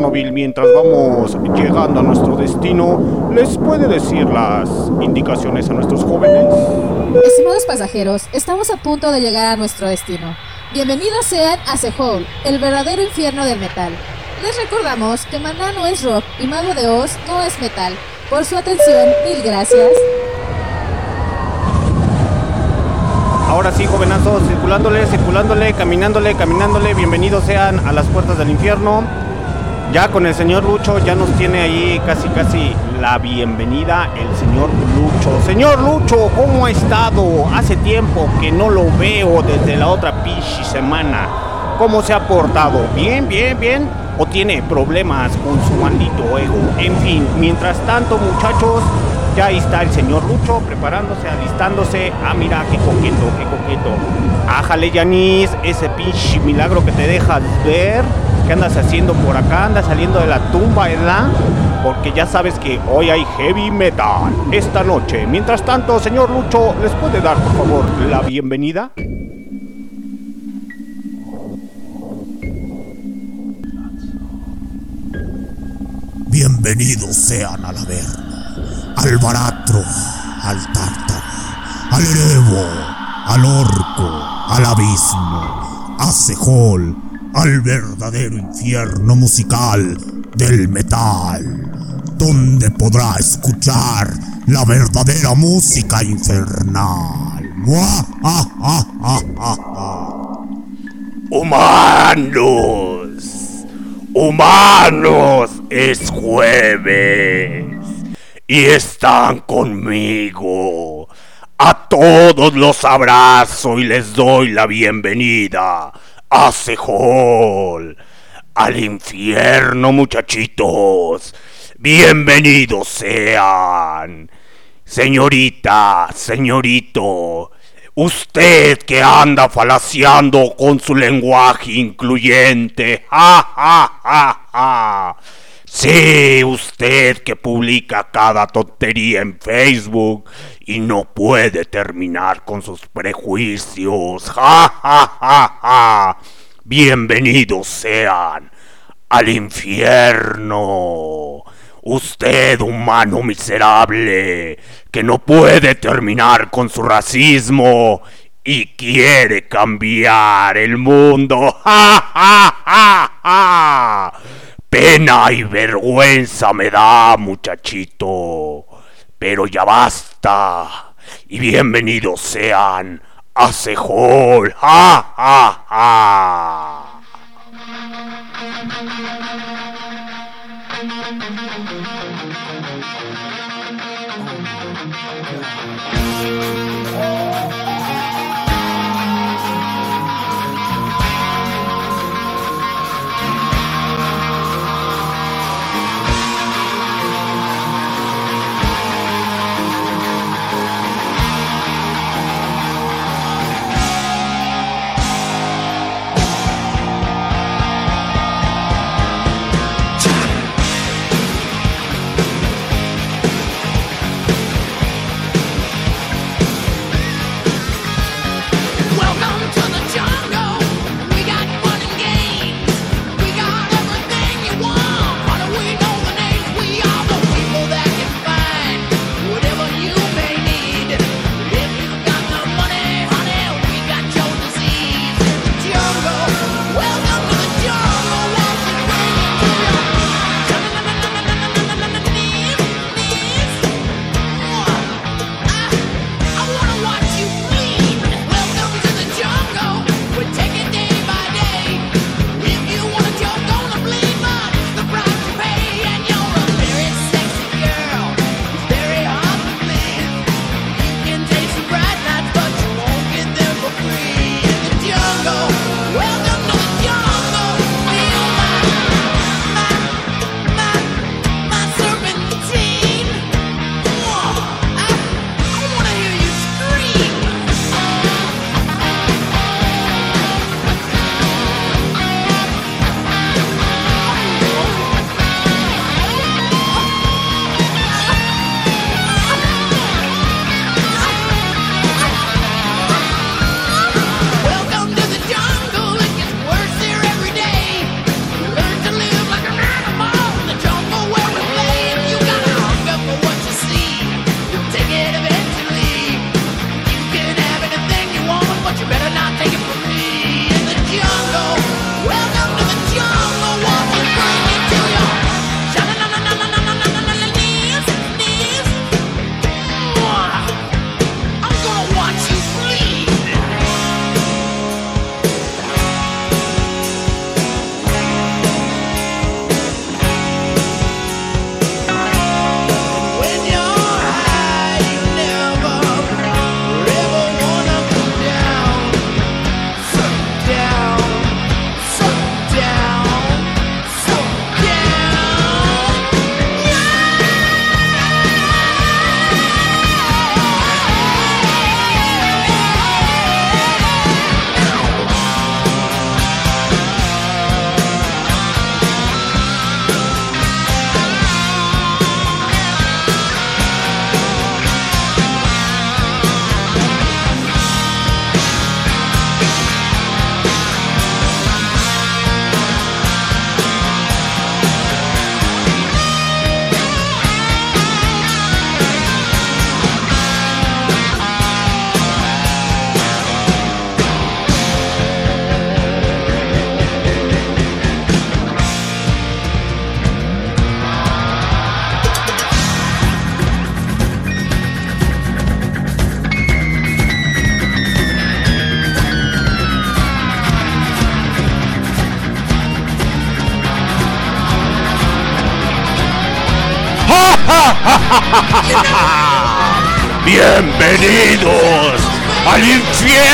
Chernobyl, mientras vamos llegando a nuestro destino, ¿les puede decir las indicaciones a nuestros jóvenes? Estimados pasajeros, estamos a punto de llegar a nuestro destino. Bienvenidos sean a Sehol, el verdadero infierno del metal. Les recordamos que Maná no es rock y Mago de Oz no es metal. Por su atención, mil gracias. Ahora sí, jovenazos, circulándole, circulándole, caminándole, caminándole, bienvenidos sean a las puertas del infierno. Ya con el señor Lucho ya nos tiene ahí casi casi la bienvenida el señor Lucho. Señor Lucho, ¿cómo ha estado? Hace tiempo que no lo veo desde la otra pichi semana. ¿Cómo se ha portado? ¿Bien, bien, bien? ¿O tiene problemas con su maldito ego? En fin, mientras tanto muchachos, ya ahí está el señor Lucho preparándose, alistándose. Ah, mira, qué coqueto, qué coqueto. Ájale, Yanis, ese pinche milagro que te dejas ver. ¿Qué andas haciendo por acá? ¿Andas saliendo de la tumba, verdad? Porque ya sabes que hoy hay heavy metal esta noche. Mientras tanto, señor Lucho, ¿les puede dar por favor la bienvenida? Bienvenidos sean a la verna, al baratro, al tártaro, al erevo, al orco, al abismo, a Sejol, al verdadero infierno musical del metal, donde podrá escuchar la verdadera música infernal. Humanos, humanos, es jueves y están conmigo. A todos los abrazo y les doy la bienvenida Hace hall al infierno, muchachitos. Bienvenidos sean. Señorita, señorito, usted que anda falaciando con su lenguaje incluyente. ¡Ja, ja! Sí, usted que publica cada tontería en Facebook y no puede terminar con sus prejuicios. ¡Ja, ja, ja, ja! Bienvenidos sean al infierno. Usted, humano miserable, que no puede terminar con su racismo y quiere cambiar el mundo. ¡Ja, ja, ja, ja! Pena y vergüenza me da, muchachito. Pero ya basta. Y bienvenidos sean a Sejol. ¡Ja, ja, ja!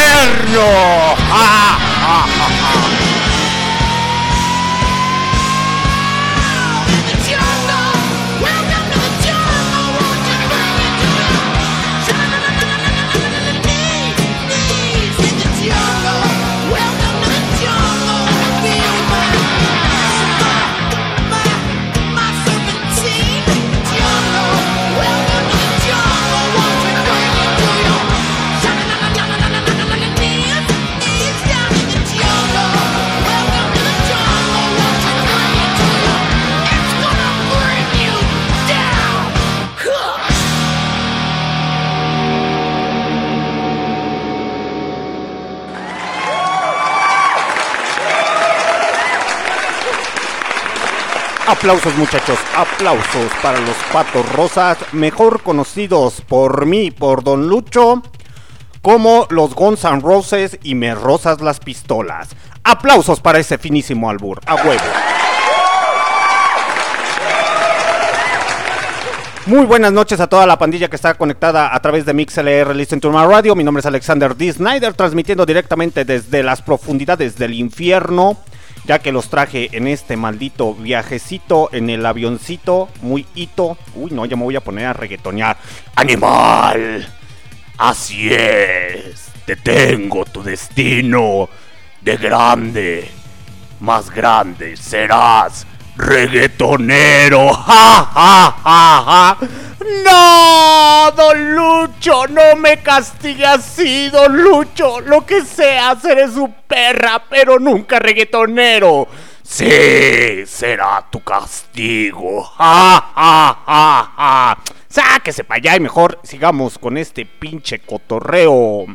Infierno. Aplausos muchachos, aplausos para los patos rosas, mejor conocidos por mí, por Don Lucho, como los Guns N' Roses y me rosas las pistolas. Aplausos para ese finísimo albur, a huevo. Muy buenas noches a toda la pandilla que está conectada a través de MixLR Listen to My Radio. Mi nombre es Alexander D. Snyder, transmitiendo directamente desde las profundidades del infierno ya que los traje en este maldito viajecito en el avioncito, muy hito. Uy, no, ya me voy a poner a reggaetonear. ¡Animal! Así es, te tengo tu destino. De grande, más grande serás reggaetonero. ¡Ja, ja, ja, ja! No, don Lucho, no me castigue así, don Lucho. Lo que sea, seré su perra, pero nunca reggaetonero. Sí, será tu castigo. ¡Ja, ja, ja, ja! Sáquese para allá y mejor sigamos con este pinche cotorreo.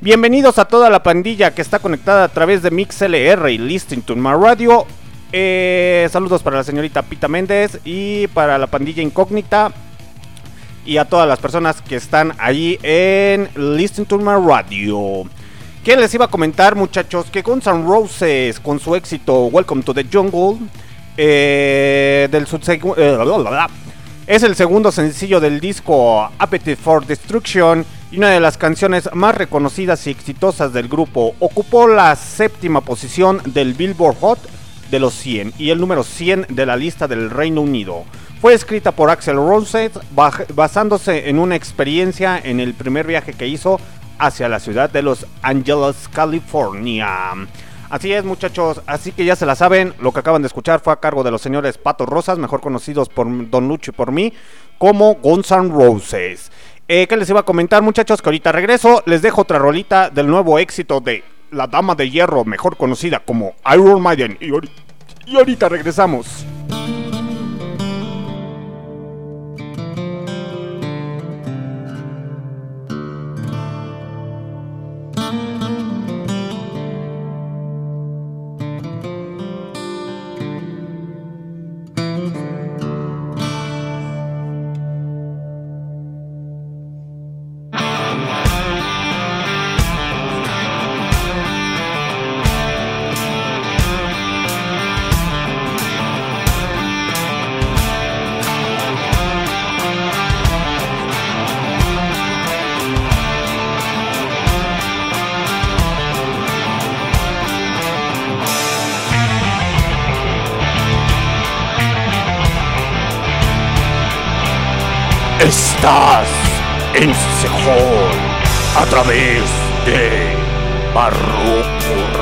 Bienvenidos a toda la pandilla que está conectada a través de MixLR y Listening to My Radio. Eh, saludos para la señorita Pita Méndez y para la pandilla incógnita y a todas las personas que están ahí en Listen to My Radio. ¿Qué les iba a comentar, muchachos? Que Guns N' Roses, con su éxito Welcome to the Jungle, eh, del eh, es el segundo sencillo del disco Appetite for Destruction y una de las canciones más reconocidas y exitosas del grupo. Ocupó la séptima posición del Billboard Hot de los 100 y el número 100 de la lista del Reino Unido. Fue escrita por Axel Rose basándose en una experiencia en el primer viaje que hizo hacia la ciudad de Los Angeles, California. Así es, muchachos. Así que ya se la saben. Lo que acaban de escuchar fue a cargo de los señores Patos Rosas, mejor conocidos por Don Lucho y por mí, como Guns N' Roses. Eh, ¿Qué les iba a comentar, muchachos? Que ahorita regreso. Les dejo otra rolita del nuevo éxito de La Dama de Hierro, mejor conocida como Iron Maiden. Regresamos. En a través de Barroco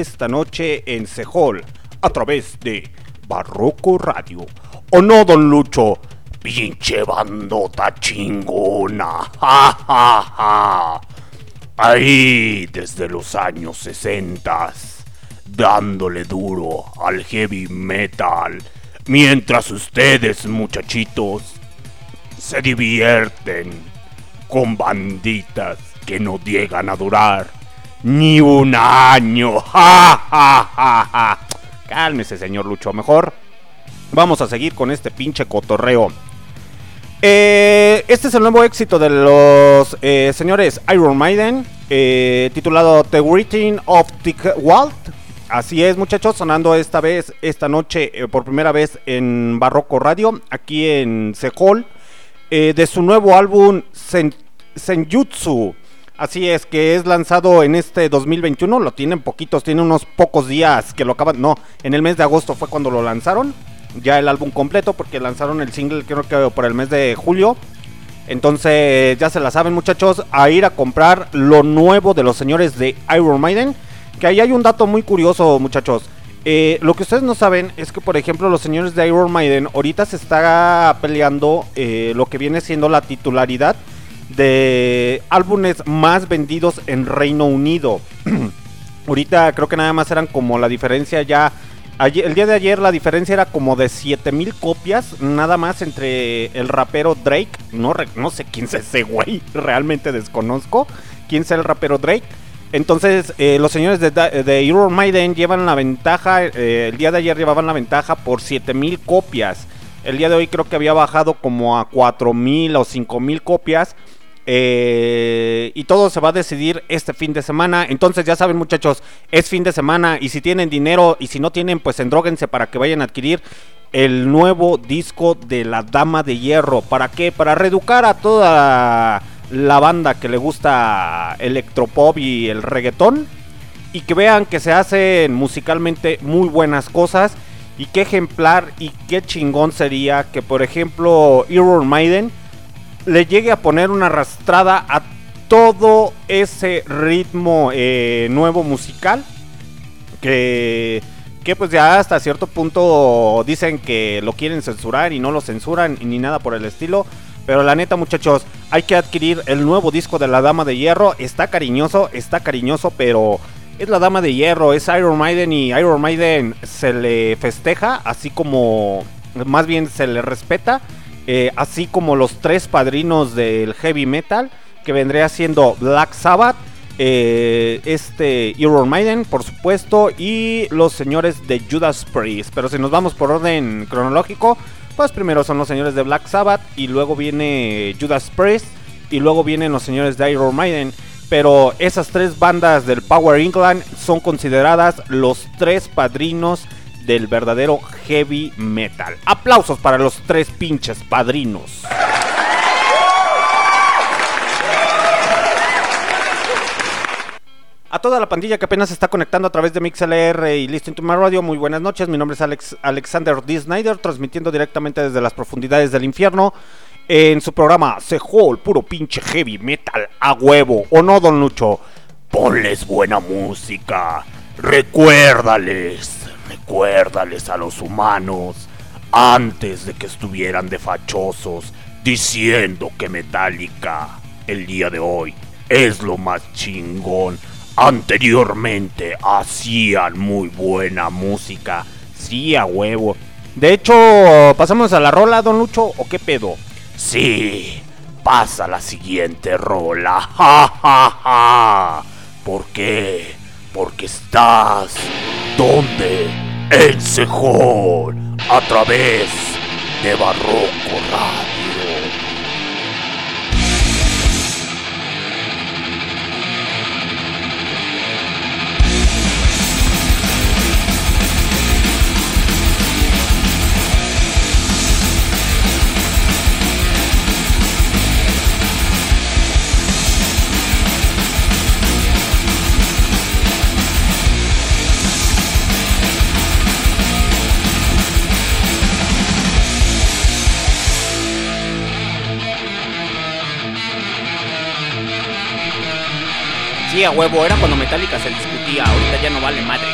esta noche en Sehol a través de Barroco Radio. ¿O no, don Lucho? Pinche bandota chingona. Ja. Ahí desde los años 60 dándole duro al heavy metal. Mientras ustedes, muchachitos, se divierten con banditas que no llegan a durar ni un año. ¡Ja! Cálmese, señor Lucho. Mejor vamos a seguir con este pinche cotorreo. Eh, este es el nuevo éxito de los eh, señores Iron Maiden, eh, titulado The Written of the Walt. Así es, muchachos, sonando esta vez, esta noche, por primera vez en Barroco Radio, aquí en Sehol. Eh, de su nuevo álbum Sen Senjutsu. Así es, que es lanzado en este 2021. Lo tienen poquitos, tiene unos pocos días que lo acaban. No, en el mes de agosto fue cuando lo lanzaron. Ya el álbum completo, porque lanzaron el single, creo que por el mes de julio. Entonces, ya se la saben, muchachos, a ir a comprar lo nuevo de los señores de Iron Maiden. Que ahí hay un dato muy curioso, muchachos. Eh, lo que ustedes no saben es que, por ejemplo, los señores de Iron Maiden ahorita se está peleando eh, lo que viene siendo la titularidad de álbumes más vendidos en Reino Unido. ahorita creo que nada más eran como la diferencia ya. el día de ayer la diferencia era como de 7000 copias, nada más entre el rapero Drake. No, no sé quién es ese güey, realmente desconozco quién es el rapero Drake entonces, eh, los señores de, de Iron Maiden llevan la ventaja. Eh, el día de ayer llevaban la ventaja por 7000 copias. El día de hoy creo que había bajado como a 4000 o 5000 copias. Eh, y todo se va a decidir este fin de semana. Entonces, ya saben, muchachos, es fin de semana. Y si tienen dinero y si no tienen, pues endróguense para que vayan a adquirir el nuevo disco de la Dama de Hierro. ¿Para qué? Para reeducar a toda la banda que le gusta electropop y el reggaetón y que vean que se hacen musicalmente muy buenas cosas y qué ejemplar y qué chingón sería que por ejemplo Iron Maiden le llegue a poner una arrastrada a todo ese ritmo eh, nuevo musical que que pues ya hasta cierto punto dicen que lo quieren censurar y no lo censuran ni nada por el estilo pero la neta, muchachos, hay que adquirir el nuevo disco de la Dama de Hierro. Está cariñoso, está cariñoso, pero es la Dama de Hierro, es Iron Maiden y Iron Maiden se le festeja, así como, más bien se le respeta, eh, así como los tres padrinos del heavy metal, que vendría siendo Black Sabbath, eh, este Iron Maiden, por supuesto, y los señores de Judas Priest. Pero si nos vamos por orden cronológico, pues primero son los señores de Black Sabbath y luego viene Judas Priest y luego vienen los señores de Iron Maiden. Pero esas tres bandas del Power England son consideradas los tres padrinos del verdadero heavy metal. Aplausos para los tres pinches padrinos. A toda la pandilla que apenas se está conectando a través de MixLR y Listen to My Radio, muy buenas noches. Mi nombre es Alex, Alexander D. Snyder, transmitiendo directamente desde las profundidades del infierno en su programa Sehol, puro pinche heavy metal a huevo. ¿O no, don Lucho? Ponles buena música. Recuérdales, recuérdales a los humanos antes de que estuvieran de fachosos diciendo que Metallica el día de hoy es lo más chingón anteriormente hacían muy buena música. Sí, a huevo. De hecho, ¿pasamos a la rola, don Lucho, o qué pedo? Sí, pasa la siguiente rola. Ja, ja, ja. ¿Por qué? Porque estás donde? En Sejón, a través de Barroco Radio. A huevo, era cuando Metallica se discutía, ahorita ya no vale madre.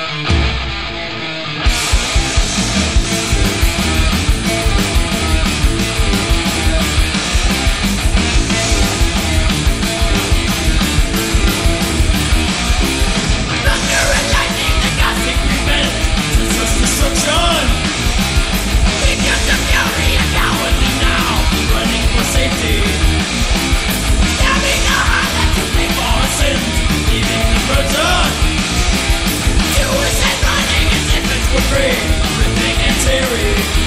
free with dignity.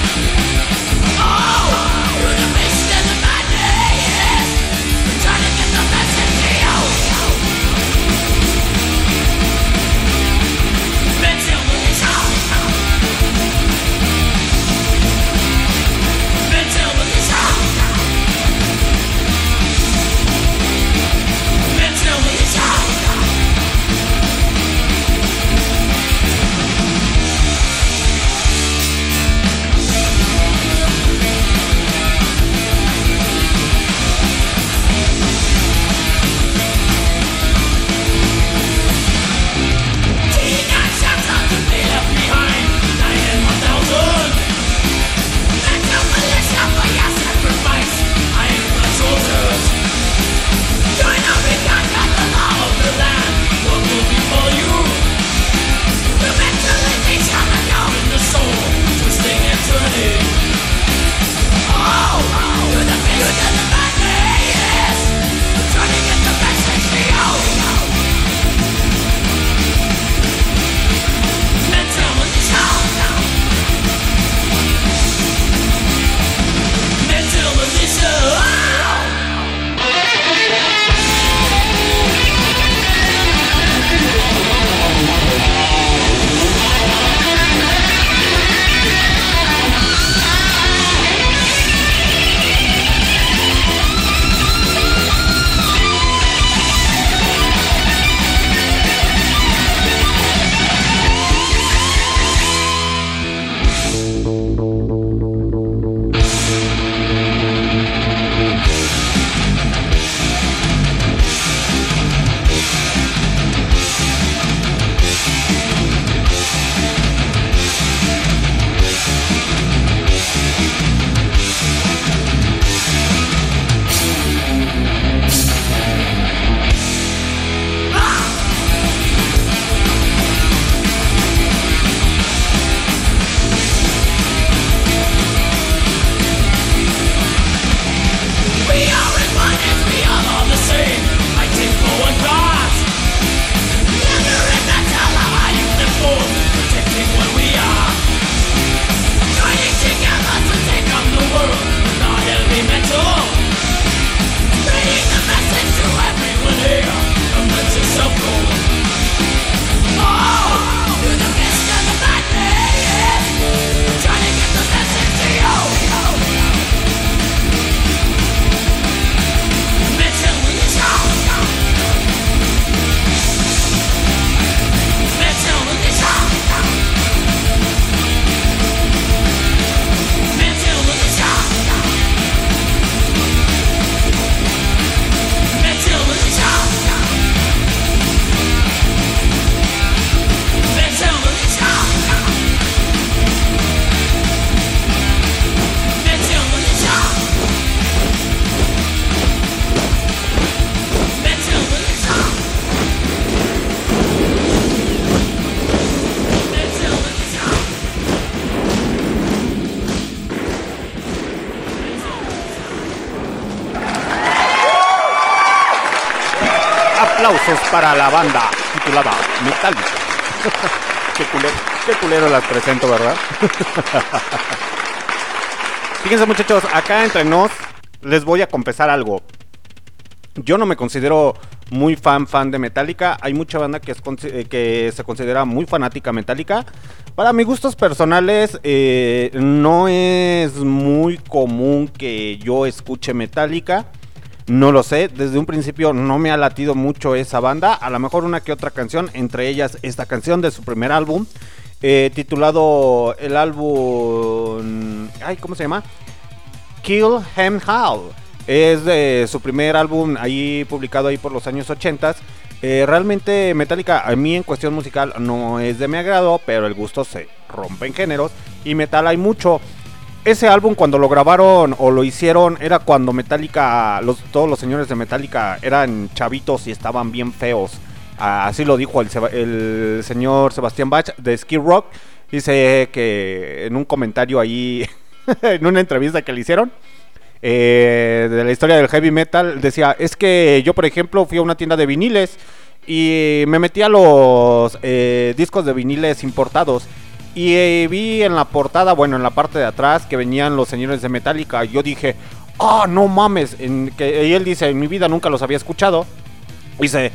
Para la banda titulada Metallica. qué, culero, qué las presento, ¿verdad? Fíjense muchachos, acá entre nos les voy a confesar algo. Yo no me considero muy fan fan de Metallica. Hay mucha banda que, es, eh, que se considera muy fanática Metallica. Para mis gustos personales eh, no es muy común que yo escuche Metallica. No lo sé, desde un principio no me ha latido mucho esa banda. A lo mejor una que otra canción, entre ellas esta canción de su primer álbum, eh, titulado el álbum. Ay, ¿cómo se llama? Kill Hem Hall. Es de su primer álbum ahí publicado ahí por los años 80 Eh, realmente Metallica a mí en cuestión musical no es de mi agrado, pero el gusto se rompe en géneros y metal hay mucho. Ese álbum cuando lo grabaron o lo hicieron era cuando Metallica, los, todos los señores de Metallica eran chavitos y estaban bien feos. Así lo dijo el señor Sebastián Bach de Skid Rock. Dice que en un comentario ahí, en una entrevista que le hicieron, eh, de la historia del heavy metal, decía, es que yo por ejemplo fui a una tienda de viniles y me metí a los eh, discos de viniles importados y eh, vi en la portada, bueno, en la parte de atrás que venían los señores de Metallica. Yo dije, ah, no mames, en que, y él dice, en mi vida nunca los había escuchado. Dice,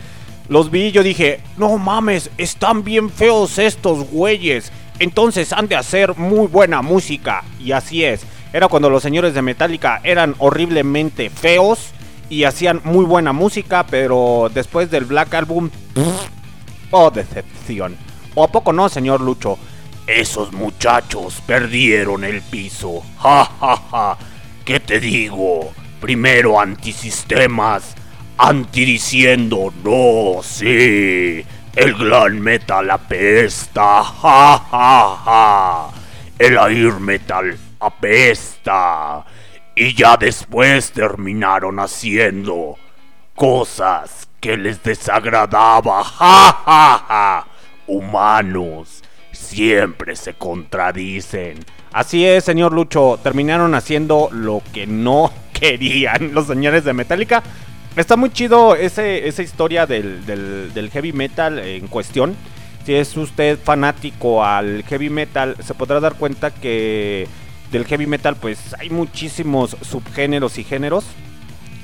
los vi y yo dije, no mames, están bien feos estos güeyes. Entonces han de hacer muy buena música. Y así es. Era cuando los señores de Metallica eran horriblemente feos y hacían muy buena música, pero después del Black Album, oh decepción. ¿O a poco no, señor Lucho? Esos muchachos perdieron el piso. Ja, ja, ja. ¿Qué te digo? Primero antisistemas, antidiciendo, no, sí. El glam metal apesta. Ja, ja, ja. El air metal apesta. Y ya después terminaron haciendo cosas que les desagradaba. Ja, ja, ja. Humanos siempre se contradicen. Así es, señor Lucho. Terminaron haciendo lo que no querían los señores de Metallica. Está muy chido ese, esa historia del, del- heavy metal en cuestión. Si es usted fanático al heavy metal, se podrá dar cuenta que del heavy metal pues hay muchísimos subgéneros y géneros.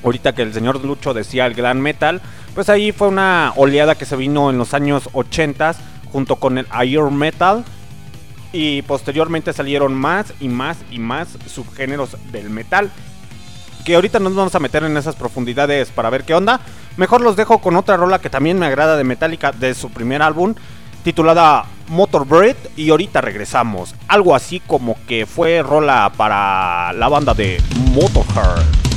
Ahorita que el señor Lucho decía el glam metal, pues ahí fue una oleada que se vino en los años 80 junto con el iron metal y posteriormente salieron más y más y más subgéneros del metal. Que ahorita no nos vamos a meter en esas profundidades para ver qué onda. Mejor los dejo con otra rola que también me agrada de Metallica de su primer álbum, titulada Motor Breed. Y ahorita regresamos. Algo así como que fue rola para la banda de Motorhead.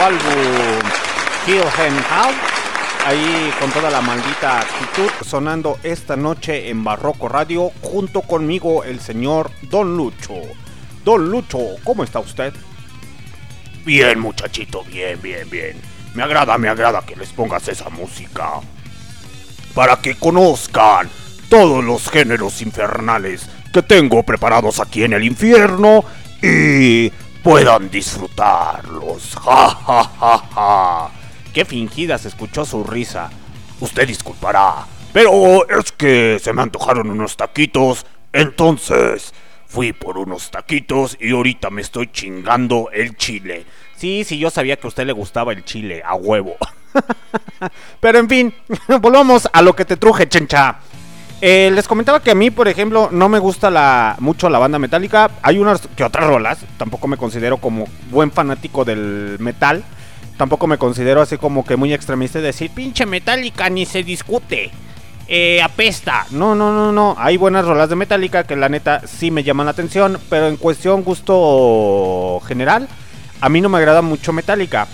Álbum Kill and How. Ahí con toda la maldita actitud sonando esta noche en Barroco Radio junto conmigo el señor Don Lucho. Don Lucho, ¿cómo está usted? Bien, muchachito, bien, bien, bien. Me agrada, me agrada que les pongas esa música. Para que conozcan todos los géneros infernales que tengo preparados aquí en el infierno y puedan disfrutarlos. Ja, ja, ja, ja. Qué fingida se escuchó su risa. Usted disculpará, pero es que se me antojaron unos taquitos, entonces fui por unos taquitos y ahorita me estoy chingando el chile. Sí, sí, yo sabía que a usted le gustaba el chile, a huevo. Pero en fin, volvamos a lo que te truje, chencha. Eh, les comentaba que a mí, por ejemplo, no me gusta mucho la banda metálica. Hay unas que otras rolas. Tampoco me considero como buen fanático del metal. Tampoco me considero así como que muy extremista de decir, pinche metálica, ni se discute. Eh, apesta. No, no, no, no. Hay buenas rolas de metálica que la neta sí me llaman la atención. Pero en cuestión gusto general, a mí no me agrada mucho metálica.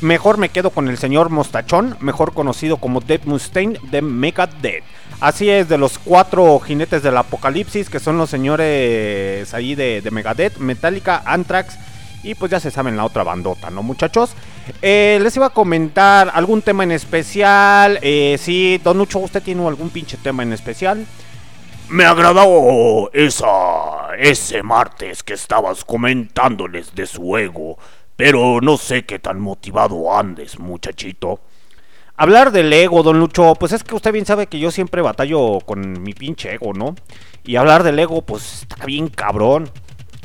Mejor me quedo con el señor Mostachón, mejor conocido como Dead Mustaine de Megadeth. Así es, de los cuatro jinetes del apocalipsis, que son los señores ahí de, de Megadeth, Metallica, Anthrax y pues ya se saben la otra bandota, ¿no muchachos? Eh, les iba a comentar algún tema en especial. Eh, sí, Don Lucho, ¿usted tiene algún pinche tema en especial? Me agradó esa ese martes que estabas comentándoles de su ego, pero no sé qué tan motivado andes, muchachito. Hablar del ego, don Lucho, pues es que usted bien sabe que yo siempre batallo con mi pinche ego, ¿no? Y hablar del ego, pues está bien cabrón.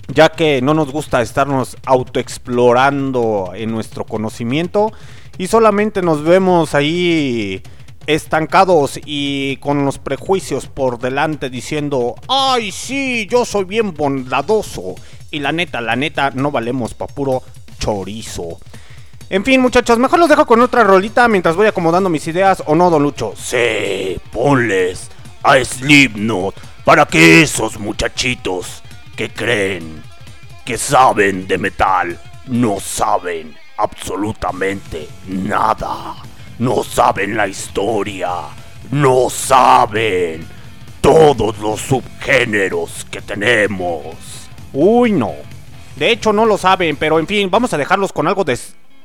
Ya que no nos gusta estarnos autoexplorando en nuestro conocimiento y solamente nos vemos ahí estancados y con los prejuicios por delante diciendo, ay sí, yo soy bien bondadoso. Y la neta, la neta, no valemos pa' puro chorizo. En fin, muchachos, mejor los dejo con otra rolita mientras voy acomodando mis ideas, ¿o no, Don Lucho? Sí, ponles a Slipknot para que esos muchachitos que creen que saben de metal no saben absolutamente nada. No saben la historia. No saben todos los subgéneros que tenemos. Uy, no. De hecho, no lo saben, pero en fin, vamos a dejarlos con algo de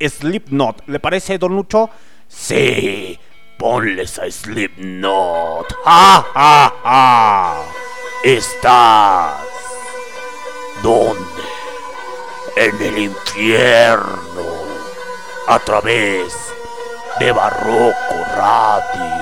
Slipknot. ¿Le parece, Don Lucho? Sí, ponles a Slipknot. ¡Ja, ja, ja! Estás. ¿Dónde? En el infierno. A través de Barroco Radio.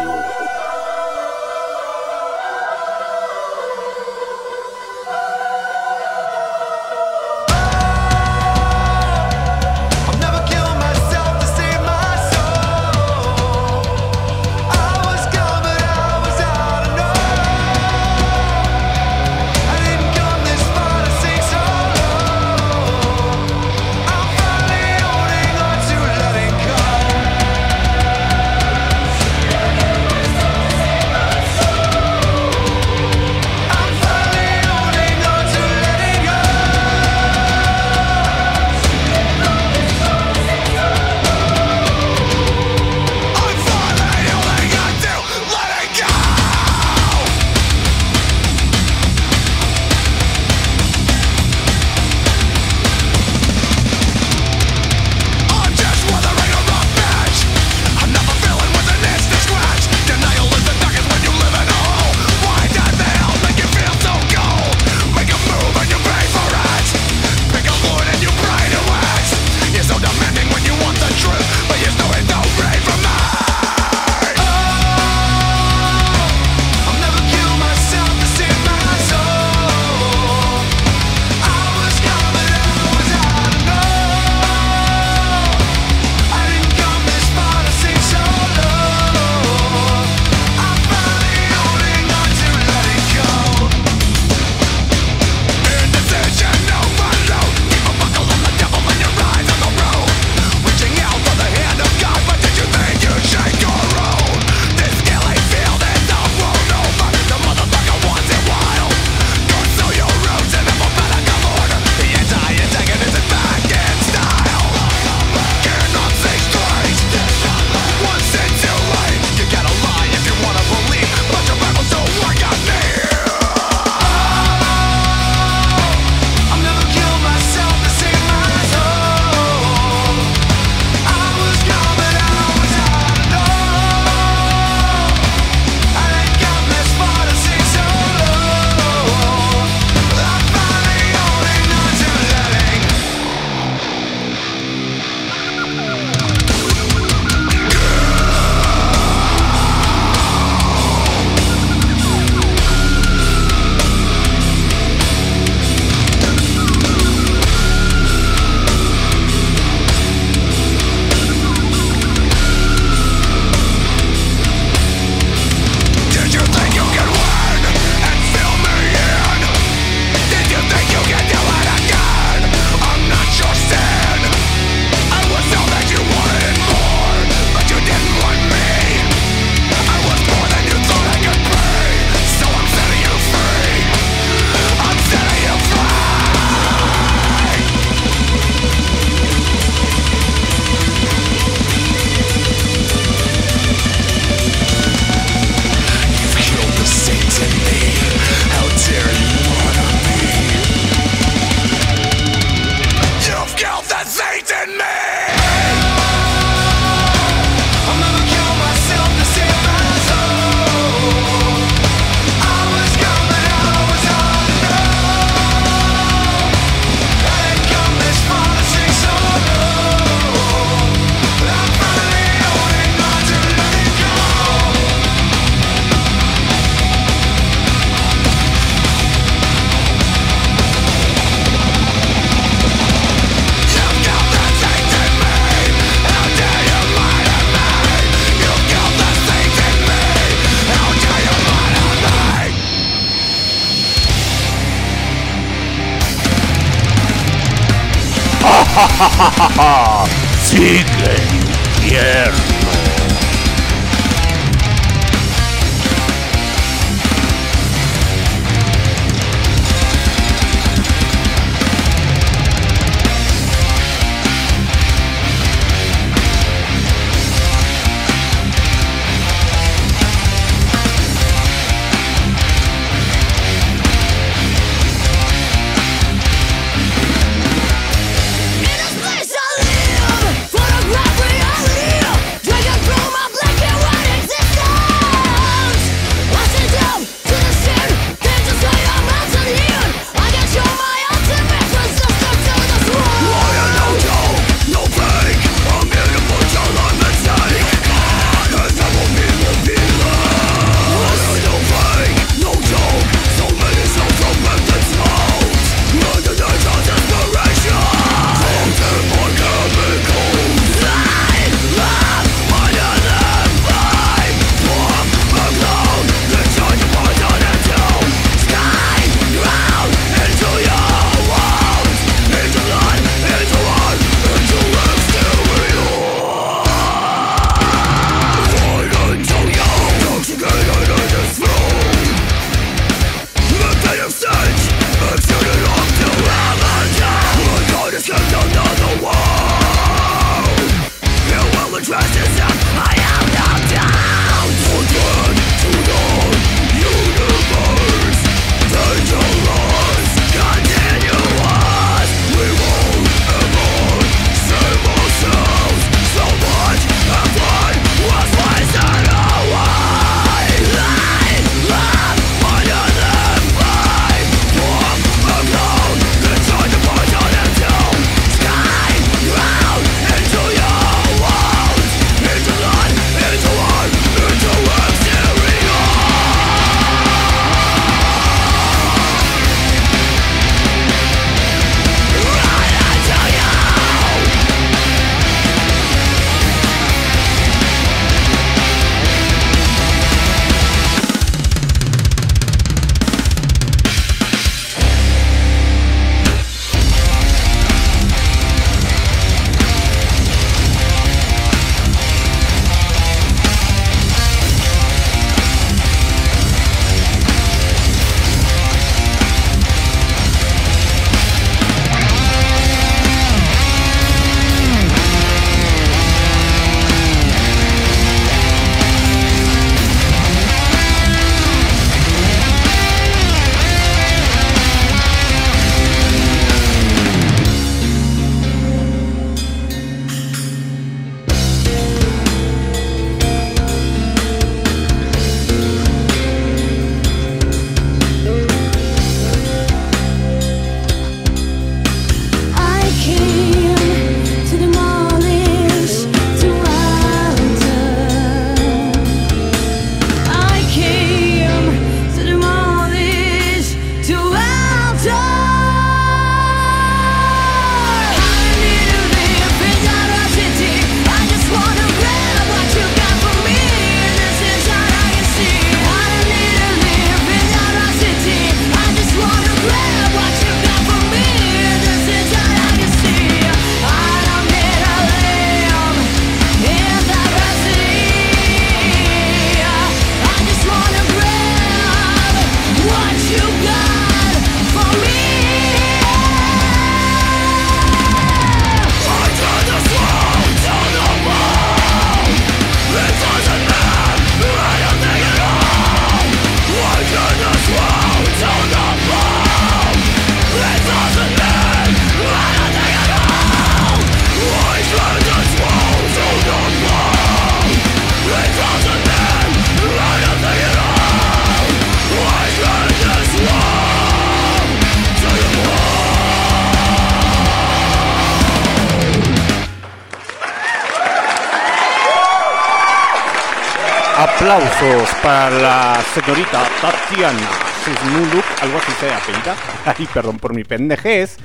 señorita Tatiana Sismuluk, algo así se apellida, ay, perdón por mi pendejez,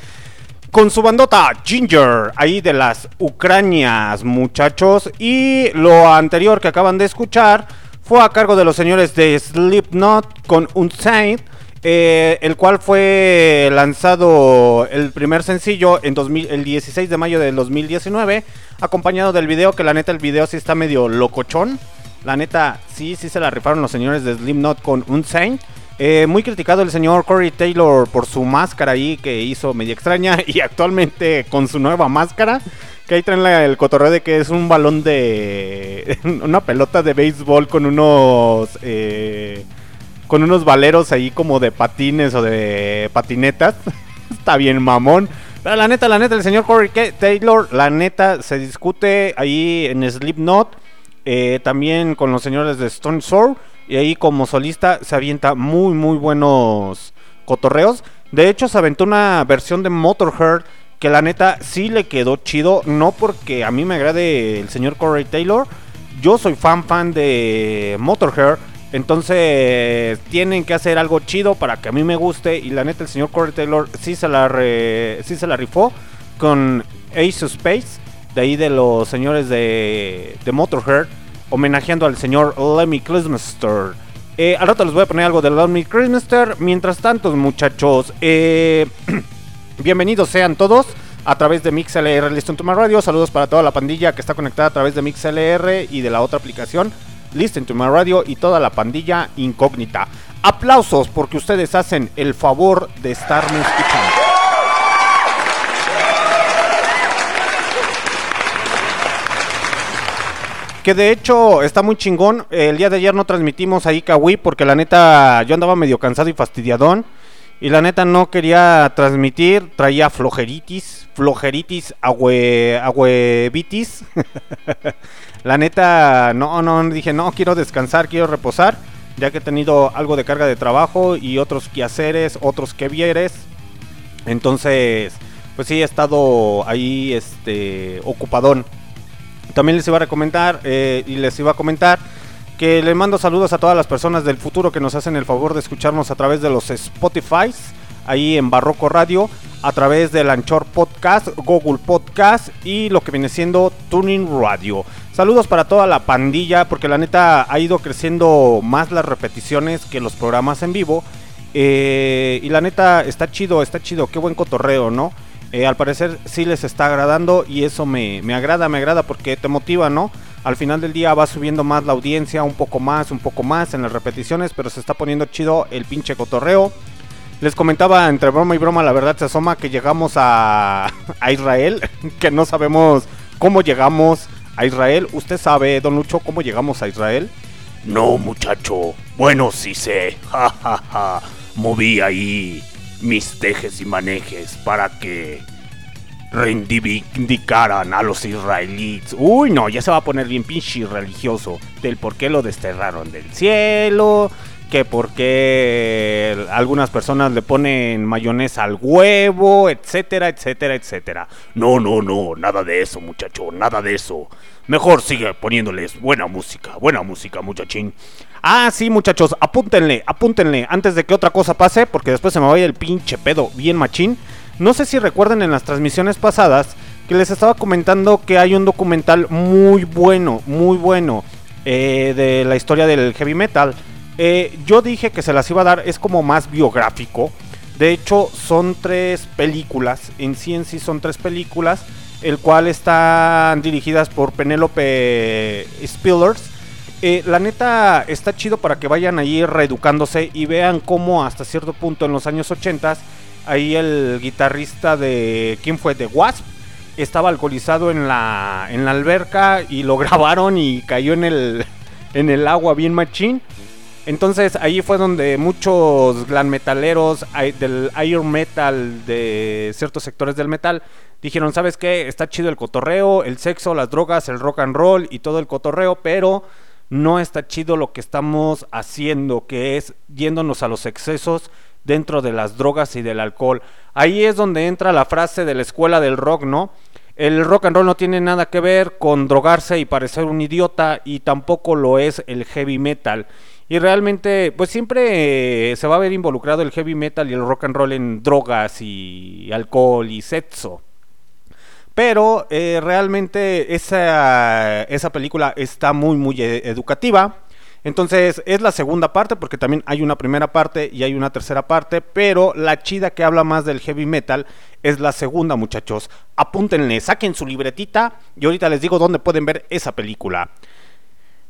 con su bandota Ginger, ahí de las Ucranias, muchachos. Y lo anterior que acaban de escuchar fue a cargo de los señores de Slipknot con Unsaid. Eh, el cual fue lanzado el primer sencillo en 2000, el 16 de mayo del 2019, acompañado del video, que la neta el video sí está medio locochón. La neta, sí, sí se la rifaron los señores de Slipknot con Unsane. Eh, muy criticado el señor Corey Taylor por su máscara ahí que hizo media extraña y actualmente con su nueva máscara. Que ahí traen la- el cotorreo de que es un balón de... una pelota de béisbol con unos... eh, con unos valeros ahí como de patines o de patinetas. Está bien mamón. Pero la neta, la neta, el señor Corey Taylor, la neta, se discute ahí en Slipknot. Eh, también con los señores de Stone Sour. Y ahí como solista se avienta muy, muy buenos cotorreos. De hecho, se aventó una versión de Motorhead que la neta sí le quedó chido. No porque a mí me agrade el señor Corey Taylor. Yo soy fan, fan de Motorhead. Entonces tienen que hacer algo chido para que a mí me guste. Y la neta, el señor Corey Taylor sí se la, sí se la rifó con Ace of Space. De ahí de los señores de, de Motorhead. Homenajeando al señor Lemmy Kilmister. Eh, al rato les voy a poner algo de Lemmy Kilmister. Mientras tanto, muchachos. Eh, Bienvenidos sean todos a través de MixLR Listen to My Radio. Saludos para toda la pandilla que está conectada a través de MixLR y de la otra aplicación Listen to My Radio y toda la pandilla incógnita. Aplausos porque ustedes hacen el favor de estarme escuchando. Que de hecho está muy chingón. El día de ayer no transmitimos ahí Kawi porque la neta yo andaba medio cansado y fastidiadón. Y la neta no quería transmitir, traía flojeritis, flojeritis, agüe, agüevitis. la neta, no, no, dije, no, quiero descansar, quiero reposar, ya que he tenido algo de carga de trabajo y otros quehaceres, otros que vieres. Entonces, pues sí, he estado ahí, este, ocupadón. También les iba a recomendar eh, y les iba a comentar que le mando saludos a todas las personas del futuro que nos hacen el favor de escucharnos a través de los Spotify, ahí en Barroco Radio, a través del Anchor Podcast, Google Podcast y lo que viene siendo Tuning Radio. Saludos para toda la pandilla, porque la neta ha ido creciendo más las repeticiones que los programas en vivo. Eh, y la neta está chido, está chido, qué buen cotorreo, ¿no? Eh, al parecer sí les está agradando y eso me, me agrada, me agrada porque te motiva, ¿no? Al final del día va subiendo más la audiencia, un poco más, un poco más en las repeticiones, pero se está poniendo chido el pinche cotorreo. Les comentaba entre broma y broma, la verdad se asoma que llegamos a, a Israel, que no sabemos cómo llegamos a Israel. ¿Usted sabe, don Lucho, cómo llegamos a Israel? No, muchacho. Bueno, sí sé. Ja, ja, ja. Moví ahí mis tejes y manejes para que reivindicaran a los israelíes. Uy, no, ya se va a poner bien pinche religioso. Del por qué lo desterraron del cielo. Que por qué algunas personas le ponen mayonesa al huevo, etcétera, etcétera, etcétera. No, no, no, nada de eso, muchacho, nada de eso. Mejor sigue poniéndoles buena música, buena música, muchachín. Ah, sí, muchachos, apúntenle, apúntenle antes de que otra cosa pase, porque después se me vaya el pinche pedo bien machín. No sé si recuerden en las transmisiones pasadas que les estaba comentando que hay un documental muy bueno, muy bueno eh, de la historia del heavy metal. Eh, yo dije que se las iba a dar, es como más biográfico. De hecho, son tres películas, en sí en sí son tres películas, el cual están dirigidas por Penélope Spillers. Eh, la neta está chido para que vayan ahí reeducándose y vean cómo hasta cierto punto en los años 80 ahí el guitarrista de quién fue de Wasp estaba alcoholizado en la en la alberca y lo grabaron y cayó en el en el agua bien machín. Entonces ahí fue donde muchos glam metaleros del iron metal de ciertos sectores del metal dijeron, ¿sabes qué? Está chido el cotorreo, el sexo, las drogas, el rock and roll y todo el cotorreo, pero no está chido lo que estamos haciendo, que es yéndonos a los excesos dentro de las drogas y del alcohol. Ahí es donde entra la frase de la escuela del rock, ¿no? El rock and roll no tiene nada que ver con drogarse y parecer un idiota y tampoco lo es el heavy metal. Y realmente, pues siempre eh, se va a ver involucrado el heavy metal y el rock and roll en drogas y alcohol y sexo. Pero eh, realmente esa, esa película está muy, muy e- educativa. Entonces es la segunda parte porque también hay una primera parte y hay una tercera parte, pero la chida que habla más del heavy metal es la segunda muchachos. Apúntenle, saquen su libretita y ahorita les digo dónde pueden ver esa película.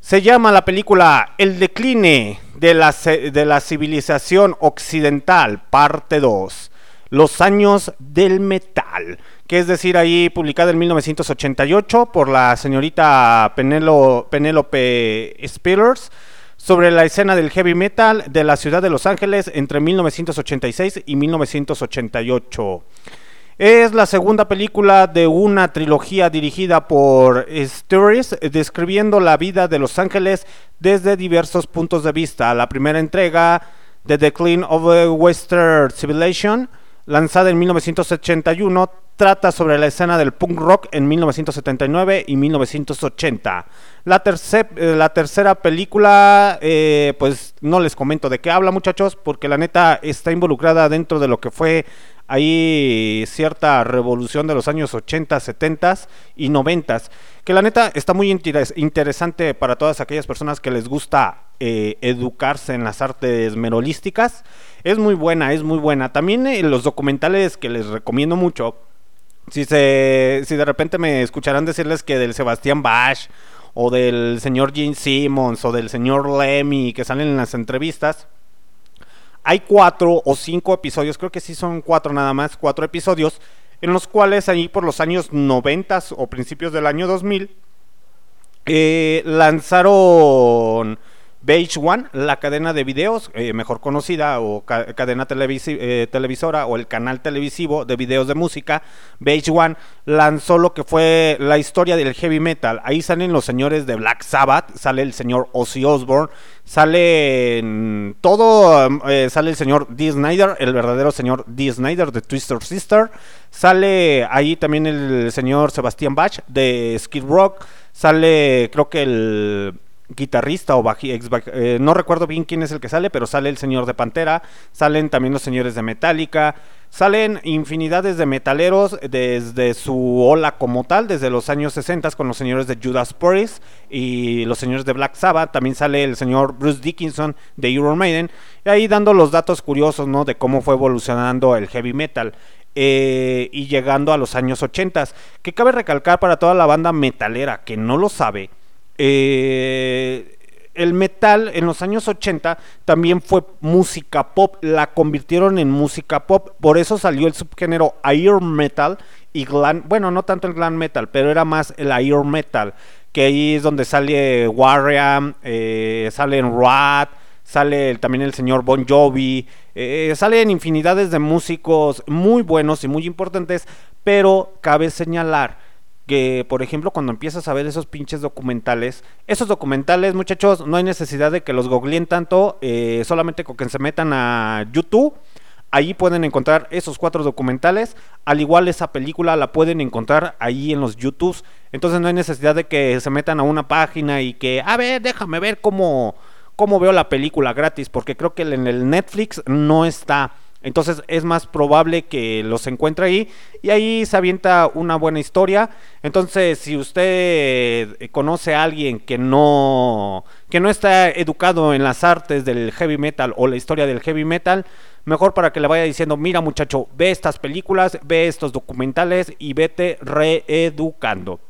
Se llama la película El decline de la, de la civilización occidental, parte 2. Los años del metal, que es decir, ahí publicada en 1988 por la señorita Penelo- Penélope Spillers sobre la escena del heavy metal de la ciudad de Los Ángeles entre 1986 y 1988. Es la segunda película de una trilogía dirigida por Stories, describiendo la vida de Los Ángeles desde diversos puntos de vista. La primera entrega, The Decline of a Western Civilization, lanzada en 1981, trata sobre la escena del punk rock en 1979 y 1980. La, eh, la tercera película, eh, pues no les comento de qué habla muchachos, porque la neta está involucrada dentro de lo que fue ahí cierta revolución de los años 80, 70 y 90, que la neta está muy interes- interesante para todas aquellas personas que les gusta eh, educarse en las artes merolísticas. Es muy buena, es muy buena. También eh, los documentales que les recomiendo mucho, si, se, si de repente me escucharán decirles que del Sebastián Bach o del señor Gene Simmons o del señor Lemmy que salen en las entrevistas, hay cuatro o cinco episodios, creo que sí son cuatro nada más, cuatro episodios, en los cuales ahí por los años 90 o principios del año 2000 eh, lanzaron Beige One, la cadena de videos eh, mejor conocida o ca- cadena televisi- eh, televisora o el canal televisivo de videos de música, Beige One lanzó lo que fue la historia del heavy metal. Ahí salen los señores de Black Sabbath, sale el señor Ozzy Osbourne, sale todo, um, eh, sale el señor Dee Snyder, el verdadero señor Dee Snyder de Twister Sister, sale ahí también el señor Sebastián Bach de Skid Rock, sale creo que el guitarrista o baji- ex eh, no recuerdo bien quién es el que sale, pero sale el señor de Pantera, salen también los señores de Metallica, salen infinidades de metaleros desde su ola como tal, desde los años 60 con los señores de Judas Priest y los señores de Black Sabbath, también sale el señor Bruce Dickinson de Iron Maiden, y ahí dando los datos curiosos, ¿no? De cómo fue evolucionando el heavy metal. eh, y llegando a los años 80, que cabe recalcar para toda la banda metalera que no lo sabe, eh, el metal en los años 80 también fue música pop, la convirtieron en música pop, por eso salió el subgénero air metal y glam, bueno, no tanto el glam metal, pero era más el air metal, que ahí es donde sale Warrior, eh, salen Rat, sale también el señor Bon Jovi, eh, salen infinidades de músicos muy buenos y muy importantes, pero cabe señalar que, por ejemplo, cuando empiezas a ver esos pinches documentales, esos documentales, muchachos, no hay necesidad de que los googleen tanto, eh, solamente con que se metan a YouTube. Ahí pueden encontrar esos cuatro documentales. Al igual esa película la pueden encontrar ahí en los YouTubes. Entonces no hay necesidad de que se metan a una página y que, a ver, déjame ver cómo, cómo veo la película gratis. Porque creo que en el Netflix no está. Entonces es más probable que los encuentre ahí y ahí se avienta una buena historia. Entonces, si usted conoce a alguien que no que no está educado en las artes del heavy metal o la historia del heavy metal, mejor para que le vaya diciendo, "Mira, muchacho, ve estas películas, ve estos documentales y vete reeducando."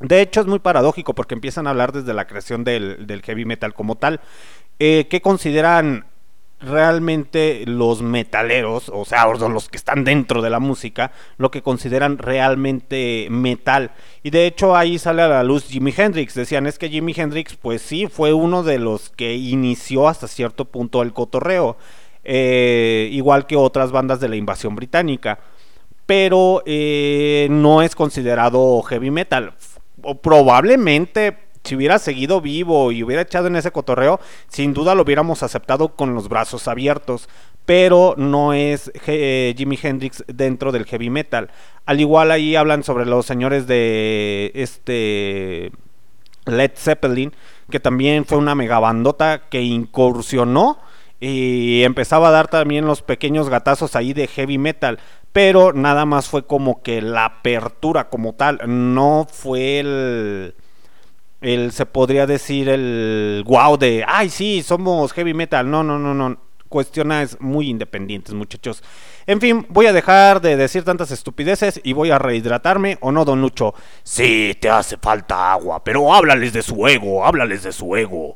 De hecho, es muy paradójico porque empiezan a hablar desde la creación del, del heavy metal como tal. Eh, ¿Qué consideran realmente los metaleros, o sea, los que están dentro de la música, lo que consideran realmente metal. Y de hecho ahí sale a la luz Jimi Hendrix. Decían, es que Jimi Hendrix, pues sí, fue uno de los que inició hasta cierto punto el cotorreo, eh, igual que otras bandas de la invasión británica. Pero eh, no es considerado heavy metal. Probablemente si hubiera seguido vivo y hubiera echado en ese cotorreo, sin duda lo hubiéramos aceptado con los brazos abiertos. Pero no es eh, Jimi Hendrix dentro del heavy metal. Al igual ahí hablan sobre los señores de este Led Zeppelin, que también fue una megabandota que incursionó y empezaba a dar también los pequeños gatazos ahí de heavy metal, pero nada más fue como que la apertura como tal, no fue el el se podría decir el wow de, ay sí, somos heavy metal. No, no, no, no. Cuestiones muy independientes, muchachos. En fin, voy a dejar de decir tantas estupideces y voy a rehidratarme, ¿o no, don Lucho? Sí, te hace falta agua, pero háblales de su ego, háblales de su ego.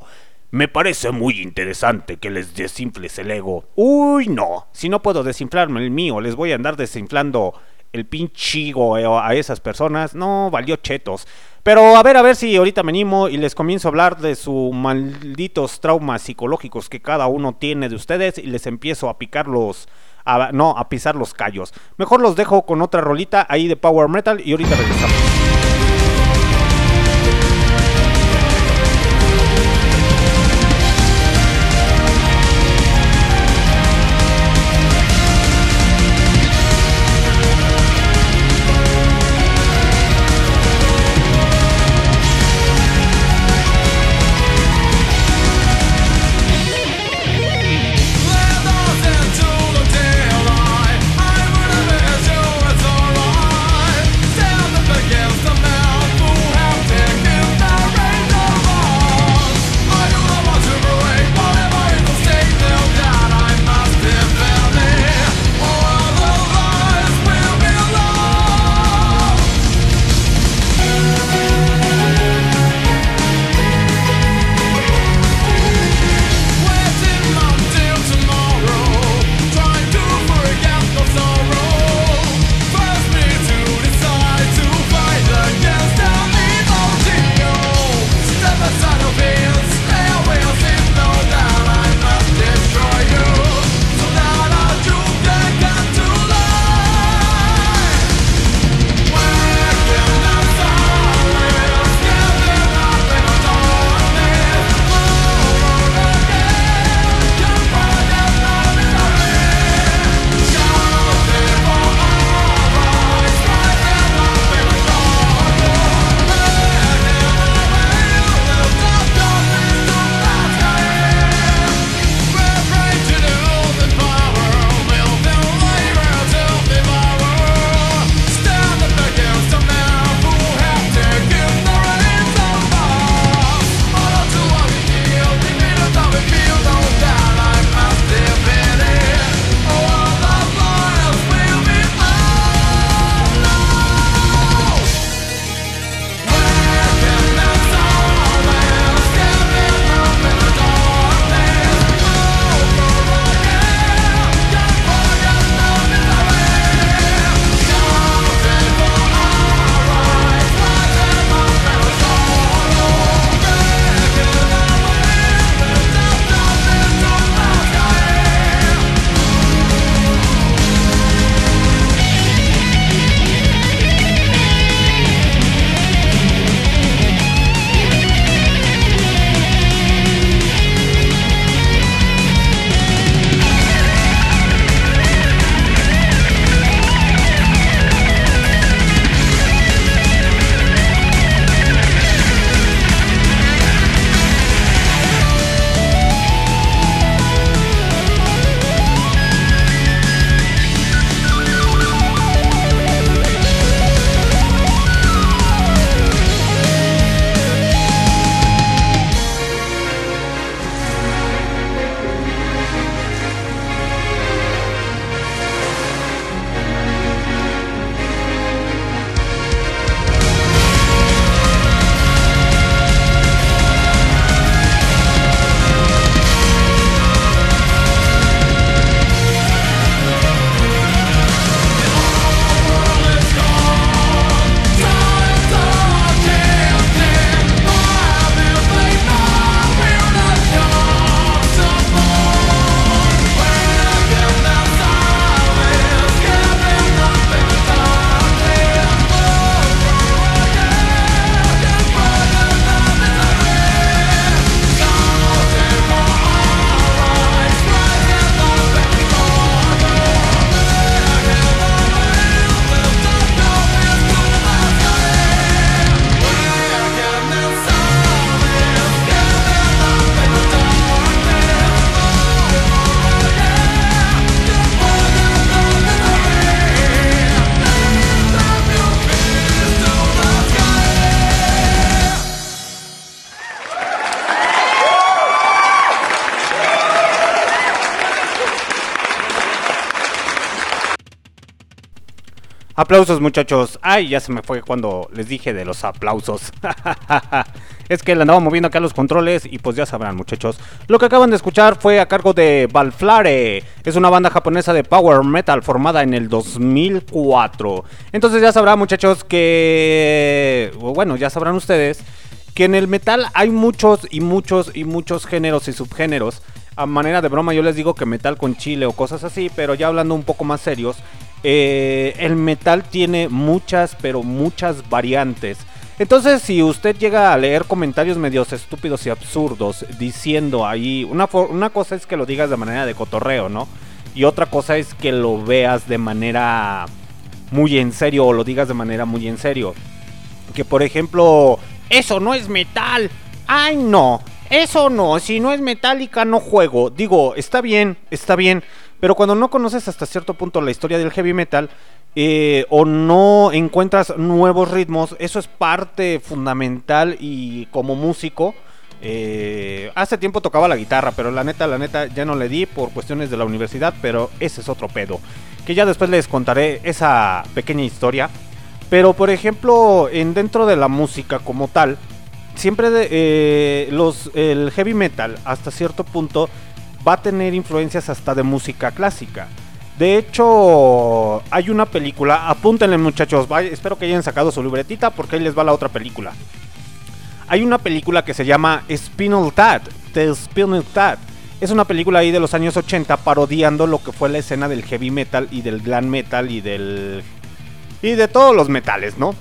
Me parece muy interesante que les desinfles el ego. Uy, no. Si no puedo desinflarme el mío, les voy a andar desinflando el pinchigo a esas personas. No, valió chetos. Pero a ver, a ver si ahorita me animo y les comienzo a hablar de sus malditos traumas psicológicos que cada uno tiene de ustedes y les empiezo a picar los... a- no, a pisar los callos. Mejor los dejo con otra rolita ahí de Power Metal y ahorita regresamos. Aplausos muchachos. Ay, ya se me fue cuando les dije de los aplausos. es que le andaba moviendo acá los controles y pues ya sabrán muchachos. Lo que acaban de escuchar fue a cargo de Valflare. Es una banda japonesa de power metal formada en el 2004. Entonces ya sabrán muchachos que... Bueno, ya sabrán ustedes que en el metal hay muchos y muchos y muchos géneros y subgéneros. A manera de broma yo les digo que metal con chile o cosas así, pero ya hablando un poco más serios, eh, el metal tiene muchas, pero muchas variantes. Entonces, si usted llega a leer comentarios medios estúpidos y absurdos diciendo ahí, una, una cosa es que lo digas de manera de cotorreo, ¿no? Y otra cosa es que lo veas de manera muy en serio o lo digas de manera muy en serio. Que por ejemplo, eso no es metal. Ay, no. Eso no, si no es metálica no juego. Digo, está bien, está bien. Pero cuando no conoces hasta cierto punto la historia del heavy metal eh, o no encuentras nuevos ritmos, eso es parte fundamental y como músico. eh, hace tiempo tocaba la guitarra, pero la neta, la neta ya no le di por cuestiones de la universidad, pero ese es otro pedo. Que ya después les contaré esa pequeña historia. Pero por ejemplo, en dentro de la música como tal, siempre eh, los, el heavy metal hasta cierto punto va a tener influencias hasta de música clásica. De hecho, hay una película, apúntenle muchachos, espero que hayan sacado su libretita porque ahí les va la otra película. Hay una película que se llama Spinal Tap, The Spinal Tap. Es una película ahí de los años 80 parodiando lo que fue la escena del heavy metal y del glam metal y del y de todos los metales, ¿no?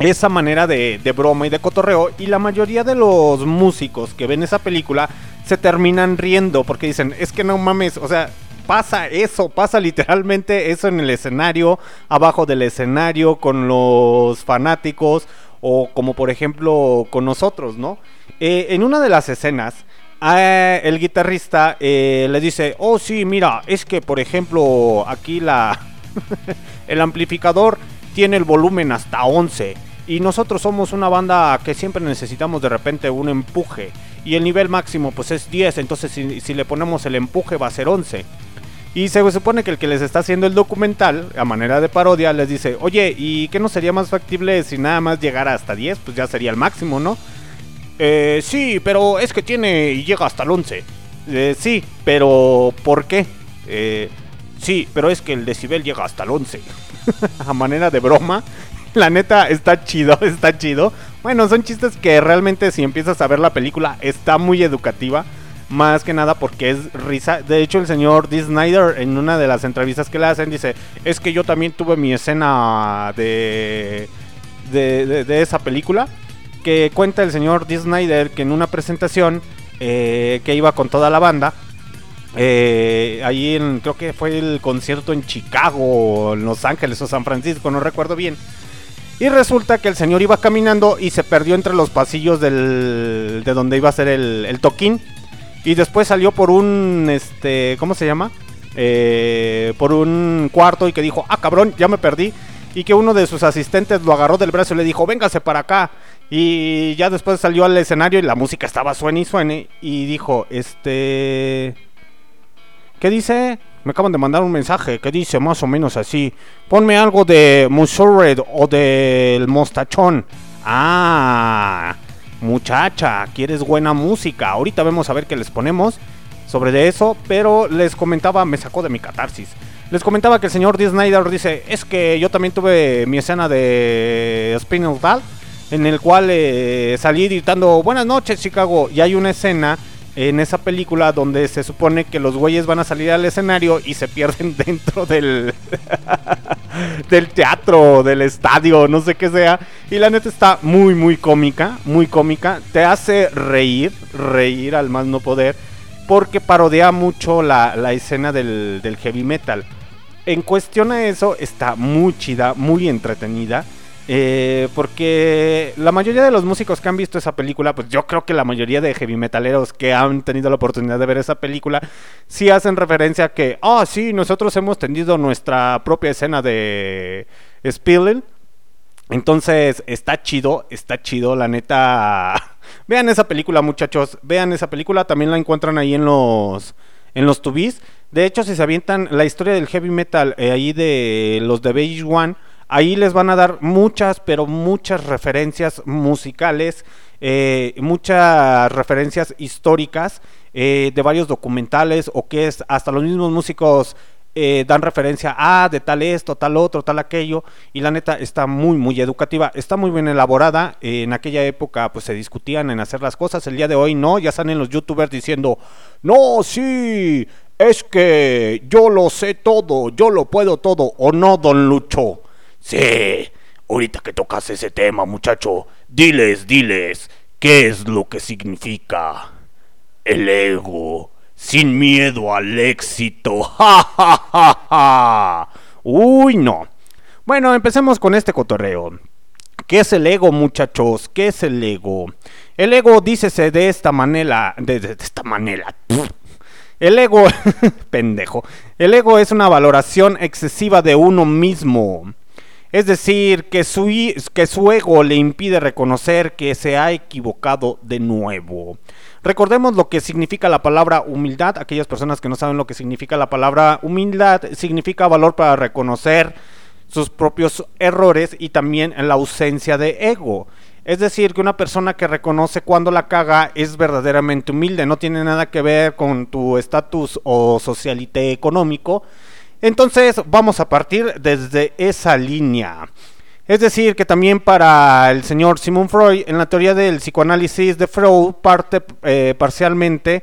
Esa manera de broma y de cotorreo y la mayoría de los músicos que ven esa película se terminan riendo porque dicen, es que no mames, o sea, pasa eso, pasa literalmente eso en el escenario, abajo del escenario, con los fanáticos o como por ejemplo con nosotros, ¿no? Eh, en una de las escenas, eh, el guitarrista eh, le dice, oh sí, mira, es que por ejemplo aquí la... el amplificador tiene el volumen hasta 11 y nosotros somos una banda que siempre necesitamos de repente un empuje y el nivel máximo pues es 10, entonces si, le ponemos el empuje va a ser 11. Y se supone que el que les está haciendo el documental, a manera de parodia, les dice, oye, ¿y qué no sería más factible si nada más llegara hasta 10? Pues ya sería el máximo, ¿no? Eh, sí, pero es que tiene y llega hasta el 11. Eh, sí, pero ¿por qué? Eh, sí, pero es que el decibel llega hasta el 11. a manera de broma. La neta está chido, está chido. Bueno, son chistes que realmente si empiezas a ver la película está muy educativa. Más que nada porque es risa. De hecho, el señor Dee Snyder en una de las entrevistas que le hacen dice, es que yo también tuve mi escena de, de, de- esa película. Que cuenta el señor Dee Snyder que en una presentación eh, que iba con toda la banda, eh, ahí en, creo que fue el concierto en Chicago, en Los Ángeles o San Francisco, no recuerdo bien. Y resulta que el señor iba caminando y se perdió entre los pasillos del, de donde iba a ser el, el toquín. Y después salió por un, este, ¿cómo se llama? Eh, por un cuarto y que dijo, ah cabrón, ya me perdí. Y que uno de sus asistentes lo agarró del brazo y le dijo, véngase para acá. Y ya después salió al escenario y la música estaba suene y suene. Y dijo, este... ¿Qué dice? Me acaban de mandar un mensaje que dice más o menos así. Ponme algo de Musurred o del Mostachón. Ah, muchacha, quieres buena música. Ahorita vamos a ver qué les ponemos sobre de eso, pero les comentaba, me sacó de mi catarsis. Les comentaba que el señor Dee Snyder dice, es que yo también tuve mi escena de Spinal Tap, en el cual eh, salí gritando, buenas noches Chicago, y hay una escena en esa película donde se supone que los güeyes van a salir al escenario y se pierden dentro del del teatro, del estadio, no sé qué sea. Y la neta está muy, muy cómica, muy cómica. Te hace reír, reír al más no poder, porque parodia mucho la, la escena del, del heavy metal. En cuestión a eso, está muy chida, muy entretenida. Eh, porque la mayoría de los músicos que han visto esa película, pues yo creo que la mayoría de heavy metaleros que han tenido la oportunidad de ver esa película, sí hacen referencia a que, ah, sí, nosotros hemos tenido nuestra propia escena de Spilling. Entonces, está chido, está chido, la neta. Vean esa película, muchachos. Vean esa película, también la encuentran ahí en los en los tubis. De hecho, si se avientan la historia del heavy metal eh, ahí de los de Beige One, ahí les van a dar muchas, pero muchas referencias musicales, eh, muchas referencias históricas eh, de varios documentales o que es hasta los mismos músicos eh, dan referencia a de tal esto, tal otro, tal aquello y la neta está muy muy educativa, está muy bien elaborada. En aquella época pues se discutían en hacer las cosas, el día de hoy no, ya salen los youtubers diciendo no, sí, es que yo lo sé todo, yo lo puedo todo o no, don Lucho. Sí, ahorita que tocas ese tema, muchacho, diles, diles, ¿qué es lo que significa el ego? Sin miedo al éxito. ¡Ja, ja, ja, ja! Uy, no. Bueno, empecemos con este cotorreo. ¿Qué es el ego, muchachos? ¿Qué es el ego? El ego dícese de esta manera, de, esta manera. El ego, pendejo. El ego es una valoración excesiva de uno mismo. Es decir, que su, que su ego le impide reconocer que se ha equivocado de nuevo. Recordemos lo que significa la palabra humildad. Aquellas personas que no saben lo que significa la palabra humildad, significa valor para reconocer sus propios errores y también la ausencia de ego. Es decir, que una persona que reconoce cuando la caga es verdaderamente humilde, no tiene nada que ver con tu estatus o socialité económico. Entonces vamos a partir desde esa línea. Es decir, que también para el señor Simon Freud, en la teoría del psicoanálisis de Freud, parte eh, parcialmente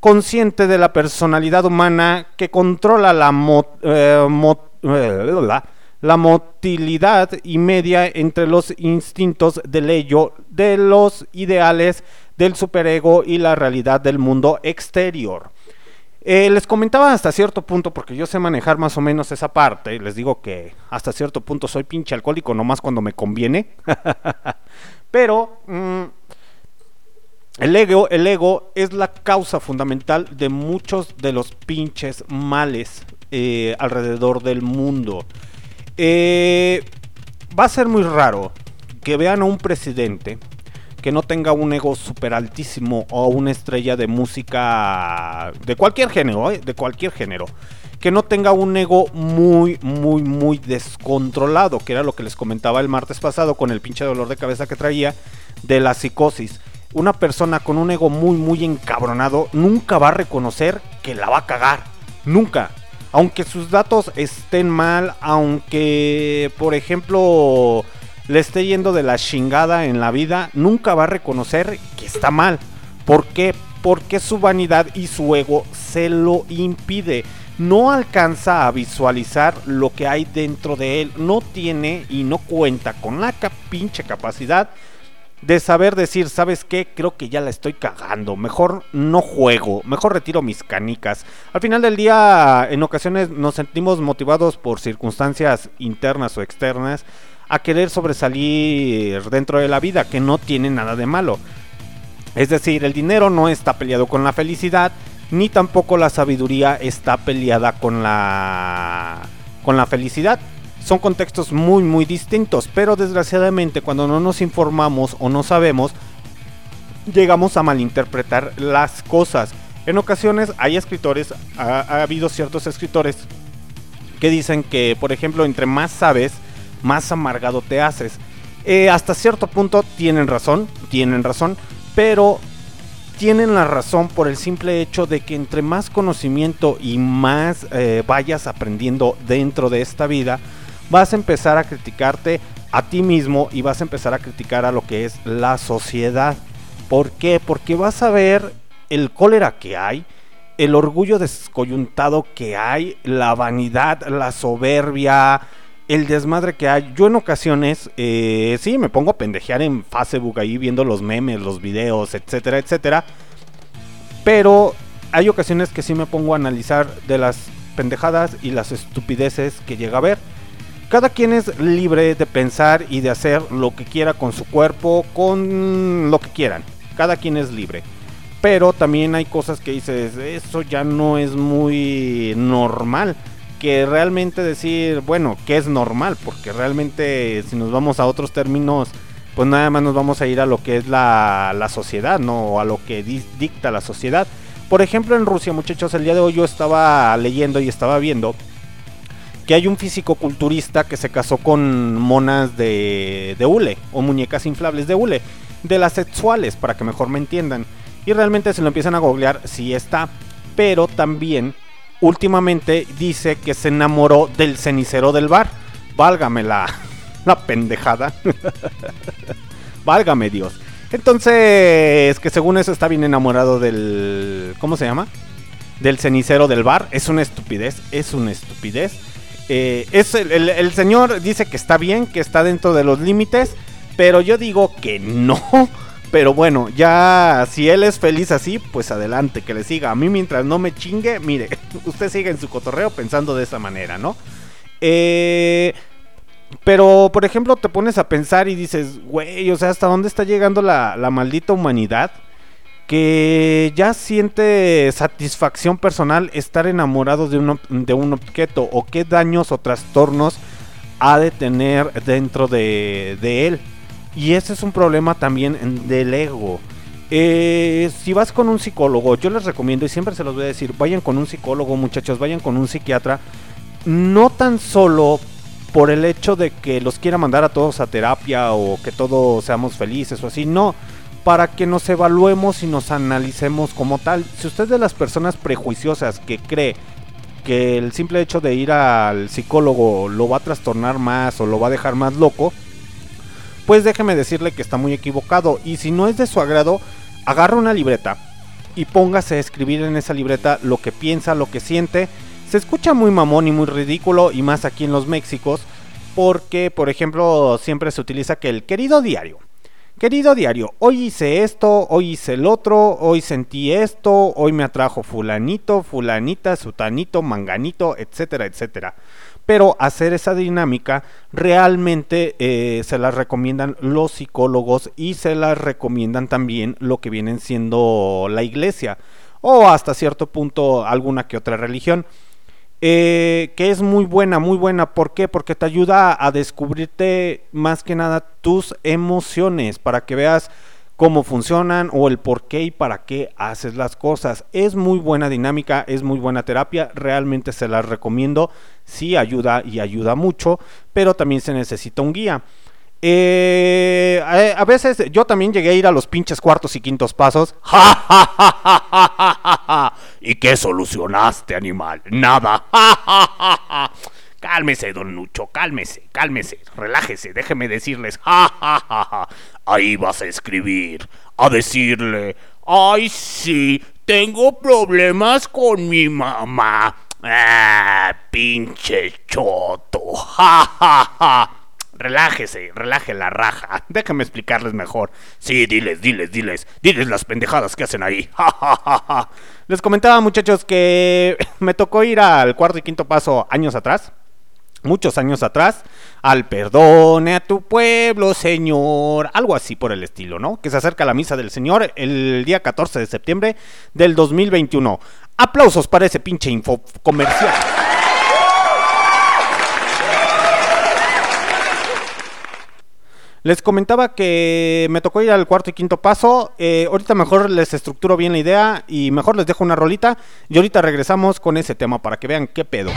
consciente de la personalidad humana que controla la, eh, eh, la motilidad y media entre los instintos del ello, de los ideales del superego y la realidad del mundo exterior. Eh, les comentaba hasta cierto punto, porque yo sé manejar más o menos esa parte, les digo que hasta cierto punto soy pinche alcohólico, nomás cuando me conviene. Pero mm, el ego, el ego es la causa fundamental de muchos de los pinches males eh, alrededor del mundo. Eh, va a ser muy raro que vean a un presidente que no tenga un ego super altísimo o una estrella de música de cualquier género, ¿eh? de cualquier género, que no tenga un ego muy, muy, muy descontrolado, que era lo que les comentaba el martes pasado con el pinche dolor de cabeza que traía de la psicosis. Una persona con un ego muy, muy encabronado nunca va a reconocer que la va a cagar. Nunca. Aunque sus datos estén mal, aunque, por ejemplo, le esté yendo de la chingada en la vida, nunca va a reconocer que está mal. ¿Por qué? Porque su vanidad y su ego se lo impide. No alcanza a visualizar lo que hay dentro de él. No tiene y no cuenta con la pinche capacidad de saber decir, ¿sabes qué? Creo que ya la estoy cagando. Mejor no juego, mejor retiro mis canicas. Al final del día, en ocasiones nos sentimos motivados por circunstancias internas o externas a querer sobresalir dentro de la vida, que no tiene nada de malo. Es decir, el dinero no está peleado con la felicidad, ni tampoco la sabiduría está peleada con la con la felicidad. Son contextos muy muy distintos, pero desgraciadamente cuando no nos informamos o no sabemos, llegamos a malinterpretar las cosas. En ocasiones hay escritores, ha, ha habido ciertos escritores que dicen que, por ejemplo, entre más sabes, más amargado te haces. Eh, hasta cierto punto tienen razón, tienen razón, pero tienen la razón por el simple hecho de que entre más conocimiento y más eh, vayas aprendiendo dentro de esta vida, vas a empezar a criticarte a ti mismo y vas a empezar a criticar a lo que es la sociedad. ¿Por qué? Porque vas a ver el cólera que hay, el orgullo descoyuntado que hay, la vanidad, la soberbia, el desmadre que hay. Yo en ocasiones, eh, sí, me pongo a pendejear en Facebook ahí viendo los memes, los videos, etcétera, etcétera. Pero hay ocasiones que sí me pongo a analizar de las pendejadas y las estupideces que llega a ver. Cada quien es libre de pensar y de hacer lo que quiera con su cuerpo, con lo que quieran. Cada quien es libre. Pero también hay cosas que dices, eso ya no es muy normal. Que realmente decir, bueno, que es normal, porque realmente si nos vamos a otros términos, pues nada más nos vamos a ir a lo que es la, la sociedad, ¿no? O a lo que di- dicta la sociedad. Por ejemplo, en Rusia, muchachos, el día de hoy yo estaba leyendo y estaba viendo que hay un físico culturista que se casó con monas de, de hule o muñecas inflables de hule, de las sexuales, para que mejor me entiendan. Y realmente se lo empiezan a googlear, sí está, pero también últimamente dice que se enamoró del cenicero del bar. Válgame la, la pendejada. Válgame Dios. Entonces, que según eso está bien enamorado del... ¿Cómo se llama? Del cenicero del bar. Es una estupidez, es una estupidez. Eh, el- el señor dice que está bien, que está dentro de los límites, pero yo digo que no. Pero bueno, ya si él es feliz así, pues adelante, que le siga. A mí mientras no me chingue, mire, usted sigue en su cotorreo pensando de esa manera, ¿no? Eh, pero, por ejemplo, te pones a pensar y dices, güey, o sea, ¿hasta dónde está llegando la, la maldita humanidad? Que ya siente satisfacción personal estar enamorado de un, de un objeto o qué daños o trastornos ha de tener dentro de, de él. Y ese es un problema también del ego. Eh, si vas con un psicólogo, yo les recomiendo y siempre se los voy a decir, vayan con un psicólogo muchachos, vayan con un psiquiatra. No tan solo por el hecho de que los quiera mandar a todos a terapia o que todos seamos felices o así, no, para que nos evaluemos y nos analicemos como tal. Si usted es de las personas prejuiciosas que cree que el simple hecho de ir al psicólogo lo va a trastornar más o lo va a dejar más loco, pues déjeme decirle que está muy equivocado. Y si no es de su agrado, agarra una libreta y póngase a escribir en esa libreta lo que piensa, lo que siente. Se escucha muy mamón y muy ridículo, y más aquí en los Méxicos, porque, por ejemplo, siempre se utiliza que el querido diario. Querido diario, hoy hice esto, hoy hice el otro, hoy sentí esto, hoy me atrajo fulanito, fulanita, sutanito, manganito, etcétera, etcétera. Pero hacer esa dinámica realmente eh, se las recomiendan los psicólogos y se las recomiendan también lo que vienen siendo la iglesia o hasta cierto punto alguna que otra religión. Eh, que es muy buena, muy buena. ¿Por qué? Porque te ayuda a descubrirte más que nada tus emociones para que veas cómo funcionan o el por qué y para qué haces las cosas. Es muy buena dinámica, es muy buena terapia, realmente se las recomiendo. Sí ayuda y ayuda mucho, pero también se necesita un guía. Eh, a, veces yo también llegué a ir a los pinches cuartos y quintos pasos. ¡Ja, ja, ja, ja, ja, ja, ja! ¿Y qué solucionaste, animal? Nada. ¡Ja, ja, ja, ja! Cálmese, don Lucho, cálmese, cálmese, relájese, déjeme decirles. ¡Ja, ja, ja, ja! Ahí vas a escribir, a decirle, ay, sí, tengo problemas con mi mamá. Ah, pinche choto. ¡Ja, ja, ja! Relájese, relaje la raja. Déjame explicarles mejor. Sí, diles, diles, diles. Diles las pendejadas que hacen ahí. Ja. Les comentaba muchachos que me tocó ir al cuarto y quinto paso años atrás. Muchos años atrás, al perdone a tu pueblo, Señor, algo así por el estilo, ¿no? Que se acerca la misa del Señor el día 14 de septiembre del 2021. Aplausos para ese pinche info comercial. Les comentaba que me tocó ir al cuarto y quinto paso. eh, ahorita mejor les estructuro bien la idea y mejor les dejo una rolita. Y ahorita regresamos con ese tema para que vean qué pedo.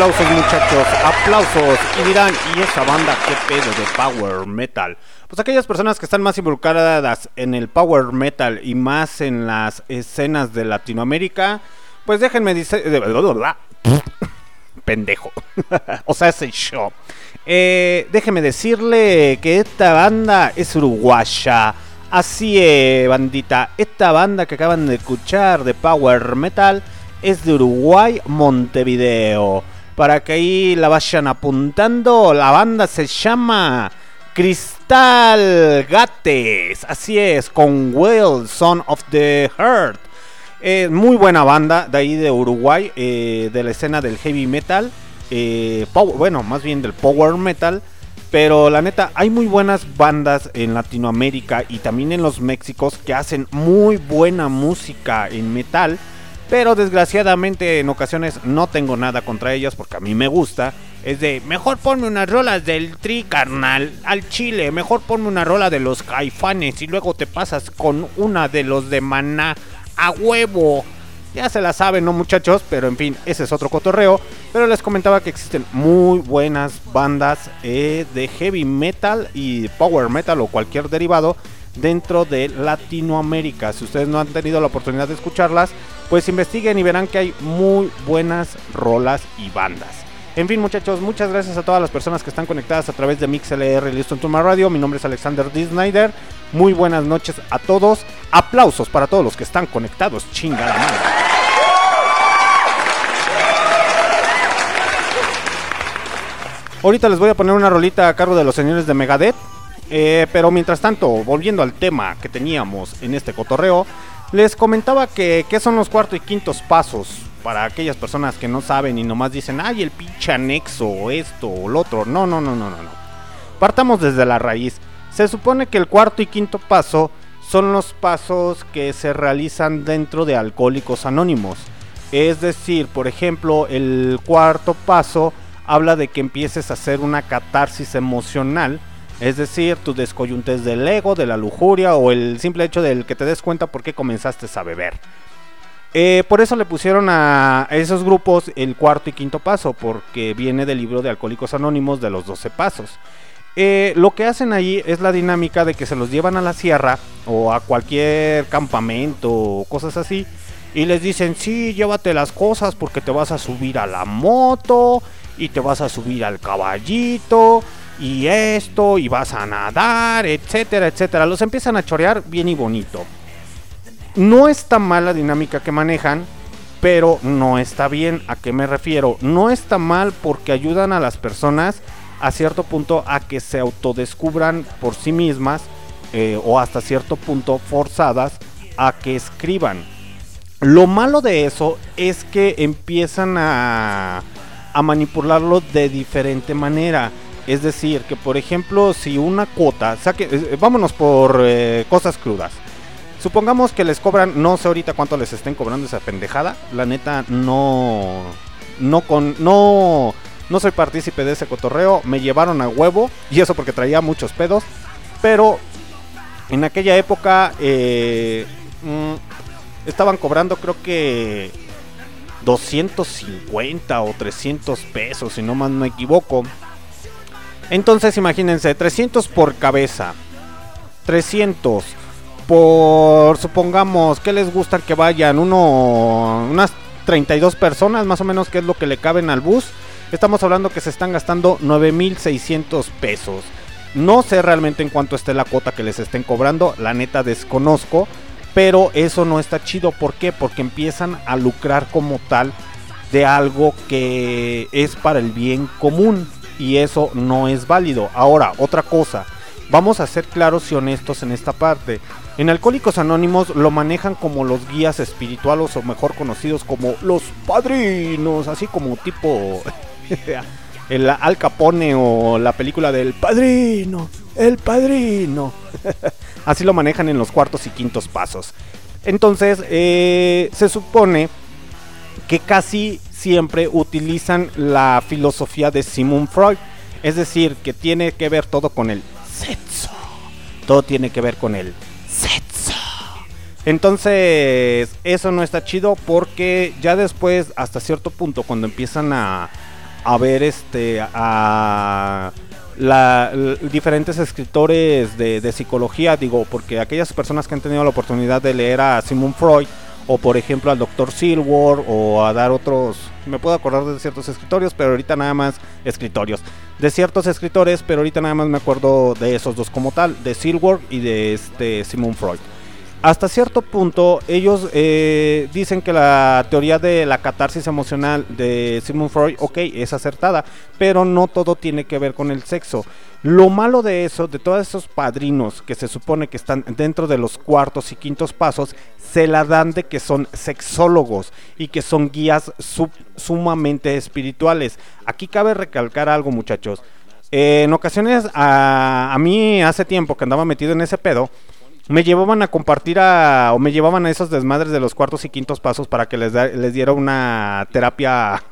Aplausos muchachos, aplausos. Y dirán, ¿y esa banda qué pedo de power metal? Pues aquellas personas que están más involucradas en el power metal y más en las escenas de Latinoamérica, pues déjenme decir... Pendejo. o sea, ese show. Eh, déjeme decirle que esta banda es uruguaya. Así es, bandita. Esta banda que acaban de escuchar de Power Metal es de Uruguay, Montevideo. Para que ahí la vayan apuntando, la banda se llama Cristal Gates. Así es, con Will, Son of the Heart. Eh, muy buena banda de ahí de Uruguay, eh, de la escena del heavy metal. eh, bueno, más bien del power metal. Pero la neta, hay muy buenas bandas en Latinoamérica y también en los Méxicos que hacen muy buena música en metal. Pero desgraciadamente en ocasiones no tengo nada contra ellas porque a mí me gusta. Es de, mejor ponme unas rolas del tri, carnal, al chile. Mejor ponme una rola de los caifanes y luego te pasas con una de los de maná a huevo. Ya se la saben, ¿no, muchachos? Pero en fin, ese es otro cotorreo. Pero les comentaba que existen muy buenas bandas eh, de heavy metal y power metal o cualquier derivado dentro de Latinoamérica. Si ustedes no han tenido la oportunidad de escucharlas, pues investiguen y verán que hay muy buenas rolas y bandas. En fin, muchachos, muchas gracias a todas las personas que están conectadas a través de MixLR Listo en Tuma Radio. Mi nombre es Alexander D. Snyder. Muy buenas noches a todos. Aplausos para todos los que están conectados. Chinga la madre. Ahorita les voy a poner una rolita a cargo de los señores de Megadeth. Eh, pero mientras tanto, volviendo al tema que teníamos en este cotorreo, les comentaba que qué son los cuartos y quintos pasos para aquellas personas que no saben y nomás dicen, ay, el pinche anexo, o esto o lo otro. No, no, no, no, no, no. Partamos desde la raíz. Se supone que el cuarto y quinto paso son los pasos que se realizan dentro de Alcohólicos Anónimos. Es decir, por ejemplo, el cuarto paso habla de que empieces a hacer una catarsis emocional. Es decir, tu descoyuntes del ego, de la lujuria o el simple hecho del que te des cuenta por qué comenzaste a beber. Eh, por eso le pusieron a esos grupos el cuarto y quinto paso, porque viene del libro de Alcohólicos Anónimos de los 12 pasos. Eh, lo que hacen ahí es la dinámica de que se los llevan a la sierra o a cualquier campamento o cosas así y les dicen, sí, llévate las cosas porque te vas a subir a la moto y te vas a subir al caballito y esto y vas a nadar, etcétera, etcétera. Los empiezan a chorear bien y bonito. No está mal la dinámica que manejan, pero no está bien. ¿A qué me refiero? No está mal porque ayudan a las personas a cierto punto a que se autodescubran por sí mismas eh, o hasta cierto punto forzadas a que escriban. Lo malo de eso es que empiezan a, a manipularlo de diferente manera. Es decir, que por ejemplo, si una cuota, saque, eh, vámonos por eh, cosas crudas. Supongamos que les cobran, no sé ahorita cuánto les estén cobrando esa pendejada. La neta, no. No con. No. No soy partícipe de ese cotorreo. Me llevaron a huevo. Y eso porque traía muchos pedos. Pero. En aquella época. eh, mm, estaban cobrando creo que. 250 o 300 pesos. Si no más no me equivoco. Entonces imagínense. 300 por cabeza. 300 por supongamos que les gusta que vayan uno unas 32 personas más o menos que es lo que le caben al bus estamos hablando que se están gastando 9600 pesos no sé realmente en cuánto esté la cuota que les estén cobrando la neta desconozco pero eso no está chido ¿por qué? porque empiezan a lucrar como tal de algo que es para el bien común y eso no es válido ahora otra cosa Vamos a ser claros y honestos en esta parte. En Alcohólicos Anónimos lo manejan como los guías espirituales o mejor conocidos como los padrinos, así como tipo el Al Capone o la película del padrino, el padrino. así lo manejan en los cuartos y quintos pasos. Entonces, eh, se supone que casi siempre utilizan la filosofía de Sigmund Freud. Es decir, que tiene que ver todo con el sexo. Todo tiene que ver con el sexo. Entonces, eso no está chido porque ya después, hasta cierto punto, cuando empiezan a, ver este a la- diferentes escritores de, de psicología, digo, porque aquellas personas que han tenido la oportunidad de leer a Sigmund Freud, o por ejemplo al Dr. Silver, o a dar otros, me puedo acordar de ciertos escritorios, pero ahorita nada más escritorios, de ciertos escritores, pero ahorita nada más me acuerdo de esos dos como tal, de Silver y de este Sigmund Freud. Hasta cierto punto, ellos eh, dicen que la teoría de la catarsis emocional de Sigmund Freud, ok, es acertada, pero no todo tiene que ver con el sexo. Lo malo de eso, de todos esos padrinos que se supone que están dentro de los cuartos y quintos pasos, se la dan de que son sexólogos y que son guías sumamente espirituales. Aquí cabe recalcar algo, muchachos. En ocasiones, a, a mí hace tiempo que andaba metido en ese pedo, me llevaban a compartir a, o me llevaban a esos desmadres de los cuartos y quintos pasos para que les, da- les diera una terapia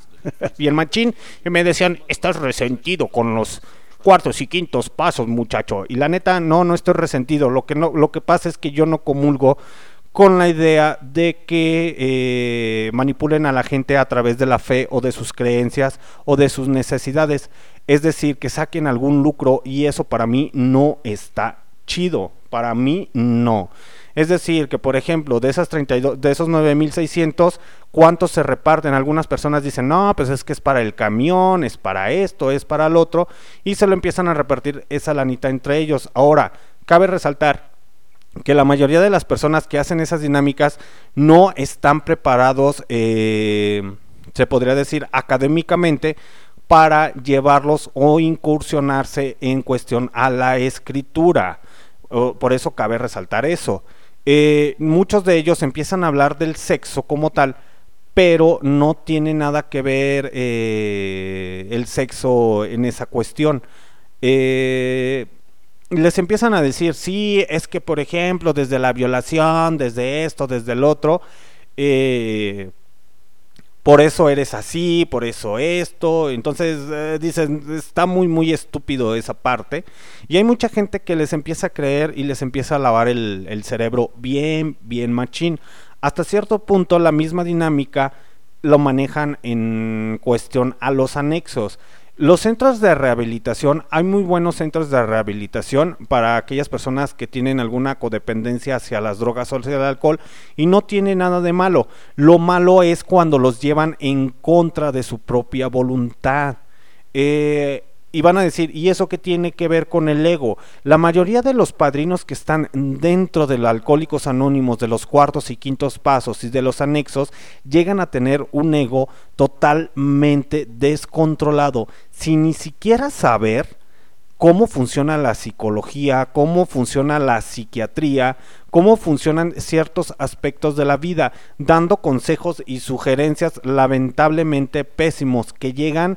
bien machín. Y me decían, estás resentido con los cuartos y quintos pasos, muchacho. Y la neta, no, no estoy resentido. Lo que, no, lo que pasa es que yo no comulgo con la idea de que eh, manipulen a la gente a través de la fe o de sus creencias o de sus necesidades. Es decir, que saquen algún lucro y eso para mí no está chido. Para mí no. Es decir, que por ejemplo, de esas 32 de esos 9600, ¿cuántos se reparten? Algunas personas dicen, "No, pues es que es para el camión, es para esto, es para el otro" y se lo empiezan a repartir esa lanita entre ellos. Ahora, cabe resaltar que la mayoría de las personas que hacen esas dinámicas no están preparados, eh, se podría decir académicamente, para llevarlos o incursionarse en cuestión a la escritura. Por eso cabe resaltar eso. Eh, muchos de ellos empiezan a hablar del sexo como tal, pero no tiene nada que ver eh, el sexo en esa cuestión. Eh, les empiezan a decir, sí, es que por ejemplo, desde la violación, desde esto, desde el otro, por eso eres así, por eso esto. Entonces eh, dicen, está muy, muy estúpido esa parte. Y hay mucha gente que les empieza a creer y les empieza a lavar el, el cerebro bien, bien machín. Hasta cierto punto la misma dinámica lo manejan en cuestión a los anexos. Los centros de rehabilitación, hay muy buenos centros de rehabilitación para aquellas personas que tienen alguna codependencia hacia las drogas o hacia el alcohol y no tiene nada de malo. Lo malo es cuando los llevan en contra de su propia voluntad. Eh, y van a decir, ¿y eso qué tiene que ver con el ego? La mayoría de los padrinos que están dentro de los alcohólicos anónimos, de los cuartos y quintos pasos y de los anexos, llegan a tener un ego totalmente descontrolado, sin ni siquiera saber cómo funciona la psicología, cómo funciona la psiquiatría, cómo funcionan ciertos aspectos de la vida, dando consejos y sugerencias lamentablemente pésimos que llegan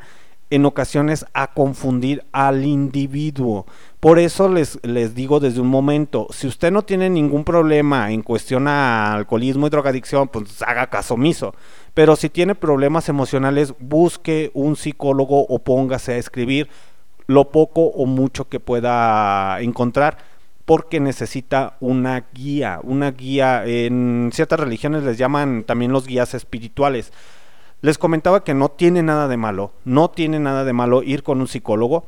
en ocasiones a confundir al individuo. Por eso les, les digo desde un momento, si usted no tiene ningún problema en cuestión a alcoholismo y drogadicción, pues haga caso omiso. Pero si tiene problemas emocionales, busque un psicólogo o póngase a escribir lo poco o mucho que pueda encontrar porque necesita una guía, una guía en ciertas religiones les llaman también los guías espirituales. Les comentaba que no tiene nada de malo, no tiene nada de malo ir con un psicólogo.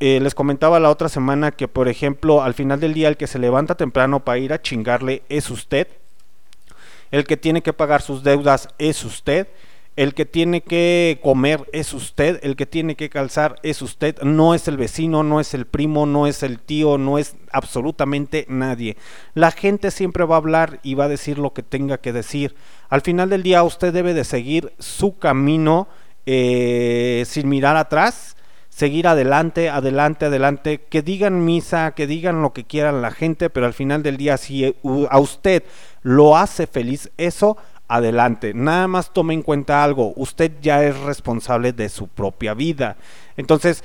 Eh, les comentaba la otra semana que, por ejemplo, al final del día el que se levanta temprano para ir a chingarle es usted. El que tiene que pagar sus deudas es usted. El que tiene que comer es usted, el que tiene que calzar es usted, no es el vecino, no es el primo, no es el tío, no es absolutamente nadie. La gente siempre va a hablar y va a decir lo que tenga que decir. Al final del día usted debe de seguir su camino eh, sin mirar atrás, seguir adelante, adelante, adelante, que digan misa, que digan lo que quieran la gente, pero al final del día si a usted lo hace feliz eso, adelante. Nada más tome en cuenta algo, usted ya es responsable de su propia vida. Entonces,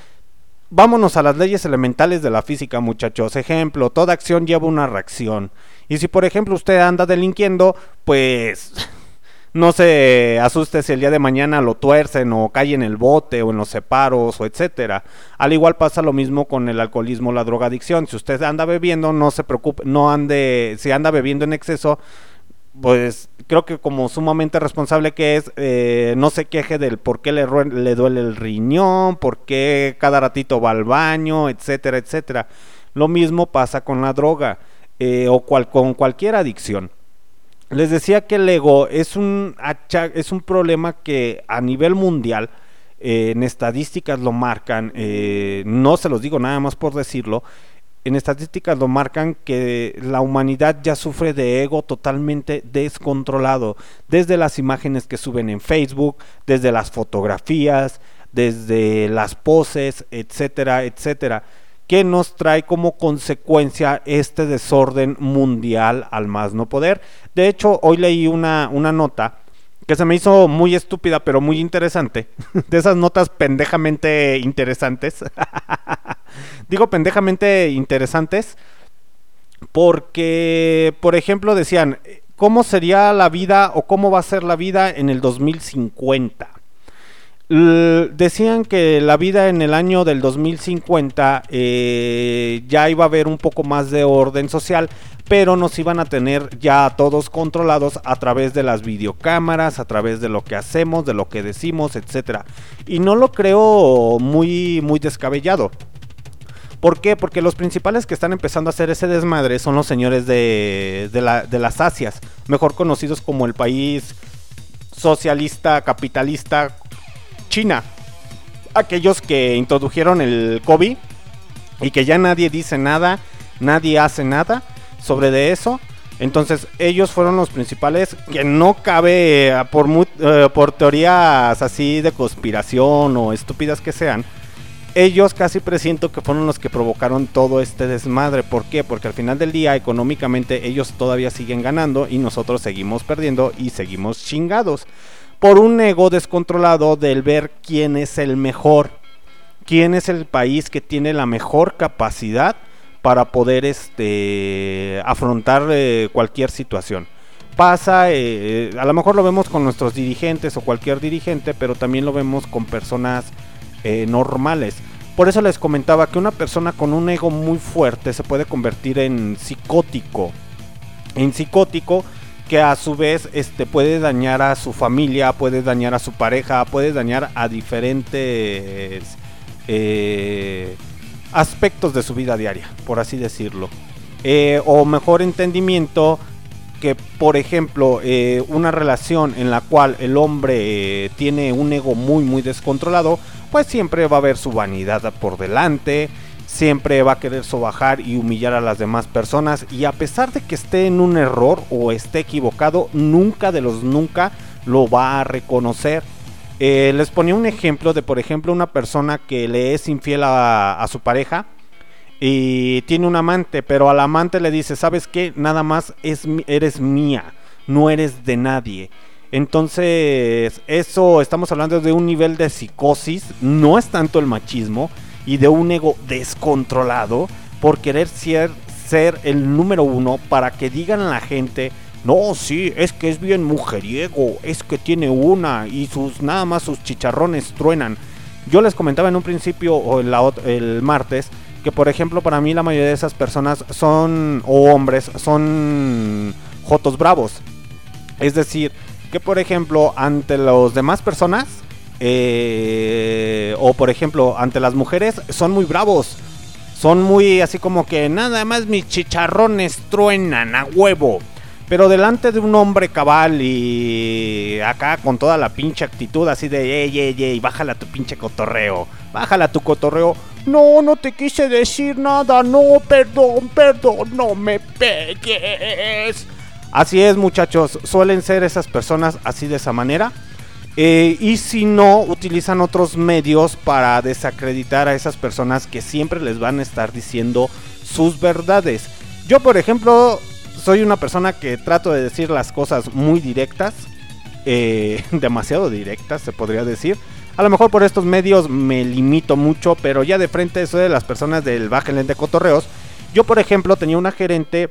vámonos a las leyes elementales de la física, muchachos. Ejemplo, toda acción lleva una reacción. Y si por ejemplo usted anda delinquiendo, pues no se asuste si el día de mañana lo tuercen o cae en el bote o en los separos o etcétera. Al igual pasa lo mismo con el alcoholismo, la drogadicción. Si usted anda bebiendo, no se preocupe, no ande, si anda bebiendo en exceso, pues creo que como sumamente responsable que es, eh, no se queje del por qué le, duele el riñón, por qué cada ratito va al baño, etcétera, etcétera. Lo mismo pasa con la droga eh, o cual- con cualquier adicción. Les decía que el ego es un, es un problema que a nivel mundial, eh, en estadísticas lo marcan, eh, no se los digo nada más por decirlo, en estadísticas lo marcan que la humanidad ya sufre de ego totalmente descontrolado, desde las imágenes que suben en Facebook, desde las fotografías, desde las poses, etcétera, etcétera, que nos trae como consecuencia este desorden mundial al más no poder. De hecho, hoy leí una, una nota que se me hizo muy estúpida, pero muy interesante, de esas notas pendejamente interesantes. Digo pendejamente interesantes porque, por ejemplo, decían, ¿cómo sería la vida o cómo va a ser la vida en el 2050? Decían que la vida en el año del 2050 eh, ya iba a haber un poco más de orden social, pero nos iban a tener ya a todos controlados a través de las videocámaras, a través de lo que hacemos, de lo que decimos, etcétera. Y no lo creo muy muy descabellado. ¿Por qué? Porque los principales que están empezando a hacer ese desmadre son los señores de, de las Asias, mejor conocidos como el país socialista, capitalista, China. Aquellos que introdujeron el COVID y que ya nadie dice nada, nadie hace nada sobre de eso. Entonces ellos fueron los principales que no cabe, eh, por, eh, por teorías así de conspiración o estúpidas que sean, ellos casi presiento que fueron los que provocaron todo este desmadre. ¿Por qué? Porque al final del día económicamente ellos todavía siguen ganando y nosotros seguimos perdiendo y seguimos chingados. Por un ego descontrolado del ver quién es el mejor, quién es el país que tiene la mejor capacidad para poder este, afrontar eh, cualquier situación. Pasa, eh, a lo mejor lo vemos con nuestros dirigentes o cualquier dirigente, pero también lo vemos con personas eh, normales. Por eso les comentaba que una persona con un ego muy fuerte se puede convertir en psicótico. En psicótico que a su vez este, puede dañar a su familia, puede dañar a su pareja, puede dañar a diferentes eh, aspectos de su vida diaria, por así decirlo. Eh, o mejor entendimiento que, por ejemplo, eh, una relación en la cual el hombre tiene un ego muy, muy descontrolado, pues siempre va a haber su vanidad por delante, siempre va a querer sobajar y humillar a las demás personas, y a pesar de que esté en un error o esté equivocado, nunca de los nunca lo va a reconocer. Eh, les ponía un ejemplo de, por ejemplo, una persona que le es infiel a, su pareja y tiene un amante, pero al amante le dice, ¿sabes qué? Nada más es, eres mía, no eres de nadie. Entonces, eso estamos hablando de un nivel de psicosis, no es tanto el machismo, y de un ego descontrolado por querer ser, ser el número uno para que digan a la gente, no, sí, es que es bien mujeriego, es que tiene una y sus nada más sus chicharrones truenan. Yo les comentaba en un principio o ot- el martes que por ejemplo para mí la mayoría de esas personas son o hombres son jotos bravos. Es decir, que por ejemplo ante las demás personas eh, o por ejemplo ante las mujeres son muy bravos. Son muy así como que nada más mis chicharrones truenan a huevo. Pero delante de un hombre cabal y acá con toda la pinche actitud así de ey, ey, ey, bájala tu pinche cotorreo, bájala tu cotorreo. No, no te quise decir nada, no, perdón, perdón, no me pegues. Así es muchachos, suelen ser esas personas así de esa manera. Eh, y si no, utilizan otros medios para desacreditar a esas personas que siempre les van a estar diciendo sus verdades. Yo, por ejemplo, soy una persona que trato de decir las cosas muy directas, eh, demasiado directas, se podría decir. A lo mejor por estos medios me limito mucho, pero ya de frente soy de las personas del Bájenle de Cotorreos. Yo, por ejemplo, tenía una gerente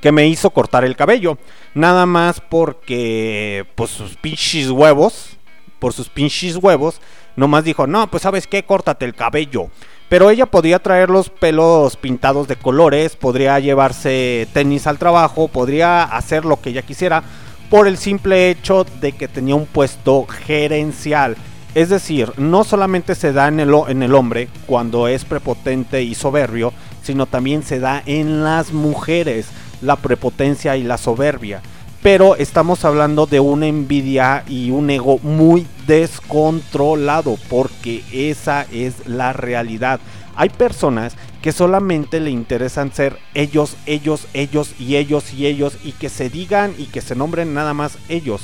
que me hizo cortar el cabello. Nada más porque, pues sus pinches huevos, por sus pinches huevos, nomás dijo, no, pues sabes qué, córtate el cabello. Pero ella podría traer los pelos pintados de colores, podría llevarse tenis al trabajo, podría hacer lo que ella quisiera por el simple hecho de que tenía un puesto gerencial. Es decir, no solamente se da en el, en el hombre cuando es prepotente y soberbio, sino también se da en las mujeres la prepotencia y la soberbia. Pero estamos hablando de una envidia y un ego muy descontrolado, porque esa es la realidad. Hay personas que solamente le interesan ser ellos, ellos, ellos y ellos y ellos y que se digan y que se nombren nada más ellos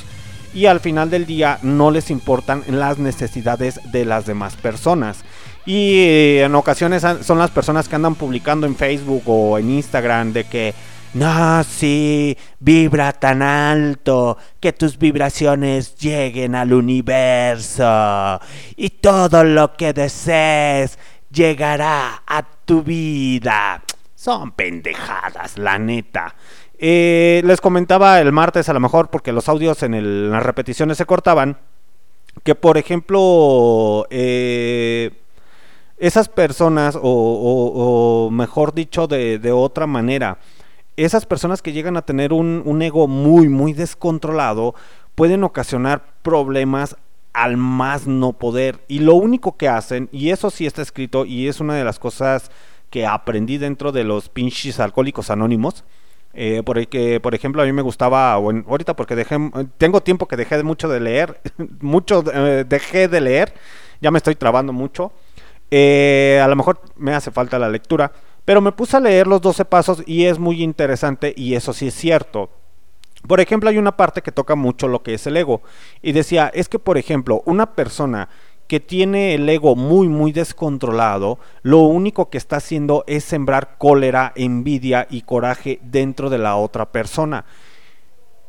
y al final del día no les importan las necesidades de las demás personas. Y eh, en ocasiones son las personas que andan publicando en Facebook o en Instagram de que no, sí, vibra tan alto que tus vibraciones lleguen al universo y todo lo que desees llegará a tu vida. Son pendejadas, la neta. Eh, les comentaba el martes a lo mejor porque los audios en, las repeticiones se cortaban. Que por ejemplo, eh, esas personas, o, mejor dicho de otra manera, esas personas que llegan a tener un, ego muy, muy descontrolado, pueden ocasionar problemas al más no poder. Y lo único que hacen, y eso sí está escrito, y es una de las cosas que aprendí dentro de los pinches alcohólicos anónimos, eh, por por ejemplo, a mí me gustaba, ahorita porque dejé, tengo tiempo que dejé de mucho de leer, mucho eh, dejé de leer, ya me estoy trabando mucho. Eh, a lo mejor me hace falta la lectura, pero me puse a leer los 12 pasos y es muy interesante y eso sí es cierto. Por ejemplo, hay una parte que toca mucho lo que es el ego. Y decía, es que, por ejemplo, una persona que tiene el ego muy, muy descontrolado, lo único que está haciendo es sembrar cólera, envidia y coraje dentro de la otra persona.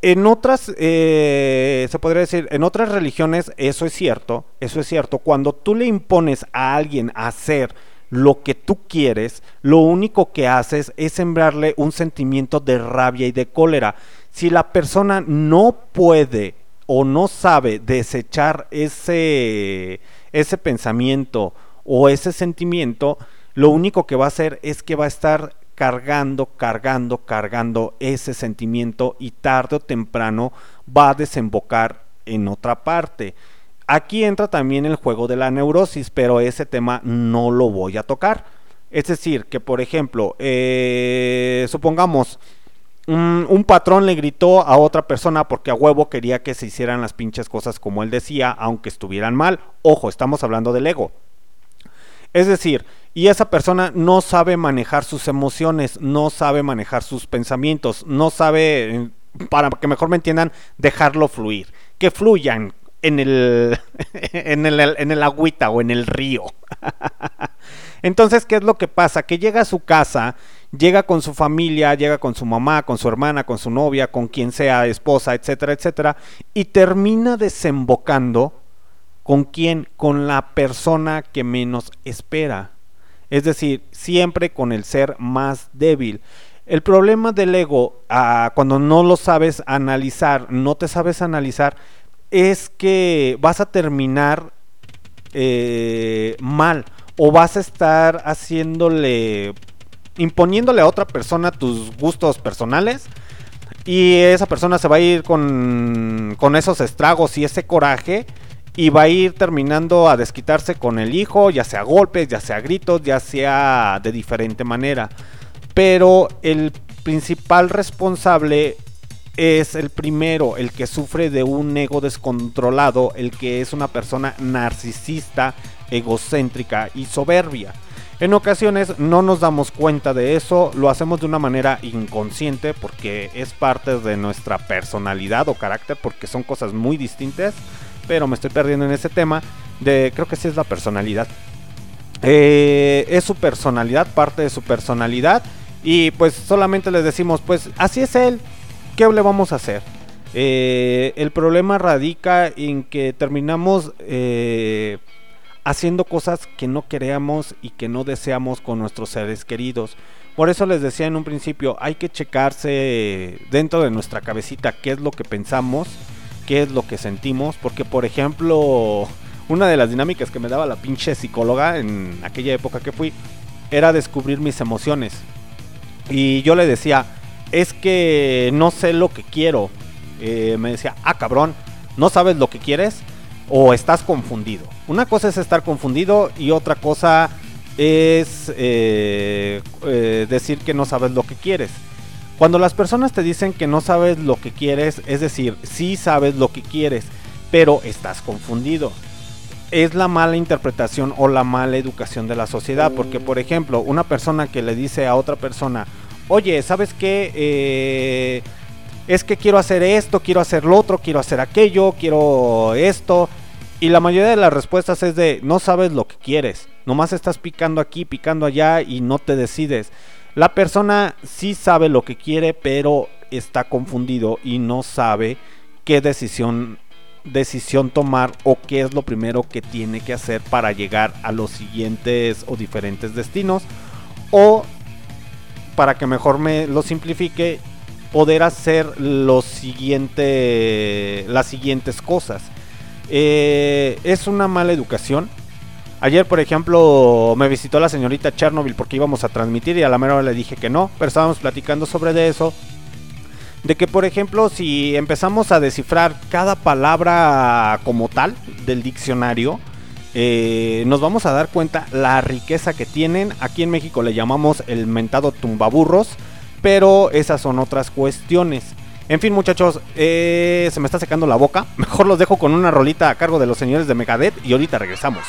En otras, eh, se podría decir, en otras religiones eso es cierto, eso es cierto. Cuando tú le impones a alguien hacer lo que tú quieres, lo único que haces es sembrarle un sentimiento de rabia y de cólera. Si la persona no puede o no sabe desechar ese, ese pensamiento o ese sentimiento, lo único que va a hacer es que va a estar cargando, cargando, cargando ese sentimiento y tarde o temprano va a desembocar en otra parte. Aquí entra también el juego de la neurosis, pero ese tema no lo voy a tocar. Es decir, que por ejemplo, eh, supongamos, un, un patrón le gritó a otra persona porque a huevo quería que se hicieran las pinches cosas como él decía, aunque estuvieran mal. Ojo, estamos hablando del ego. Es decir, y esa persona no sabe manejar sus emociones, no sabe manejar sus pensamientos, no sabe, para que mejor me entiendan, dejarlo fluir. Que fluyan en el, en el, en el agüita o en el río. Entonces, ¿qué es lo que pasa? Que llega a su casa, llega con su familia, llega con su mamá, con su hermana, con su novia, con quien sea, esposa, etcétera, etcétera, y termina desembocando ¿Con quién? Con la persona que menos espera. Es decir, siempre con el ser más débil. El problema del ego, ah, cuando no lo sabes analizar, no te sabes analizar, es que vas a terminar eh, mal o vas a estar haciéndole, imponiéndole a otra persona tus gustos personales y esa persona se va a ir con, con esos estragos y ese coraje y va a ir terminando a desquitarse con el hijo, ya sea golpes, ya sea gritos, ya sea de diferente manera. Pero el principal responsable es el primero, el que sufre de un ego descontrolado, el que es una persona narcisista, egocéntrica y soberbia. En ocasiones no nos damos cuenta de eso, lo hacemos de una manera inconsciente porque es parte de nuestra personalidad o carácter, porque son cosas muy distintas, pero me estoy perdiendo en ese tema de, creo que sí es la personalidad. Eh, es su personalidad, parte de su personalidad, y pues solamente les decimos, pues así es él, ¿qué le vamos a hacer? Eh, el problema radica en que terminamos eh, haciendo cosas que no queremos y que no deseamos con nuestros seres queridos. Por eso les decía en un principio, hay que checarse dentro de nuestra cabecita qué es lo que pensamos, qué es lo que sentimos, porque por ejemplo, una de las dinámicas que me daba la pinche psicóloga en aquella época que fui era descubrir mis emociones. Y yo le decía, es que no sé lo que quiero. Eh, me decía, ah cabrón, ¿no sabes lo que quieres? O estás confundido. Una cosa es estar confundido y otra cosa es eh, eh, decir que no sabes lo que quieres. Cuando las personas te dicen que no sabes lo que quieres, es decir, sí sabes lo que quieres, pero estás confundido. Es la mala interpretación o la mala educación de la sociedad. Porque, por ejemplo, una persona que le dice a otra persona, oye, ¿sabes qué? Eh, es que quiero hacer esto, quiero hacer lo otro, quiero hacer aquello, quiero esto. Y la mayoría de las respuestas es de no sabes lo que quieres. Nomás estás picando aquí, picando allá y no te decides. La persona sí sabe lo que quiere, pero está confundido y no sabe qué decisión decisión tomar o qué es lo primero que tiene que hacer para llegar a los siguientes o diferentes destinos o para que mejor me lo simplifique poder hacer las siguientes cosas. Eh, es una mala educación. Ayer, por ejemplo, me visitó la señorita Chernobyl porque íbamos a transmitir y a la mera le dije que no, pero estábamos platicando sobre de eso. De que, por ejemplo, si empezamos a descifrar cada palabra como tal del diccionario, eh, nos vamos a dar cuenta la riqueza que tienen. Aquí en México le llamamos el mentado tumbaburros, pero esas son otras cuestiones. En fin, muchachos, eh, se me está secando la boca. Mejor los dejo con una rolita a cargo de los señores de Megadeth y ahorita regresamos.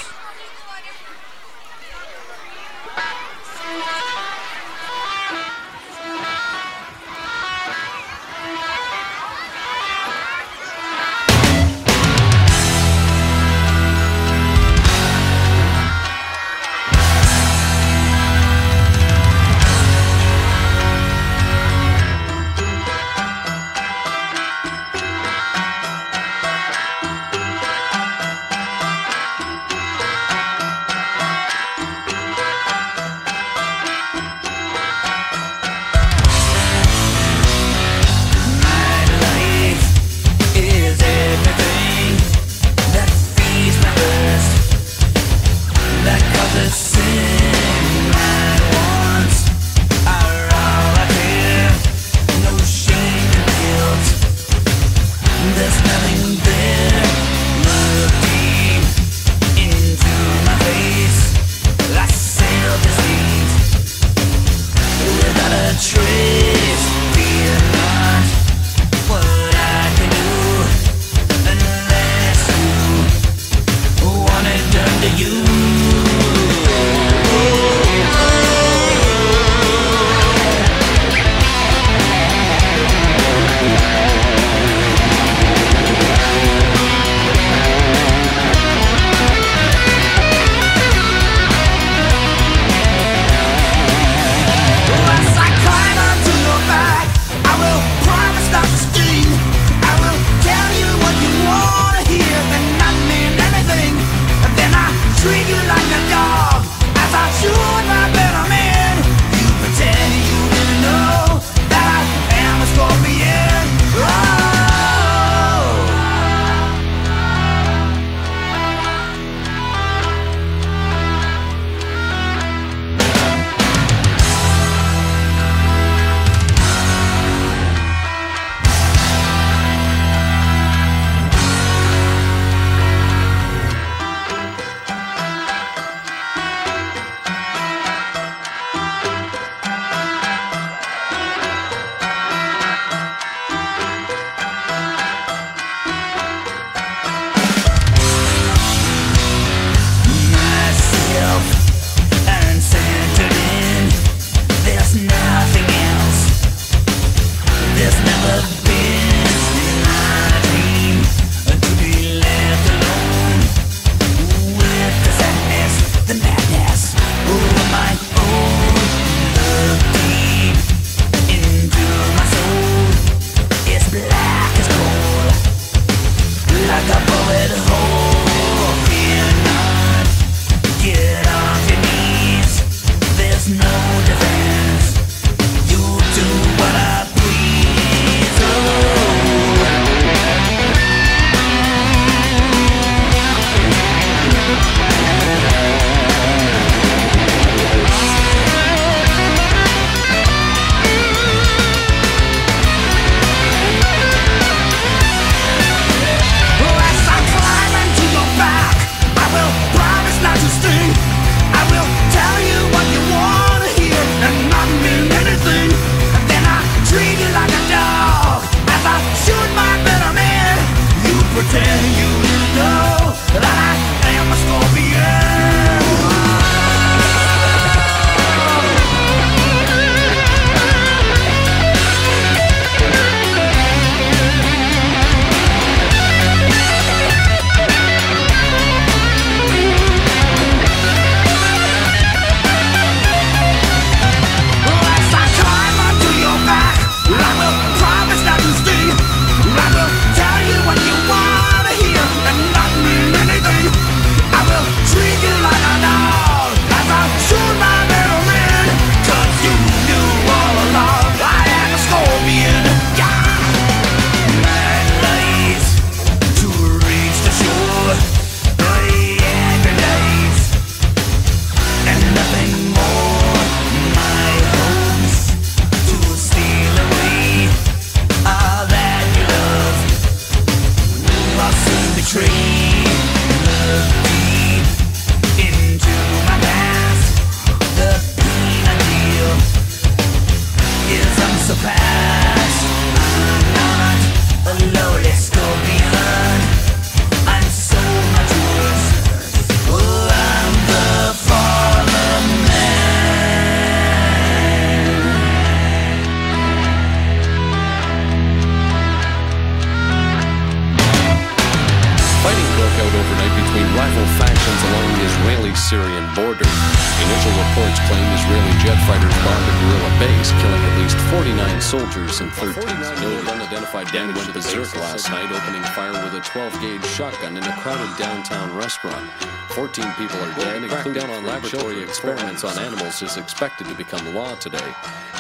Last night, opening fire with a 12-gauge shotgun in a crowded downtown restaurant. 14 people are dead. A crackdown on laboratory experiments on animals is expected to become law today.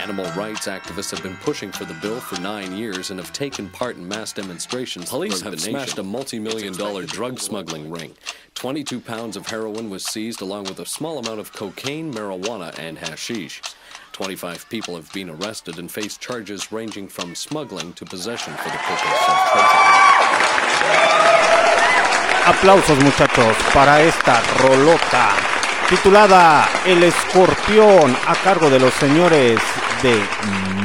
Animal rights activists have been pushing for the bill for nine years and have taken part in mass demonstrations. Police have smashed a multi-million dollar drug smuggling ring. 22 pounds of heroin was seized along with a small amount of cocaine, marijuana, and hashish. 25 people have been arrested and face charges ranging from smuggling to possession for the purpose of trafficking. Aplausos muchachos para esta rolota titulada El Escorpión a cargo de los señores de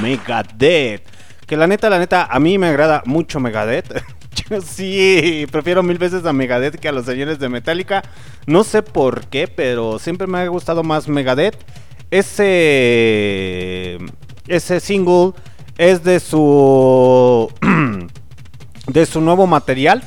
Megadeth. Que la neta, la neta, a mí me agrada mucho Megadeth. Yo sí, prefiero mil veces a Megadeth que a los señores de Metallica. No sé por qué, pero siempre me ha gustado más Megadeth. Ese, ese single es de su, de su nuevo material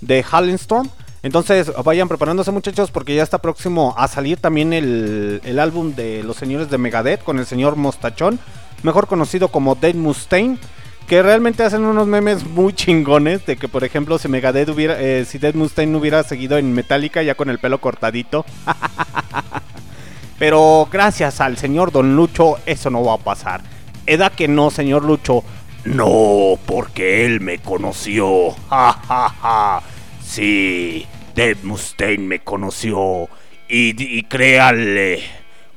de Storm. Entonces vayan preparándose muchachos porque ya está próximo a salir también el, el álbum de los señores de Megadeth con el señor Mostachón, mejor conocido como Dave Mustaine, que realmente hacen unos memes muy chingones de que por ejemplo si Megadeth hubiera, eh, si Dave Mustaine hubiera seguido en Metallica ya con el pelo cortadito. Pero gracias al señor Don Lucho eso no va a pasar. Edad que no, señor Lucho. No, porque él me conoció. Ja, ja, ja. Sí, Dave Mustaine me conoció. Y, y créanle,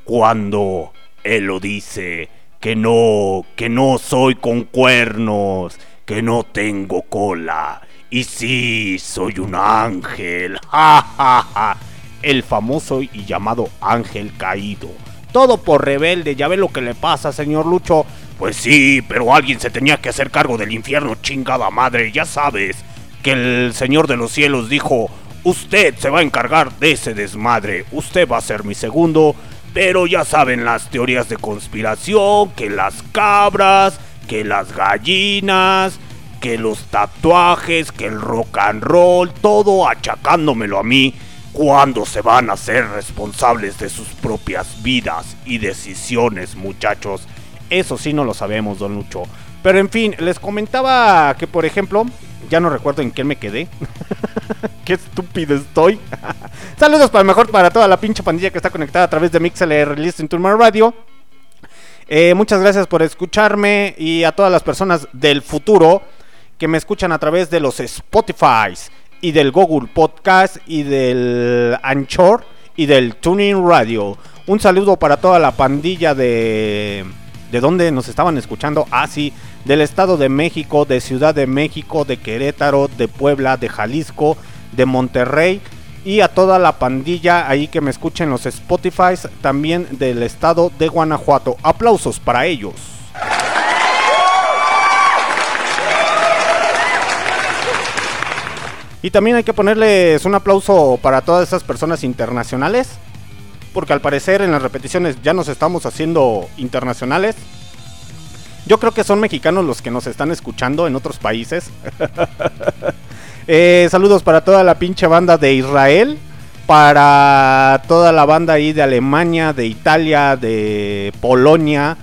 cuando él lo dice, que no, que no soy con cuernos, que no tengo cola. Y sí, soy un ángel. Ja, ja, ja. El famoso y llamado Ángel Caído. Todo por rebelde, ya ve lo que le pasa, señor Lucho. Pues sí, pero alguien se tenía que hacer cargo del infierno, chingada madre, ya sabes. Que el Señor de los cielos dijo, usted se va a encargar de ese desmadre, usted va a ser mi segundo. Pero ya saben las teorías de conspiración, que las cabras, que las gallinas, que los tatuajes, que el rock and roll, todo achacándomelo a mí. ¿Cuándo se van a ser responsables de sus propias vidas y decisiones, muchachos? Eso sí no lo sabemos, don Lucho. Pero en fin, les comentaba que, por ejemplo, ya no recuerdo en qué me quedé. qué estúpido estoy. Saludos para mejor para toda la pinche pandilla que está conectada a través de MixLR Listen to My Radio. Eh, muchas gracias por escucharme y a todas las personas del futuro que me escuchan a través de los Spotify's y del Google Podcast y del Anchor y del Tuning Radio. Un saludo para toda la pandilla de de dónde nos estaban escuchando. Ah, sí, del Estado de México, de Ciudad de México, de Querétaro, de Puebla, de Jalisco, de Monterrey. Y a toda la pandilla ahí que me escuchen los Spotify, también del estado de Guanajuato. Aplausos para ellos. Y también hay que ponerles un aplauso para todas esas personas internacionales. Porque al parecer en las repeticiones ya nos estamos haciendo internacionales. Yo creo que son mexicanos los que nos están escuchando en otros países. Eh, saludos para toda la pinche banda de Israel. Para toda la banda ahí de Alemania, de Italia, de Polonia,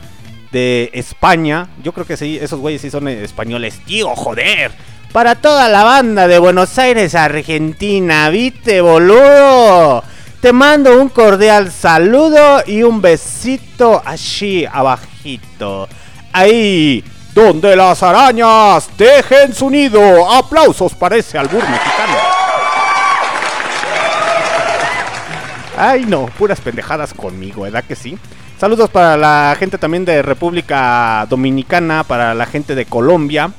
de España. Yo creo que sí, esos güeyes sí son españoles. Tío, joder. Para toda la banda de Buenos Aires, Argentina. ¿Viste, boludo? Te mando un cordial saludo y un besito allí abajito. Ahí donde las arañas dejen su nido. Aplausos para ese albur mexicano. Ay no, puras pendejadas conmigo, ¿verdad que sí? Saludos para la gente también de República Dominicana, para la gente de Colombia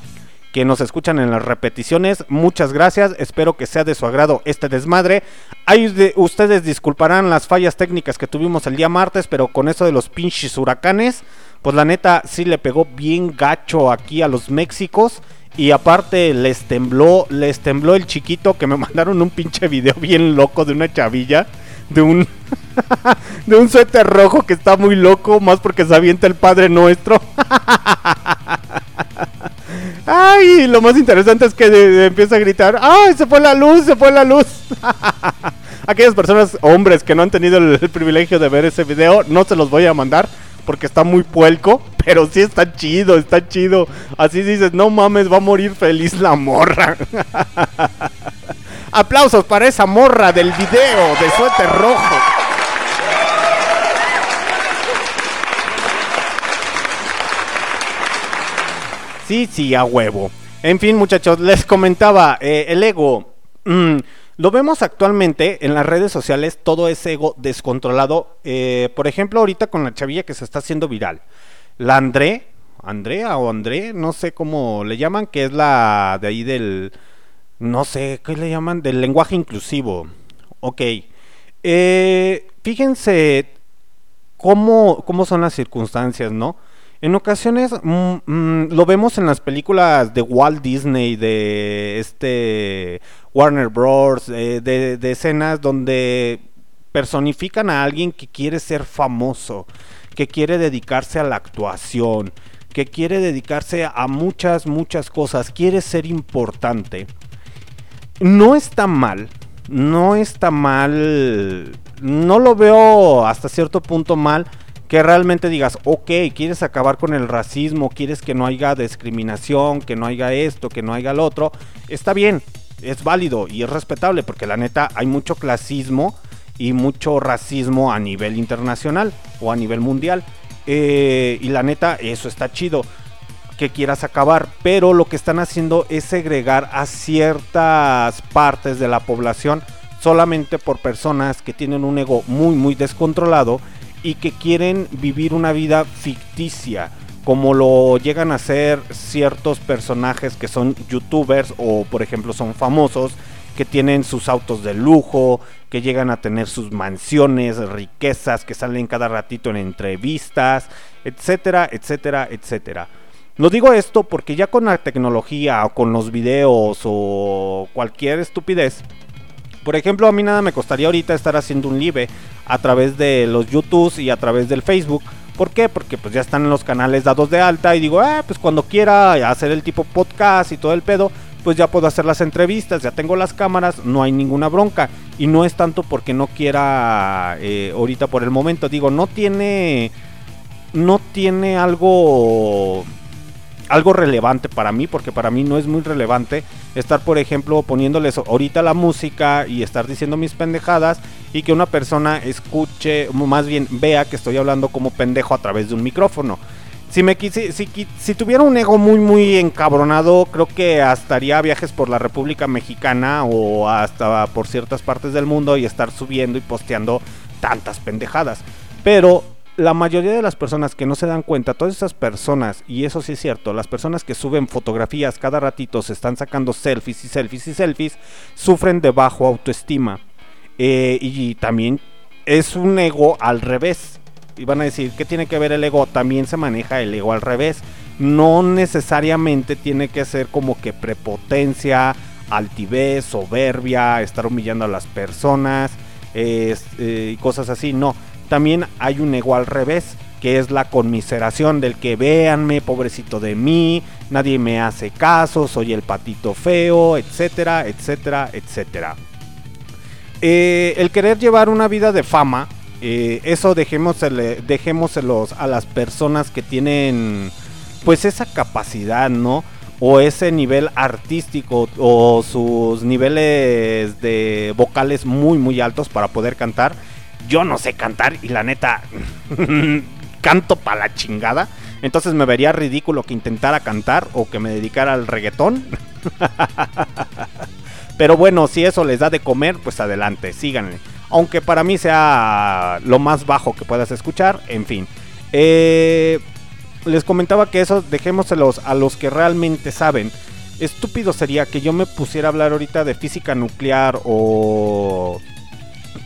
que nos escuchan en las repeticiones. Muchas gracias, espero que sea de su agrado este desmadre. Ahí de- ustedes disculparán las fallas técnicas que tuvimos el día martes, pero con eso de los pinches huracanes, pues la neta sí le pegó bien gacho aquí a los Méxicos. Y aparte les tembló, les tembló el chiquito que me mandaron un pinche video bien loco de una chavilla. De un, de un suéter rojo que está muy loco, más porque se avienta el Padre Nuestro. Ay, lo más interesante es que empieza a gritar, ¡ay, se fue la luz, se fue la luz! Aquellas personas, hombres, que no han tenido el, el privilegio de ver ese video, no se los voy a mandar porque está muy puelco, pero sí está chido, está chido. Así dices, no mames, va a morir feliz la morra. Aplausos para esa morra del video de suéter rojo. Sí, sí, a huevo. En fin, muchachos, les comentaba, eh, el ego. mm, lo vemos actualmente en las redes sociales, todo es ego descontrolado. Eh, por ejemplo, ahorita con la chavilla que se está haciendo viral. La André, Andrea o André, no sé cómo le llaman, que es la de ahí del, no sé, ¿qué le llaman? Del lenguaje inclusivo. Ok. Eh, fíjense cómo, cómo son las circunstancias, ¿no? En ocasiones mm, mm, lo vemos en las películas de Walt Disney, de este Warner Bros., eh, de, de escenas donde personifican a alguien que quiere ser famoso, que quiere dedicarse a la actuación, que quiere dedicarse a muchas, muchas cosas, quiere ser importante. No está mal, no está mal, no lo veo hasta cierto punto mal que realmente digas, ok, quieres acabar con el racismo, quieres que no haya discriminación, que no haya esto, que no haya lo otro, está bien, es válido y es respetable porque la neta hay mucho clasismo y mucho racismo a nivel internacional o a nivel mundial. Eh, y la neta, eso está chido que quieras acabar, pero lo que están haciendo es segregar a ciertas partes de la población solamente por personas que tienen un ego muy muy descontrolado y que quieren vivir una vida ficticia como lo llegan a hacer ciertos personajes que son youtubers o por ejemplo son famosos que tienen sus autos de lujo, que llegan a tener sus mansiones, riquezas, que salen cada ratito en entrevistas, etcétera, etcétera, etcétera. Lo digo esto porque ya con la tecnología o con los videos o cualquier estupidez, por ejemplo, a mí nada me costaría ahorita estar haciendo un live a través de los YouTubes y a través del Facebook. ¿Por qué? Porque pues ya están los canales dados de alta y digo, ah, pues cuando quiera hacer el tipo podcast y todo el pedo, pues ya puedo hacer las entrevistas, ya tengo las cámaras, no hay ninguna bronca. Y no es tanto porque no quiera eh, ahorita por el momento, digo, no tiene, no tiene algo algo relevante para mí, porque para mí no es muy relevante estar, por ejemplo, poniéndoles ahorita la música y estar diciendo mis pendejadas y que una persona escuche, más bien vea que estoy hablando como pendejo a través de un micrófono. Si me quisi- si, qui- si tuviera un ego muy muy encabronado, creo que hasta haría viajes por la República Mexicana o hasta por ciertas partes del mundo y estar subiendo y posteando tantas pendejadas. Pero la mayoría de las personas que no se dan cuenta, todas esas personas, y eso sí es cierto, las personas que suben fotografías cada ratito, se están sacando selfies y selfies y selfies, sufren de bajo autoestima. Eh, y también es un ego al revés. Y van a decir, ¿qué tiene que ver el ego? También se maneja el ego al revés. No necesariamente tiene que ser como que prepotencia, altivez, soberbia, estar humillando a las personas es- eh, y cosas así. No, también hay un ego al revés, que es la conmiseración del que véanme, pobrecito de mí, nadie me hace caso, soy el patito feo, etcétera, etcétera, etcétera. Eh, el querer llevar una vida de fama, eh, eso dejémoselos a las personas que tienen pues esa capacidad, ¿no? O ese nivel artístico o sus niveles de vocales muy muy altos para poder cantar. Yo no sé cantar y la neta canto para la chingada. Entonces me vería ridículo que intentara cantar o que me dedicara al reggaetón. Pero bueno, si eso les da de comer, pues adelante, síganle. Aunque para mí sea lo más bajo que puedas escuchar, en fin. Eh, les comentaba que eso dejémoselos a los que realmente saben. Estúpido sería que yo me pusiera a hablar ahorita de física nuclear o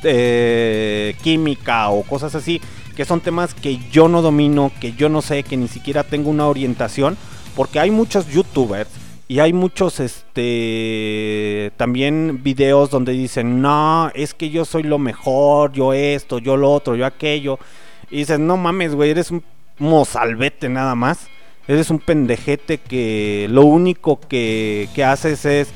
de química o cosas así, que son temas que yo no domino, que yo no sé, que ni siquiera tengo una orientación, porque hay muchos youtubers y hay muchos este también videos donde dicen, "No, es que yo soy lo mejor, yo esto, yo lo otro, yo aquello." Y dices, "No mames, güey, eres un mozalbete nada más." Eres un pendejete que lo único que, que haces es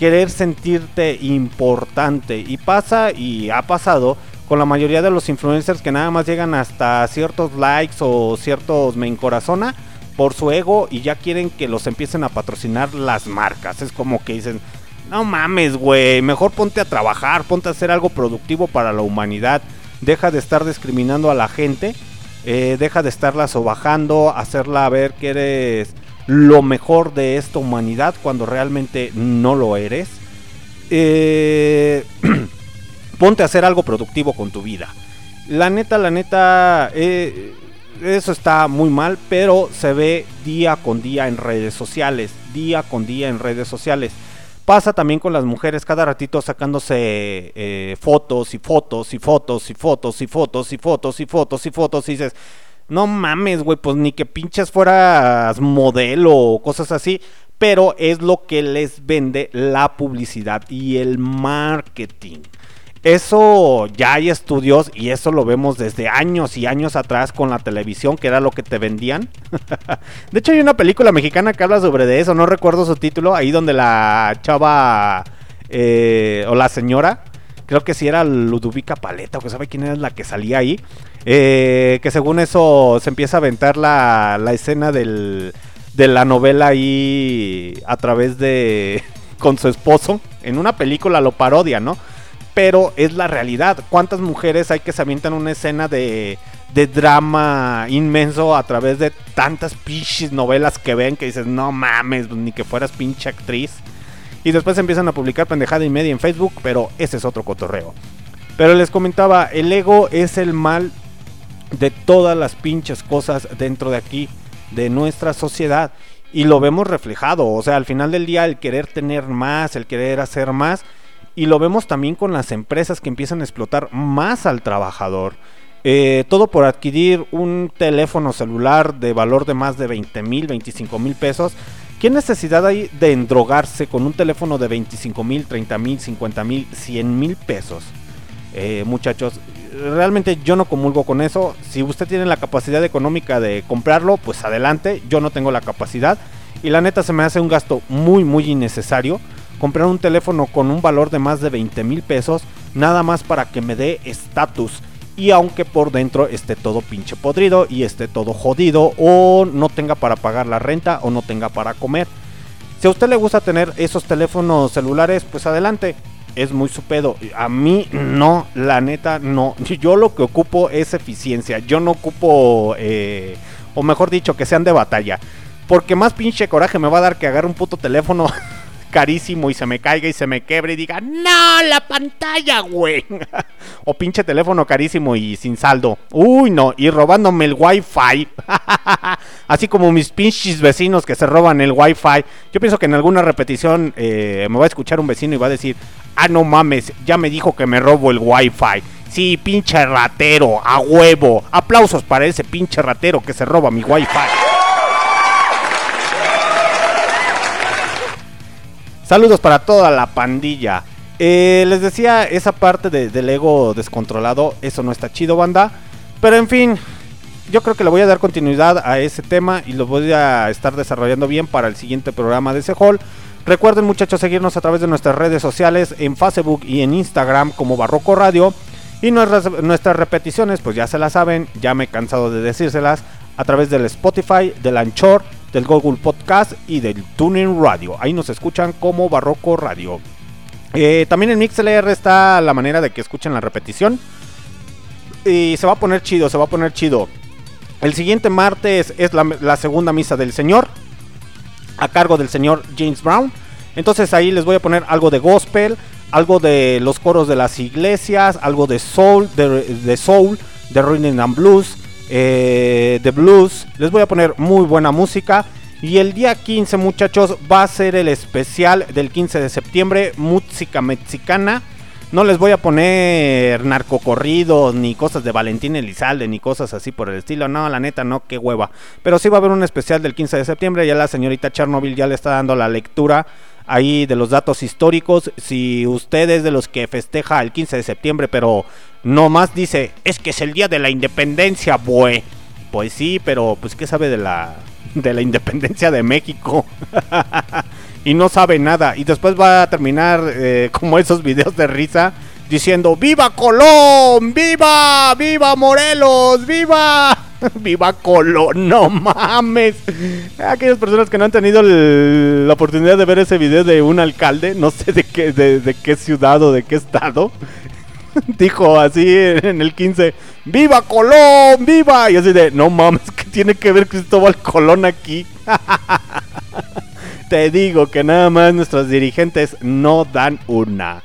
querer sentirte importante. Y pasa y ha pasado con la mayoría de los influencers que nada más llegan hasta ciertos likes o ciertos me encorazona por su ego y ya quieren que los empiecen a patrocinar las marcas. Es como que dicen, no mames, güey, mejor ponte a trabajar, ponte a hacer algo productivo para la humanidad. Deja de estar discriminando a la gente, eh, deja de estarla sobajando, hacerla ver que eres lo mejor de esta humanidad cuando realmente no lo eres. Eh, ponte a hacer algo productivo con tu vida. La neta, la neta, eh, eso está muy mal, pero se ve día con día en redes sociales, día con día en redes sociales. Pasa también con las mujeres cada ratito sacándose eh, fotos y fotos y fotos y fotos y fotos y fotos y fotos y fotos y dices, no mames, güey, pues ni que pinches fueras modelo o cosas así, pero es lo que les vende la publicidad y el marketing. Eso ya hay estudios y eso lo vemos desde años y años atrás con la televisión, que era lo que te vendían. de hecho, hay una película mexicana que habla sobre de eso, no recuerdo su título, ahí donde la chava eh, o la señora, creo que sí era Ludovica Paleta, o que sabe quién era la que salía ahí, eh, que según eso se empieza a aventar la, la escena del, de la novela ahí a través de con su esposo. En una película lo parodia, ¿no? Pero es la realidad. ¿Cuántas mujeres hay que se avientan una escena de, de drama inmenso a través de tantas pinches novelas que ven que dices, no mames, ni que fueras pinche actriz? Y después empiezan a publicar pendejada y media en Facebook, pero ese es otro cotorreo. Pero les comentaba, el ego es el mal de todas las pinches cosas dentro de aquí, de nuestra sociedad. Y lo vemos reflejado, o sea, al final del día el querer tener más, el querer hacer más. Y lo vemos también con las empresas que empiezan a explotar más al trabajador. Eh, todo por adquirir un teléfono celular de valor de más de 20 mil, 25 mil pesos. ¿Qué necesidad hay de endrogarse con un teléfono de 25 mil, 30 mil, 50 mil, 100 mil pesos? Eh, muchachos, realmente yo no comulgo con eso. Si usted tiene la capacidad económica de comprarlo, pues adelante. Yo no tengo la capacidad. Y la neta se me hace un gasto muy, muy innecesario. Comprar un teléfono con un valor de más de 20 mil pesos, nada más para que me dé estatus. Y aunque por dentro esté todo pinche podrido y esté todo jodido, o no tenga para pagar la renta, o no tenga para comer. Si a usted le gusta tener esos teléfonos celulares, pues adelante. Es muy su pedo. A mí no, la neta no. Yo lo que ocupo es eficiencia. Yo no ocupo, eh, o mejor dicho, que sean de batalla. Porque más pinche coraje me va a dar que agarre un puto teléfono carísimo y se me caiga y se me quebre y diga, no, la pantalla, güey. o pinche teléfono carísimo y sin saldo. Uy, no, y robándome el wifi. Así como mis pinches vecinos que se roban el wifi. Yo pienso que en alguna repetición eh, me va a escuchar un vecino y va a decir, ah, no mames, ya me dijo que me robo el wifi. Sí, pinche ratero, a huevo. Aplausos para ese pinche ratero que se roba mi wifi. Saludos para toda la pandilla. Eh, les decía, esa parte de- del ego descontrolado, eso no está chido, banda. Pero en fin, yo creo que le voy a dar continuidad a ese tema y lo voy a estar desarrollando bien para el siguiente programa de ese hall. Recuerden muchachos seguirnos a través de nuestras redes sociales en Facebook y en Instagram como Barroco Radio. Y nuestras, nuestras repeticiones, pues ya se las saben, ya me he cansado de decírselas, a través del Spotify, del Anchor, del Google Podcast y del Tuning Radio. Ahí nos escuchan como Barroco Radio. Eh, también en MixLR está la manera de que escuchen la repetición. Y se va a poner chido, se va a poner chido. El siguiente martes es la, segunda misa del Señor. A cargo del señor James Brown. Entonces ahí les voy a poner algo de gospel. Algo de los coros de las iglesias. Algo de soul. De, de soul. De rhythm and blues. Eh, de blues. Les voy a poner muy buena música. Y el día 15 muchachos va a ser el especial del 15 de septiembre. Música mexicana. No les voy a poner narcocorridos, ni cosas de Valentín Elizalde, ni cosas así por el estilo. No, la neta, no, qué hueva. Pero sí va a haber un especial del 15 de septiembre. Ya la señorita Chernobyl ya le está dando la lectura ahí de los datos históricos. Si usted es de los que festeja el 15 de septiembre, pero no más dice, es que es el día de la independencia, bue. Pues sí, pero pues qué sabe de la de la independencia de México. y no sabe nada. Y después va a terminar eh, como esos videos de risa diciendo ¡Viva Colón! ¡Viva! ¡Viva Morelos! ¡Viva! ¡Viva Colón! ¡No mames! Aquellas personas que no han tenido la oportunidad de ver ese video de un alcalde, no sé de qué, de qué ciudad o de qué estado, dijo así en el 15, ¡Viva Colón! ¡Viva! Y así de, no mames, ¿qué tiene que ver Cristóbal Colón aquí? Te digo que nada más nuestros dirigentes no dan una.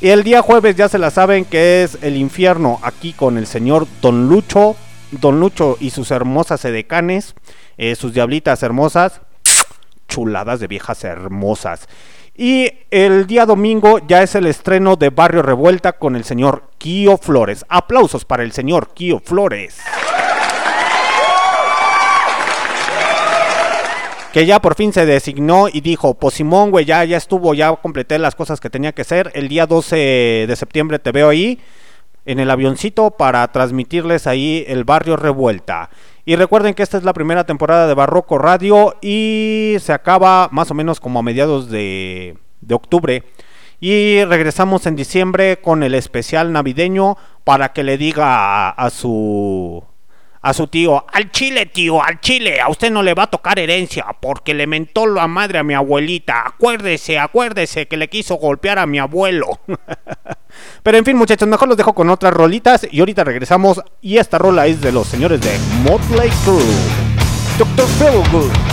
Y el día jueves ya se la saben que es el infierno aquí con el señor Don Lucho. Don Lucho y sus hermosas edecanes, eh, sus diablitas hermosas, chuladas de viejas hermosas. Y el día domingo ya es el estreno de Barrio Revuelta con el señor Kio Flores. Aplausos para el señor Kio Flores. que ya por fin se designó y dijo, pues Simón, güey, ya, ya estuvo, ya completé las cosas que tenía que hacer. El día 12 de septiembre te veo ahí en el avioncito para transmitirles ahí el barrio revuelta. Y recuerden que esta es la primera temporada de Barroco Radio y se acaba más o menos como a mediados de, de octubre. Y regresamos en diciembre con el especial navideño para que le diga a, a su a su tío, al chile tío, al chile, a usted no le va a tocar herencia porque le mentó la madre a mi abuelita. Acuérdese, acuérdese que le quiso golpear a mi abuelo. Pero en fin muchachos, mejor los dejo con otras rolitas y ahorita regresamos y esta rola es de los señores de Motley Crue. Dr. Feelgood.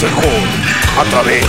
Escuchando Sejón a través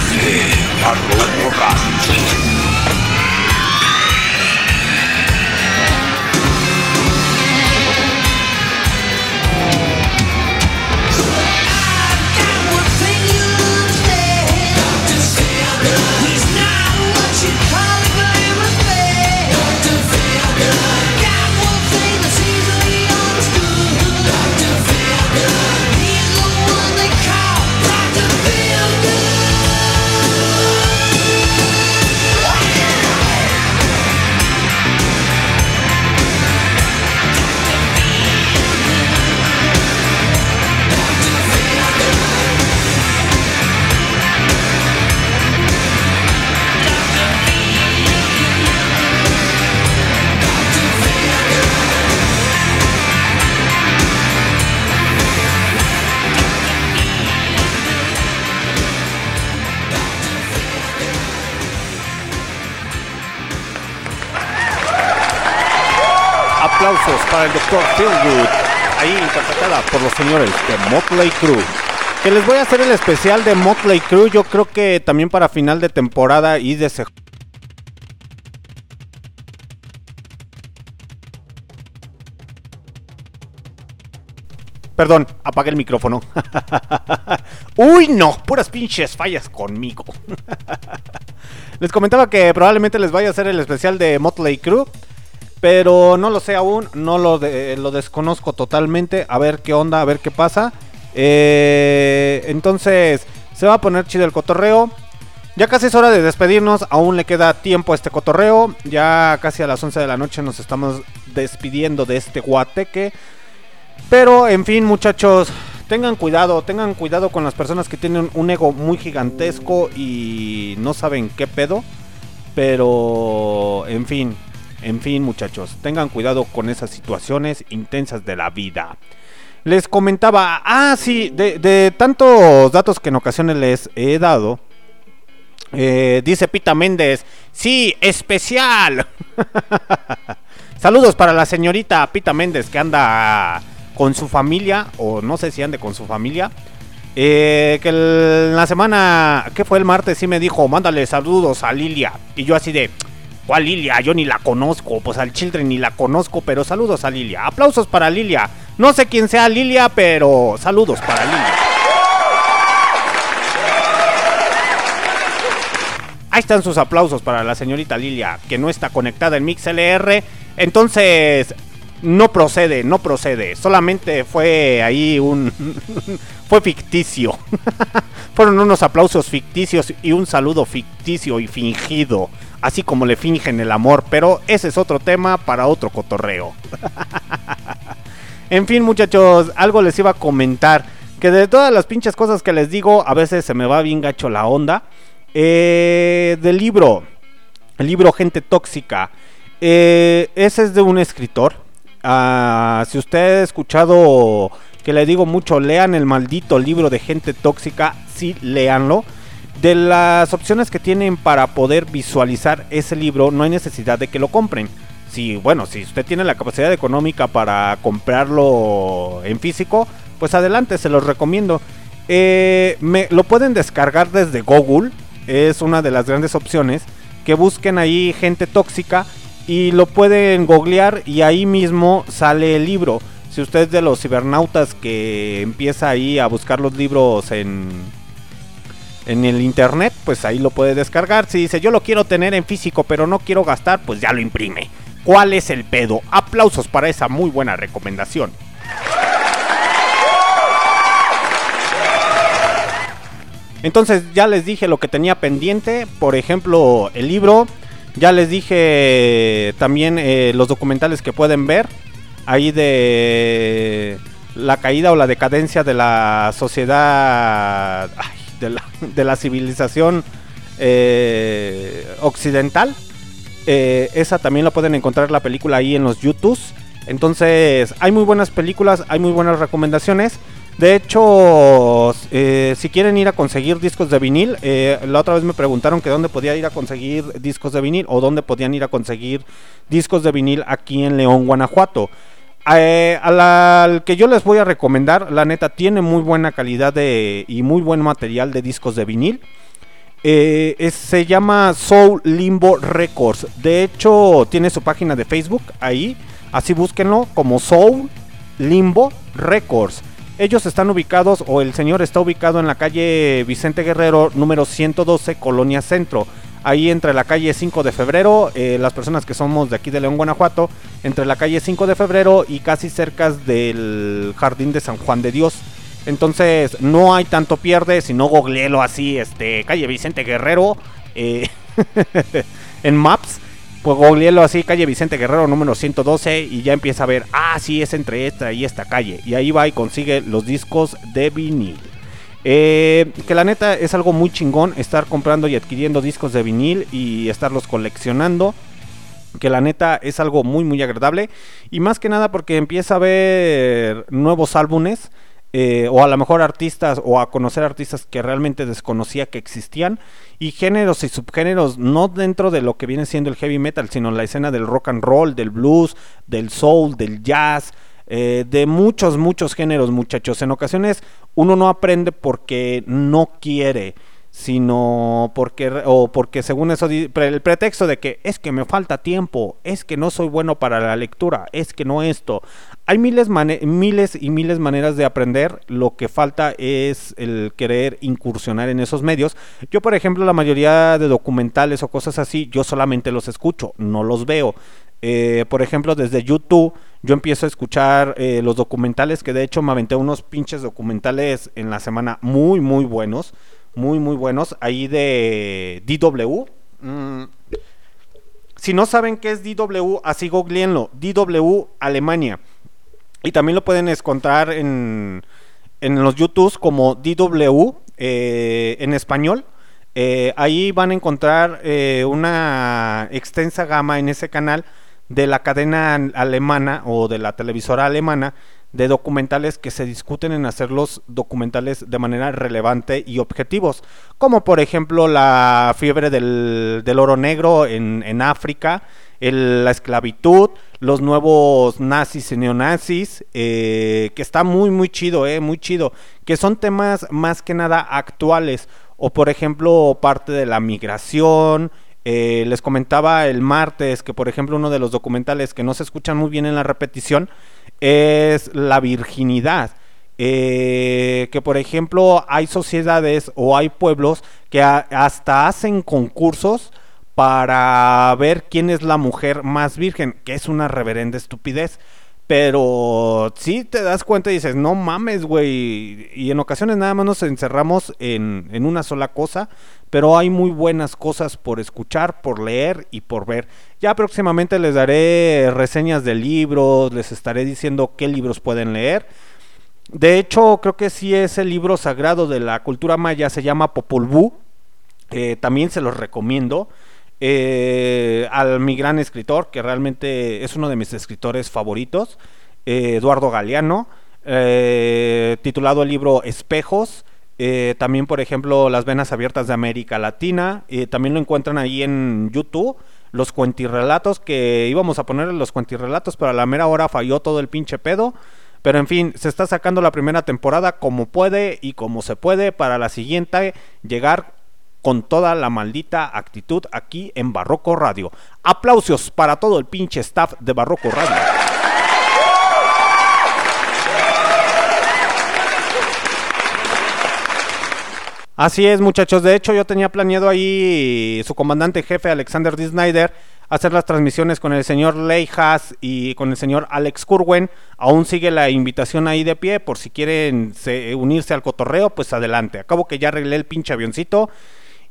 Dr. Feelgood, ahí interpretada por los señores de Motley Crue. Que les voy a hacer el especial de Motley Crue, yo creo que también para final de temporada y de se- Perdón, apagué el micrófono. Uy, no, puras pinches fallas conmigo. les comentaba que probablemente les vaya a hacer el especial de Motley Crue. Pero no lo sé aún, no lo, lo desconozco totalmente. A ver qué onda, a ver qué pasa. Eh, entonces, se va a poner chido el cotorreo. Ya casi es hora de despedirnos, aún le queda tiempo a este cotorreo. Ya casi a las 11 de la noche nos estamos despidiendo de este guateque. Pero, en fin, muchachos, tengan cuidado, tengan cuidado con las personas que tienen un ego muy gigantesco y no saben qué pedo. Pero, en fin, en fin, muchachos, tengan cuidado con esas situaciones intensas de la vida. Les comentaba, ah, sí, de, tantos datos que en ocasiones les he dado. eh, dice Pita Méndez, sí, especial. Saludos para la señorita Pita Méndez que anda con su familia, o no sé si ande con su familia. Eh, que el- la semana, que fue el martes, sí me dijo, mándale saludos a Lilia. Y yo así de, ¿cuál Lilia? Yo ni la conozco. Pues al Children ni la conozco, pero saludos a Lilia. Aplausos para Lilia. No sé quién sea Lilia, pero saludos para Lilia. Ahí están sus aplausos para la señorita Lilia, que no está conectada en MixLR. Entonces, no procede, no procede. Solamente fue ahí un... fue ficticio. Fueron unos aplausos ficticios y un saludo ficticio y fingido. Así como le fingen el amor. Pero ese es otro tema para otro cotorreo. En fin, muchachos, algo les iba a comentar. Que de todas las pinches cosas que les digo, a veces se me va bien gacho la onda. Eh, del libro, el libro Gente Tóxica. Eh, ese es de un escritor. Ah, si usted ha escuchado que le digo mucho, lean el maldito libro de Gente Tóxica, sí, léanlo. De las opciones que tienen para poder visualizar ese libro, no hay necesidad de que lo compren. Si, bueno, si usted tiene la capacidad económica para comprarlo en físico, pues adelante, se los recomiendo. Eh, me, lo pueden descargar desde Google, es una de las grandes opciones. Que busquen ahí gente tóxica y lo pueden googlear y ahí mismo sale el libro. Si usted es de los cibernautas que empieza ahí a buscar los libros en, en el internet, pues ahí lo puede descargar. Si dice yo lo quiero tener en físico pero no quiero gastar, pues ya lo imprime. ¿Cuál es el pedo? Aplausos para esa muy buena recomendación. Entonces ya les dije lo que tenía pendiente, por ejemplo el libro, ya les dije también eh, los documentales que pueden ver, ahí de la caída o la decadencia de la sociedad, ay, de, la, de la civilización eh, occidental. Eh, esa también la pueden encontrar la película ahí en los YouTubes. Entonces hay muy buenas películas, hay muy buenas recomendaciones. De hecho, eh, si quieren ir a conseguir discos de vinil, la otra vez me preguntaron que dónde podía ir a conseguir discos de vinil o dónde podían ir a conseguir discos de vinil aquí en León, Guanajuato. Eh, al que yo les voy a recomendar, la neta, tiene muy buena calidad de, y muy buen material de discos de vinil. Eh, se llama Soul Limbo Records. De hecho, tiene su página de Facebook ahí. Así búsquenlo como Soul Limbo Records. Ellos están ubicados, o el señor está ubicado en la calle Vicente Guerrero, número 112, Colonia Centro. Ahí entre la calle 5 de febrero, eh, las personas que somos de aquí de León, Guanajuato, entre la calle 5 de febrero y casi cerca del Jardín de San Juan de Dios. Entonces, no hay tanto pierde, sino googleelo así, este, calle Vicente Guerrero, eh, en Maps, pues googleelo así, calle Vicente Guerrero número 112 y ya empieza a ver, ah, sí, es entre esta y esta calle. Y ahí va y consigue los discos de vinil. Eh, que la neta es algo muy chingón estar comprando y adquiriendo discos de vinil y estarlos coleccionando que la neta es algo muy muy agradable. Y más que nada porque empieza a ver nuevos álbumes eh, o a lo mejor artistas o a conocer artistas que realmente desconocía que existían y géneros y subgéneros no dentro de lo que viene siendo el heavy metal sino la escena del rock and roll del blues del soul del jazz eh, de muchos muchos géneros muchachos en ocasiones uno no aprende porque no quiere sino porque o porque según eso el pretexto de que es que me falta tiempo, es que no soy bueno para la lectura, es que no esto. Hay miles miles y miles maneras de aprender, lo que falta es el querer incursionar en esos medios. Yo, por ejemplo, la mayoría de documentales o cosas así, yo solamente los escucho, no los veo. Eh, por ejemplo, desde YouTube yo empiezo a escuchar eh, los documentales, que de hecho me aventé unos pinches documentales en la semana muy, muy buenos, muy, muy buenos, ahí de DW. Mm, Si no saben qué es DW, así googleenlo, DW Alemania. Y también lo pueden encontrar en, en los YouTubes como DW eh, en español. Ahí van a encontrar una extensa gama en ese canal de la cadena alemana o de la televisora alemana de documentales que se discuten en hacer los documentales de manera relevante y objetivos, como por ejemplo la fiebre del, del oro negro en, en África, el- la esclavitud, los nuevos nazis y neonazis, eh, que está muy muy chido, eh, muy chido, que son temas más que nada actuales, o por ejemplo parte de la migración, eh, les comentaba el martes que, por ejemplo, uno de los documentales que no se escuchan muy bien en la repetición es la virginidad. Eh, que, por ejemplo, hay sociedades o hay pueblos que hasta hacen concursos para ver quién es la mujer más virgen, que es una reverenda estupidez. Pero si te das cuenta y dices, no mames, güey. Y en ocasiones nada más nos encerramos en, en una sola cosa. Pero hay muy buenas cosas por escuchar, por leer y por ver. Ya próximamente les daré reseñas de libros, les estaré diciendo qué libros pueden leer. De hecho, creo que sí es el libro sagrado de la cultura maya, se llama Popol Vuh. Eh, también se los recomiendo. Eh, al mi gran escritor, que realmente es uno de mis escritores favoritos, eh, Eduardo Galeano, eh, titulado el libro Espejos. también, por ejemplo, Las Venas Abiertas de América Latina. también lo encuentran ahí en YouTube. Los cuentirrelatos, que íbamos a poner los cuentirrelatos, pero a la mera hora falló todo el pinche pedo. Pero en fin, se está sacando la primera temporada como puede y como se puede para la siguiente llegar con toda la maldita actitud aquí en Barroco Radio. Aplausos para todo el pinche staff de Barroco Radio. Así es, muchachos. De hecho, yo tenía planeado ahí su comandante jefe, Alexander D. Snyder, hacer las transmisiones con el señor Leigh Haas y con el señor Alex Curwen. Aún sigue la invitación ahí de pie, por si quieren se- unirse al cotorreo, pues adelante. Acabo que ya arreglé el pinche avioncito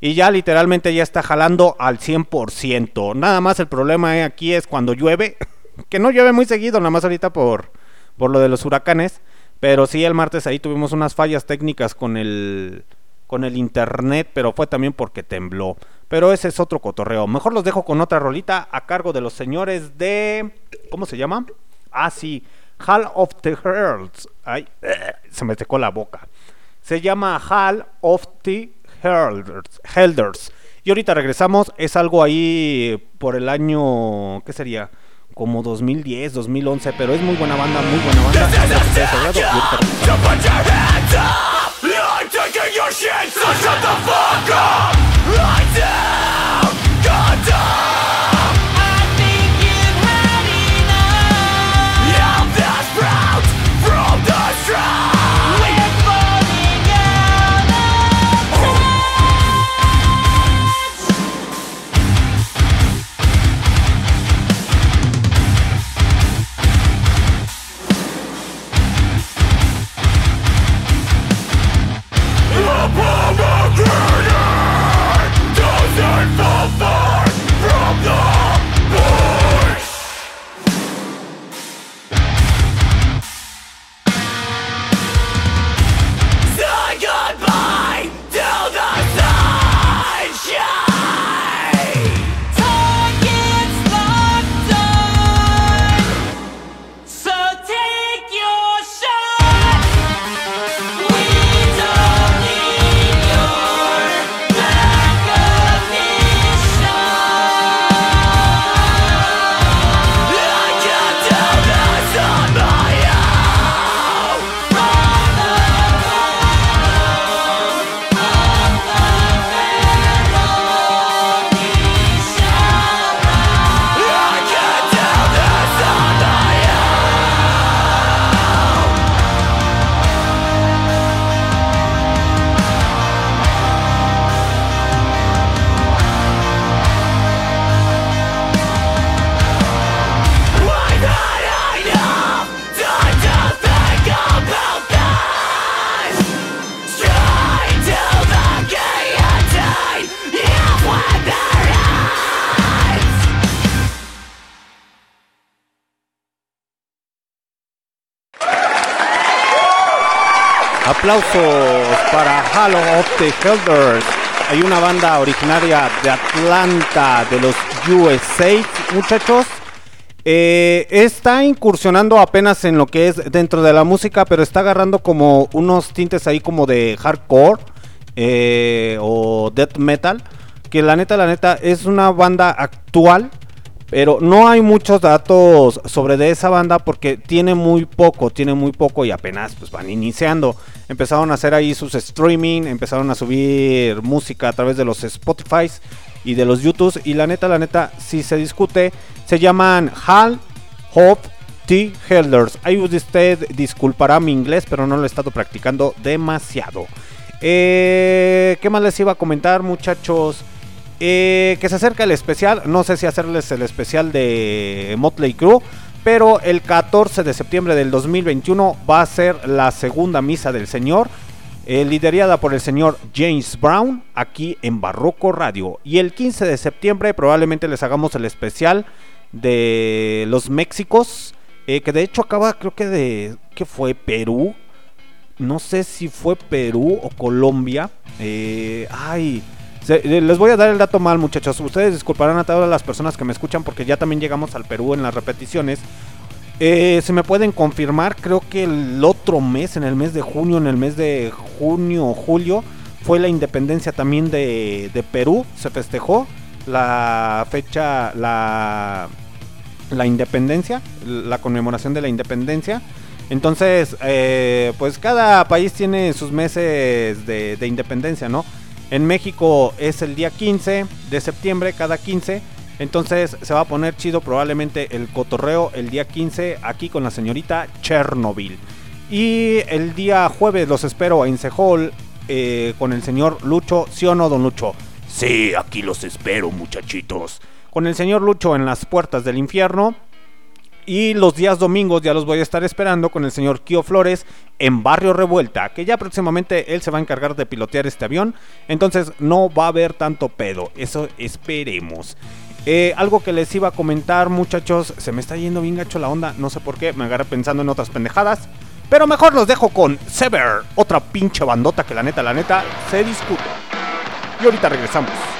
y ya literalmente ya está jalando al 100%. Nada más el problema aquí es cuando llueve, que no llueve muy seguido, nada más ahorita por, por lo de los huracanes. Pero sí, el martes ahí tuvimos unas fallas técnicas con el, con el internet, pero fue también porque tembló. Pero ese es otro cotorreo. Mejor los dejo con otra rolita a cargo de los señores de... ¿Cómo se llama? Ah, sí. Hall of the Heralds. Ay, se me secó la boca. Se llama Hall of the Heralders. Elders. Y ahorita regresamos. Es algo ahí por el año... ¿Qué sería? como 2010, 2011, pero es muy buena banda, muy buena banda. Espero Aplausos para Halo of the Elders. Hay una banda originaria de Atlanta, de los USA, muchachos. Eh, está incursionando apenas en lo que es dentro de la música, pero está agarrando como unos tintes ahí como de hardcore eh, o death metal. Que la neta, la neta, es una banda actual pero no hay muchos datos sobre de esa banda porque tiene muy poco, tiene muy poco y apenas pues van iniciando. Empezaron a hacer ahí sus streaming, empezaron a subir música a través de los Spotify y de los YouTube y la neta, la neta, si se discute, se llaman Hal Hope T. Helders. Ahí usted disculpará mi inglés, pero no lo he estado practicando demasiado. Eh, ¿Qué más les iba a comentar, muchachos? Eh, que se acerca el especial. No sé si hacerles el especial de Motley Crue. Pero el 14 de septiembre del 2021 va a ser la segunda misa del Señor. eh, liderada por el señor James Brown aquí en Barroco Radio. Y el 15 de septiembre probablemente les hagamos el especial de los Méxicos. eh, que de hecho acaba, creo que de. que fue? Perú. No sé si fue Perú o Colombia. Eh, ay. Eh, les voy a dar el dato mal, muchachos. Ustedes disculparán a todas las personas que me escuchan porque ya también llegamos al Perú en las repeticiones. Eh, se me pueden confirmar, creo que el otro mes, en el mes de junio, en el mes de junio o julio, fue la independencia también de, Perú. Se festejó la fecha, la, la independencia, la conmemoración de la independencia. Entonces, eh, pues cada país tiene sus meses de independencia, ¿no? En México es el día 15 de septiembre, cada 15. Entonces se va a poner chido probablemente el cotorreo el día 15 aquí con la señorita Chernobyl. Y el día jueves los espero en Sehol eh, con el señor Lucho, ¿sí o no, don Lucho? Sí, aquí los espero, muchachitos. Con el señor Lucho en las puertas del infierno. Y los días domingos ya los voy a estar esperando con el señor Kio Flores en Barrio Revuelta, que ya próximamente él se va a encargar de pilotear este avión. Entonces no va a haber tanto pedo, eso esperemos. Eh, algo que les iba a comentar, muchachos, se me está yendo bien gacho la onda, no sé por qué, me agarré pensando en otras pendejadas. Pero mejor los dejo con Sever, otra pinche bandota que la neta, la neta, se discute. Y ahorita regresamos.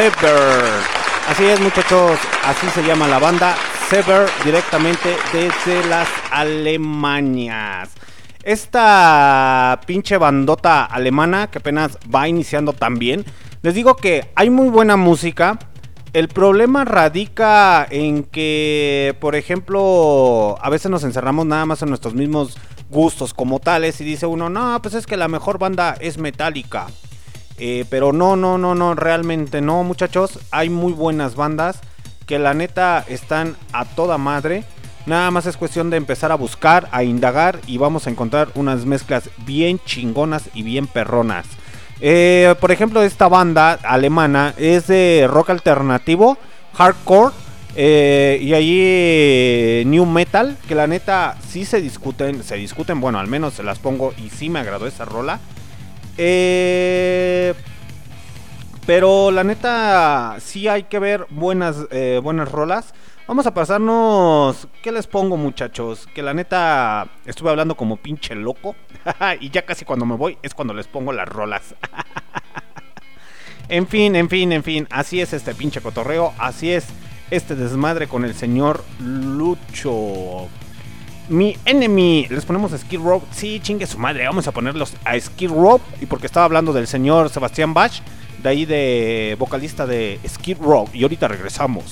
Sever. Así es, muchachos, así se llama la banda Sever directamente desde las Alemanias. Esta pinche bandota alemana que apenas va iniciando también. Les digo que hay muy buena música. El problema radica en que, por ejemplo, a veces nos encerramos nada más en nuestros mismos gustos como tales y dice uno, no, pues es que la mejor banda es Metallica. Eh, pero no, no, no, no, realmente no, muchachos. Hay muy buenas bandas que la neta están a toda madre. Nada más es cuestión de empezar a buscar, a indagar y vamos a encontrar unas mezclas bien chingonas y bien perronas. Eh, por ejemplo, esta banda alemana es de rock alternativo, hardcore eh, y allí new metal, que la neta sí se discuten, se discuten, bueno, al menos se las pongo y sí me agradó esa rola. Eh, pero la neta sí hay que ver buenas, eh, buenas rolas. Vamos a pasarnos. ¿Qué les pongo, muchachos? Que la neta estuve hablando como pinche loco. y ya casi cuando me voy es cuando les pongo las rolas. en fin, en fin, en fin. Así es este pinche cotorreo. Así es este desmadre con el señor Lucho. Mi enemy. Les ponemos a Skid Row. Sí, chingue su madre. Vamos a ponerlos a Skid Row. Y porque estaba hablando del señor Sebastián Bach. De ahí de vocalista de Skid Row. Y ahorita regresamos.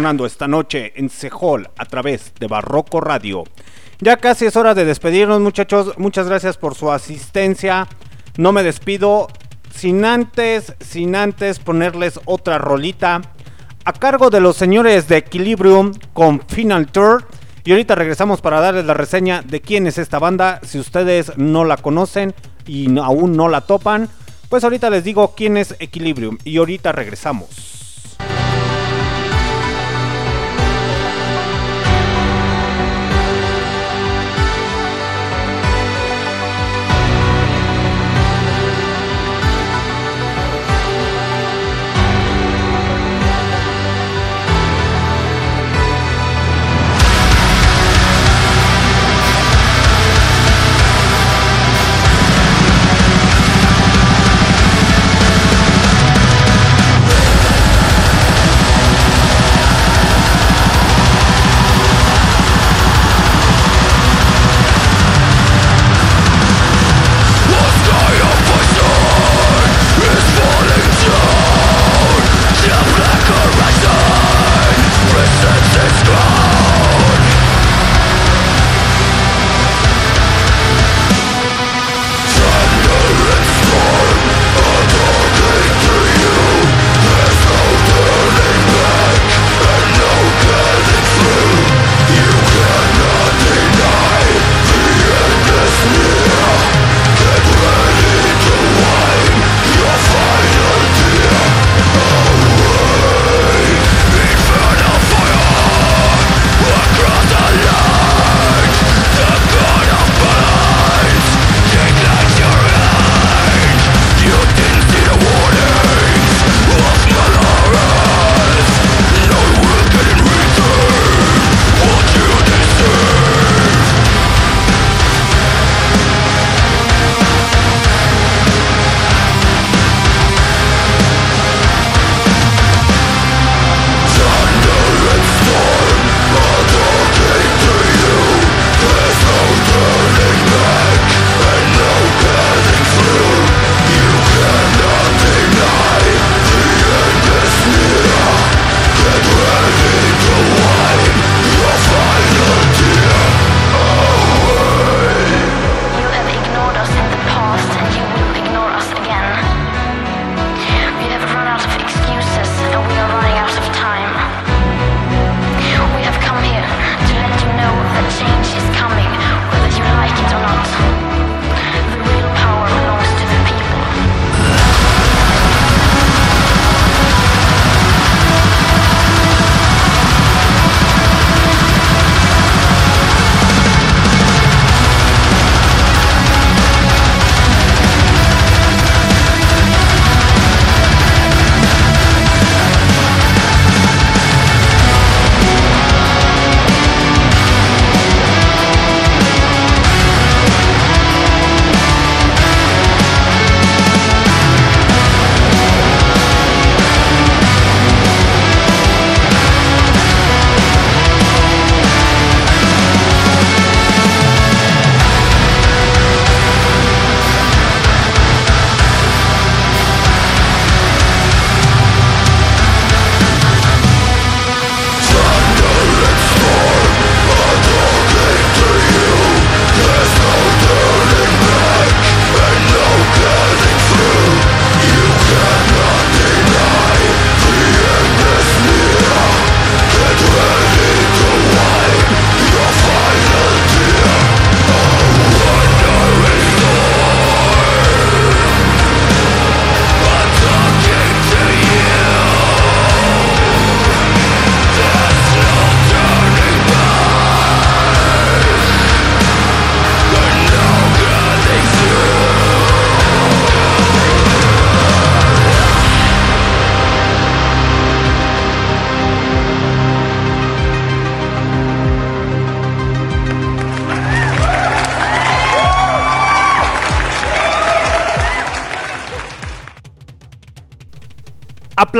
Esta noche en Sehol a través de Barroco Radio. Ya casi es hora de despedirnos muchachos, muchas gracias por su asistencia. No me despido sin antes, sin antes ponerles otra rolita a cargo de los señores de Equilibrium con Final Tour. Y ahorita regresamos para darles la reseña de quién es esta banda. Si ustedes no la conocen y aún no la topan, pues ahorita les digo quién es Equilibrium. Y ahorita regresamos.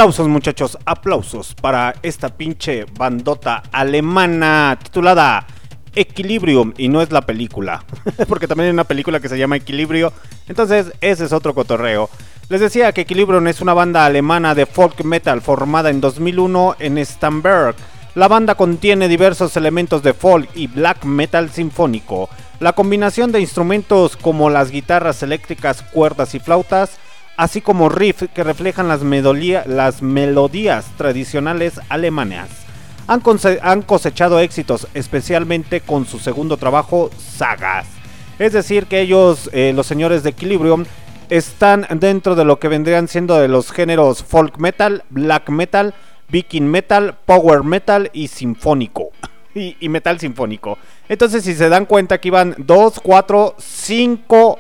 Aplausos muchachos, aplausos para esta pinche bandota alemana titulada Equilibrium y no es la película, porque también hay una película que se llama Equilibrio, entonces ese es otro cotorreo. Les decía que Equilibrium es una banda alemana de folk metal formada en 2001 en Stamberg. La banda contiene diversos elementos de folk y black metal sinfónico. La combinación de instrumentos como las guitarras eléctricas, cuerdas y flautas, así como riffs que reflejan las, melodía- las melodías tradicionales alemanas. Han, cosechado éxitos, especialmente con su segundo trabajo, Sagas. Es decir, que ellos, eh, los señores de Equilibrium, están dentro de lo que vendrían siendo de los géneros folk metal, black metal, viking metal, power metal y sinfónico. Y metal sinfónico. Entonces, si se dan cuenta, aquí van 2, 4, 5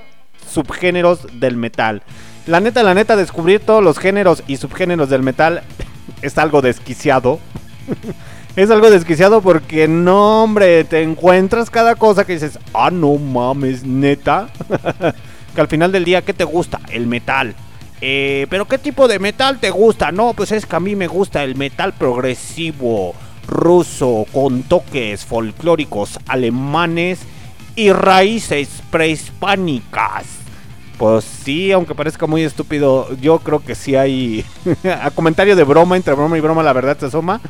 subgéneros del metal. La neta, la neta, descubrir todos los géneros y subgéneros del metal es algo desquiciado. es algo desquiciado porque no, hombre, te encuentras cada cosa que dices, ah, no mames, neta. que al final del día, ¿qué te gusta? El metal. Eh, pero ¿qué tipo de metal te gusta? No, pues es que a mí me gusta el metal progresivo, ruso, con toques folclóricos alemanes y raíces prehispánicas. Pues sí, aunque parezca muy estúpido, yo creo que sí hay. a comentario de broma, entre broma y broma, la verdad se asoma.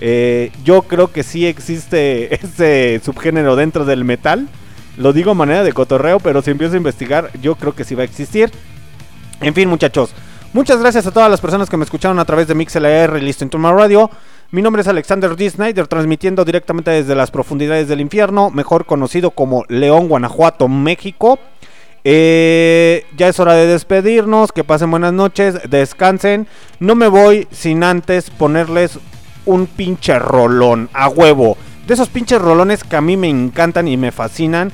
Eh, yo creo que sí existe ese subgénero dentro del metal. Lo digo a manera de cotorreo, pero si empiezo a investigar, yo creo que sí va a existir. En fin, muchachos. Muchas gracias a todas las personas que me escucharon a través de MixLR y Listen to My Radio. Mi nombre es Alexander D. Snyder, transmitiendo directamente desde las profundidades del infierno, mejor conocido como León, Guanajuato, México. Eh, ya es hora de despedirnos, que pasen buenas noches, descansen. No me voy sin antes ponerles un pinche rolón a huevo. De esos pinches rolones que a mí me encantan y me fascinan.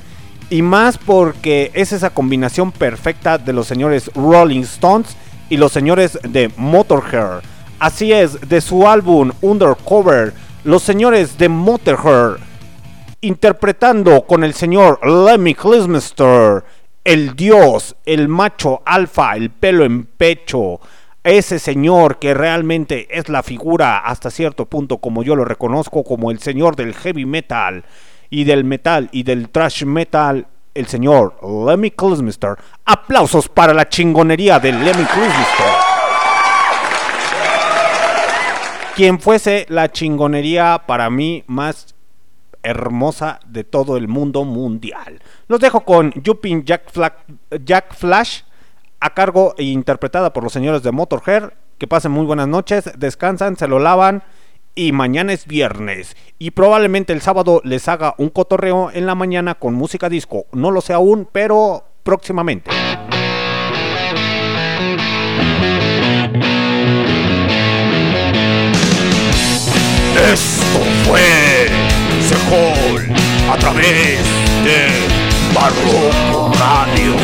Y más porque es esa combinación perfecta de los señores Rolling Stones y los señores de Motorhead. Así es, de su álbum Undercover, los señores de Motorhead interpretando con el señor Lemmy Kilmister, el dios, el macho alfa, el pelo en pecho, ese señor que realmente es la figura hasta cierto punto como yo lo reconozco como el señor del heavy metal y del metal y del thrash metal, el señor Lemmy Kilmister. Aplausos para la chingonería de Lemmy Kilmister. Quien fuese la chingonería para mí más hermosa de todo el mundo mundial. Los dejo con Fla- Jack Flash a cargo e interpretada por los señores de Motorhead. Que pasen muy buenas noches, descansan, se lo lavan y mañana es viernes y probablemente el sábado les haga un cotorreo en la mañana con música disco. No lo sé aún, pero próximamente. Esto fue A través de Barroco Radio.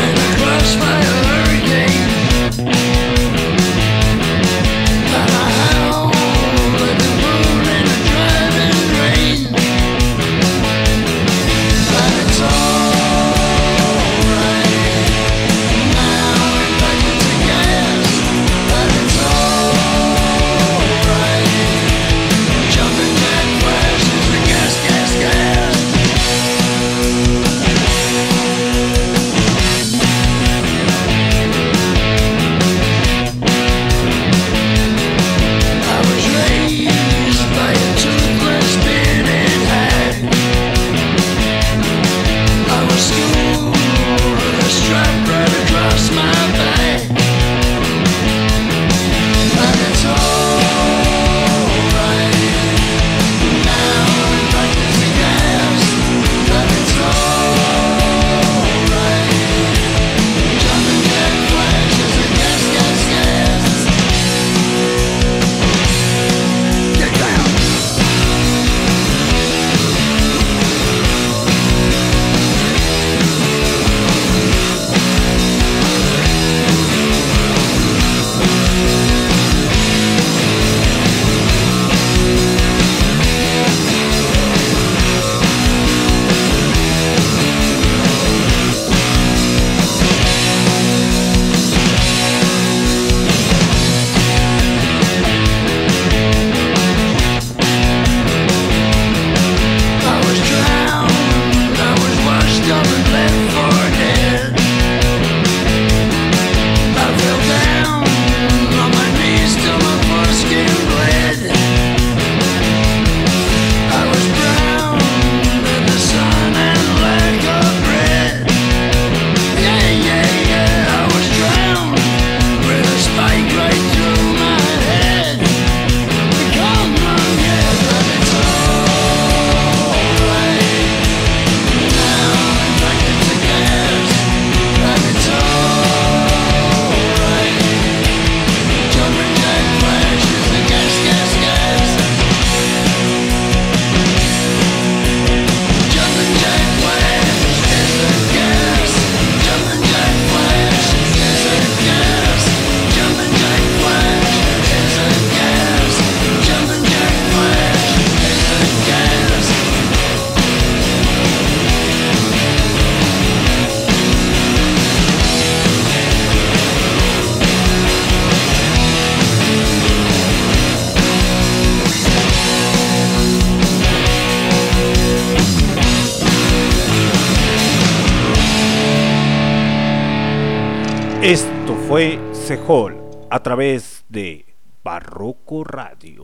A través de Barroco Radio.